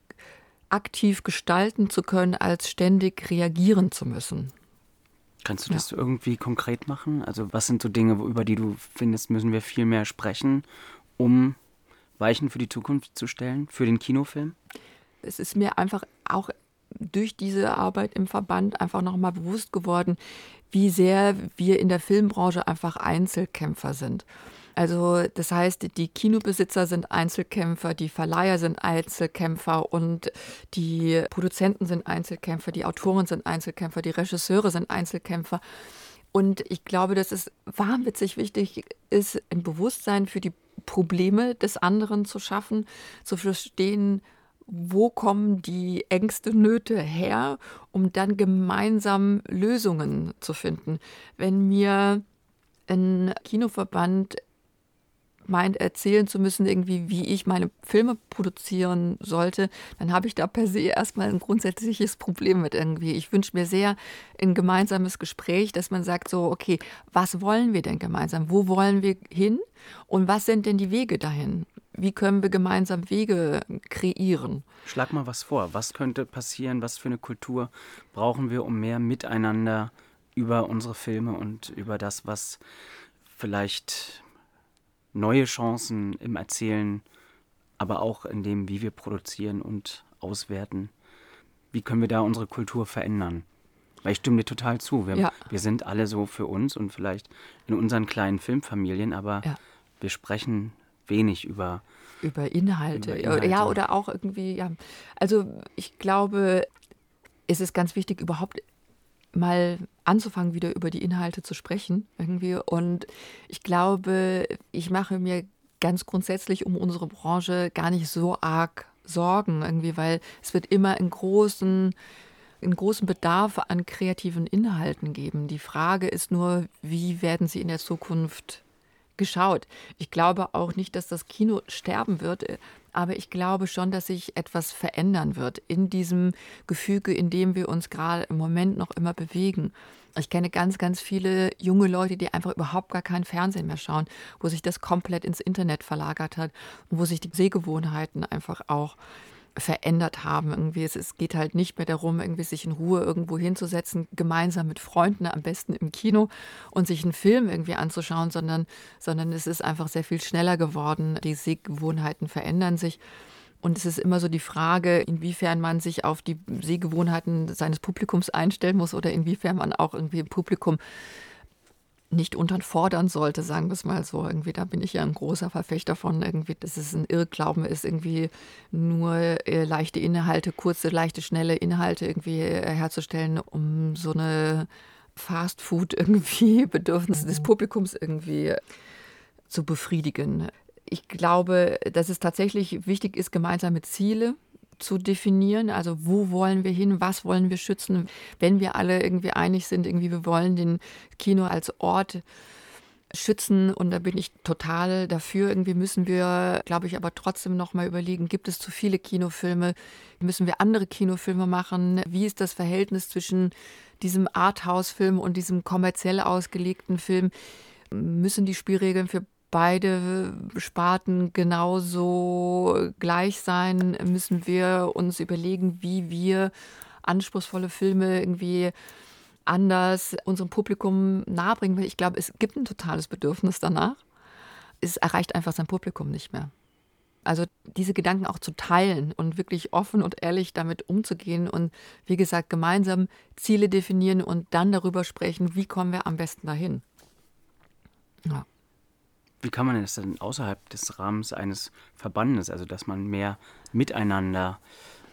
[SPEAKER 3] aktiv gestalten zu können, als ständig reagieren zu müssen.
[SPEAKER 2] Kannst du das ja. irgendwie konkret machen? Also was sind so Dinge, über die du findest, müssen wir viel mehr sprechen, um Weichen für die Zukunft zu stellen, für den Kinofilm?
[SPEAKER 3] Es ist mir einfach auch durch diese Arbeit im Verband einfach nochmal bewusst geworden, wie sehr wir in der Filmbranche einfach Einzelkämpfer sind. Also das heißt, die Kinobesitzer sind Einzelkämpfer, die Verleiher sind Einzelkämpfer und die Produzenten sind Einzelkämpfer, die Autoren sind Einzelkämpfer, die Regisseure sind Einzelkämpfer. Und ich glaube, dass es wahnwitzig wichtig ist, ein Bewusstsein für die Probleme des anderen zu schaffen, zu verstehen, wo kommen die Ängste, Nöte her, um dann gemeinsam Lösungen zu finden. Wenn mir ein Kinoverband meint, erzählen zu müssen, irgendwie, wie ich meine Filme produzieren sollte, dann habe ich da per se erstmal ein grundsätzliches Problem mit irgendwie. Ich wünsche mir sehr ein gemeinsames Gespräch, dass man sagt so, okay, was wollen wir denn gemeinsam? Wo wollen wir hin? Und was sind denn die Wege dahin? Wie können wir gemeinsam Wege kreieren?
[SPEAKER 2] Schlag mal was vor. Was könnte passieren? Was für eine Kultur brauchen wir, um mehr miteinander über unsere Filme und über das, was vielleicht neue Chancen im Erzählen, aber auch in dem, wie wir produzieren und auswerten. Wie können wir da unsere Kultur verändern? Weil ich stimme dir total zu. Wir, ja. wir sind alle so für uns und vielleicht in unseren kleinen Filmfamilien, aber ja. wir sprechen wenig über
[SPEAKER 3] über Inhalte. über Inhalte. Ja, oder auch irgendwie, ja. Also ich glaube, es ist ganz wichtig, überhaupt mal anzufangen, wieder über die Inhalte zu sprechen irgendwie. Und ich glaube, ich mache mir ganz grundsätzlich um unsere Branche gar nicht so arg Sorgen irgendwie, weil es wird immer einen großen, einen großen Bedarf an kreativen Inhalten geben. Die Frage ist nur, wie werden sie in der Zukunft geschaut? Ich glaube auch nicht, dass das Kino sterben wird, aber ich glaube schon, dass sich etwas verändern wird in diesem Gefüge, in dem wir uns gerade im Moment noch immer bewegen. Ich kenne ganz, ganz viele junge Leute, die einfach überhaupt gar keinen Fernsehen mehr schauen, wo sich das komplett ins Internet verlagert hat und wo sich die Sehgewohnheiten einfach auch verändert haben. Irgendwie es, es geht halt nicht mehr darum, irgendwie sich in Ruhe irgendwo hinzusetzen, gemeinsam mit Freunden, am besten im Kino und sich einen Film irgendwie anzuschauen, sondern, sondern es ist einfach sehr viel schneller geworden. Die Sehgewohnheiten verändern sich. Und es ist immer so die Frage, inwiefern man sich auf die Sehgewohnheiten seines Publikums einstellen muss oder inwiefern man auch irgendwie im Publikum nicht unterfordern sollte, sagen wir es mal so. Irgendwie, da bin ich ja ein großer Verfechter von, irgendwie, dass es ein Irrglauben ist, irgendwie nur äh, leichte Inhalte, kurze, leichte, schnelle Inhalte irgendwie äh, herzustellen, um so eine Fast Food [LAUGHS] irgendwie Bedürfnisse des Publikums irgendwie zu befriedigen. Ich glaube, dass es tatsächlich wichtig ist, gemeinsame Ziele zu definieren. Also wo wollen wir hin, was wollen wir schützen, wenn wir alle irgendwie einig sind, irgendwie wir wollen den Kino als Ort schützen und da bin ich total dafür. Irgendwie müssen wir, glaube ich, aber trotzdem noch mal überlegen, gibt es zu viele Kinofilme? Müssen wir andere Kinofilme machen? Wie ist das Verhältnis zwischen diesem Arthouse-Film und diesem kommerziell ausgelegten Film? Müssen die Spielregeln für beide Sparten genauso gleich sein, müssen wir uns überlegen, wie wir anspruchsvolle Filme irgendwie anders unserem Publikum nahebringen. Ich glaube, es gibt ein totales Bedürfnis danach. Es erreicht einfach sein Publikum nicht mehr. Also diese Gedanken auch zu teilen und wirklich offen und ehrlich damit umzugehen und wie gesagt gemeinsam Ziele definieren und dann darüber sprechen, wie kommen wir am besten dahin.
[SPEAKER 2] Ja. Wie kann man das denn außerhalb des Rahmens eines Verbandes, also dass man mehr miteinander,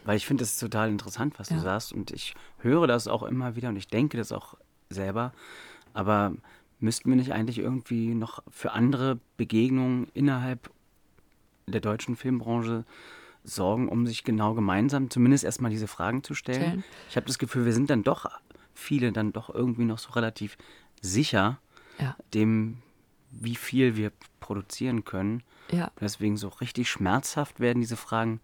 [SPEAKER 2] weil ich finde das total interessant, was ja. du sagst und ich höre das auch immer wieder und ich denke das auch selber, aber müssten wir nicht eigentlich irgendwie noch für andere Begegnungen innerhalb der deutschen Filmbranche sorgen, um sich genau gemeinsam zumindest erstmal diese Fragen zu stellen? stellen. Ich habe das Gefühl, wir sind dann doch viele dann doch irgendwie noch so relativ sicher ja. dem wie viel wir produzieren können. Ja. Deswegen so richtig schmerzhaft werden diese Fragen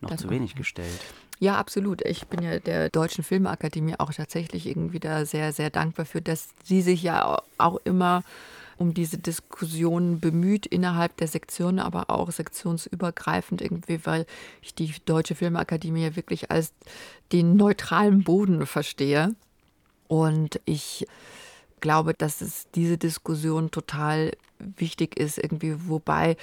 [SPEAKER 2] noch das zu wenig gestellt.
[SPEAKER 3] Ja, absolut. Ich bin ja der Deutschen Filmakademie auch tatsächlich irgendwie da sehr, sehr dankbar für, dass sie sich ja auch immer um diese Diskussion bemüht innerhalb der Sektion, aber auch sektionsübergreifend irgendwie, weil ich die Deutsche Filmakademie ja wirklich als den neutralen Boden verstehe. Und ich glaube, dass es diese Diskussion total wichtig ist, irgendwie, wobei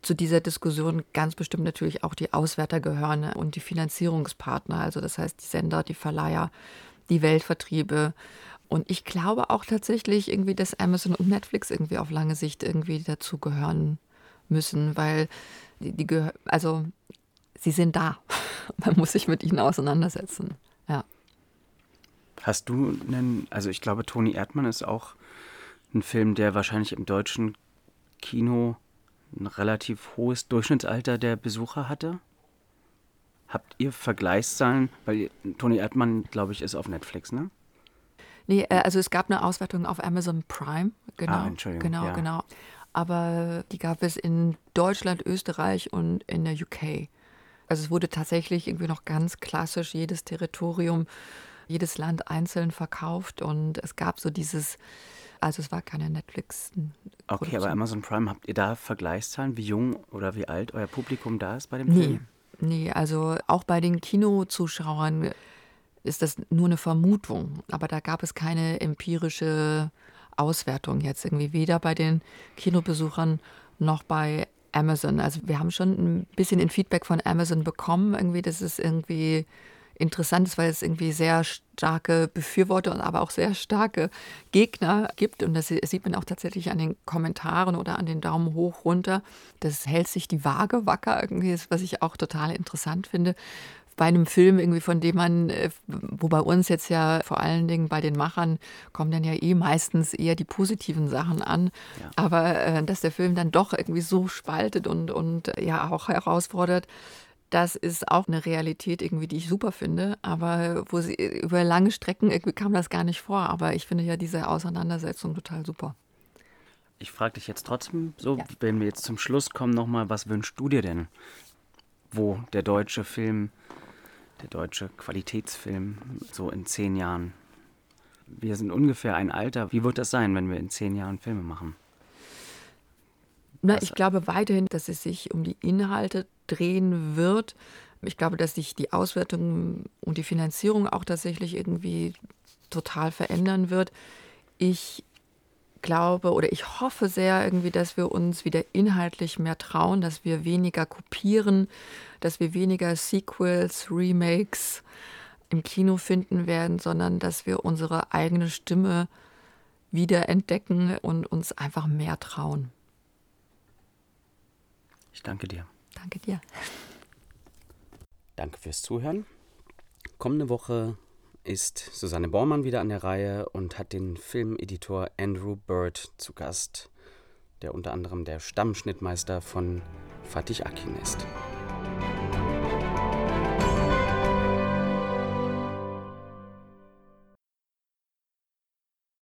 [SPEAKER 3] zu dieser Diskussion ganz bestimmt natürlich auch die Auswärter gehören und die Finanzierungspartner, also das heißt die Sender, die Verleiher, die Weltvertriebe. Und ich glaube auch tatsächlich irgendwie, dass Amazon und Netflix irgendwie auf lange Sicht irgendwie dazugehören müssen, weil die, die also sie sind da. [LAUGHS] Man muss sich mit ihnen auseinandersetzen.
[SPEAKER 2] Hast du einen, also ich glaube, Toni Erdmann ist auch ein Film, der wahrscheinlich im deutschen Kino ein relativ hohes Durchschnittsalter der Besucher hatte? Habt ihr Vergleichszahlen? Weil Toni Erdmann, glaube ich, ist auf Netflix, ne?
[SPEAKER 3] Nee, äh, also es gab eine Auswertung auf Amazon Prime. Genau.
[SPEAKER 2] Ah, Entschuldigung.
[SPEAKER 3] Genau,
[SPEAKER 2] ja.
[SPEAKER 3] genau. Aber die gab es in Deutschland, Österreich und in der UK. Also es wurde tatsächlich irgendwie noch ganz klassisch jedes Territorium, jedes Land einzeln verkauft und es gab so dieses, also es war keine Netflix.
[SPEAKER 2] Okay, aber Amazon Prime, habt ihr da Vergleichszahlen, wie jung oder wie alt euer Publikum da ist bei dem
[SPEAKER 3] Nee,
[SPEAKER 2] Film?
[SPEAKER 3] nee, also auch bei den Kinozuschauern ist das nur eine Vermutung, aber da gab es keine empirische Auswertung jetzt irgendwie, weder bei den Kinobesuchern noch bei Amazon. Also wir haben schon ein bisschen in Feedback von Amazon bekommen, irgendwie, dass es irgendwie interessant ist, weil es irgendwie sehr starke Befürworter und aber auch sehr starke Gegner gibt. Und das sieht man auch tatsächlich an den Kommentaren oder an den Daumen hoch, runter. Das hält sich die Waage wacker irgendwie, was ich auch total interessant finde bei einem Film irgendwie, von dem man, äh, wo bei uns jetzt ja vor allen Dingen bei den Machern kommen dann ja eh meistens eher die positiven Sachen an.
[SPEAKER 2] Ja.
[SPEAKER 3] Aber äh, dass der Film dann doch irgendwie so spaltet und, und ja auch herausfordert, das ist auch eine Realität irgendwie, die ich super finde. Aber wo sie über lange Strecken irgendwie kam das gar nicht vor. Aber ich finde ja diese Auseinandersetzung total super.
[SPEAKER 2] Ich frage dich jetzt trotzdem so,
[SPEAKER 3] Ja.
[SPEAKER 2] wenn wir jetzt zum Schluss kommen, nochmal, was wünschst du dir denn, wo der deutsche Film, der deutsche Qualitätsfilm so in zehn Jahren, wir sind ungefähr ein Alter, wie wird das sein, wenn wir in zehn Jahren Filme machen?
[SPEAKER 3] Na, ich glaube weiterhin, dass es sich um die Inhalte drehen wird. Ich glaube, dass sich die Auswertung und die Finanzierung auch tatsächlich irgendwie total verändern wird. Ich glaube oder ich hoffe sehr irgendwie, dass wir uns wieder inhaltlich mehr trauen, dass wir weniger kopieren, dass wir weniger Sequels, Remakes im Kino finden werden, sondern dass wir unsere eigene Stimme wieder entdecken und uns einfach mehr trauen.
[SPEAKER 2] Ich danke dir.
[SPEAKER 3] Danke dir.
[SPEAKER 2] Danke fürs Zuhören. Kommende Woche ist Susanne Bormann wieder an der Reihe und hat den Filmeditor Andrew Bird zu Gast, der unter anderem der Stammschnittmeister von Fatih Akin ist.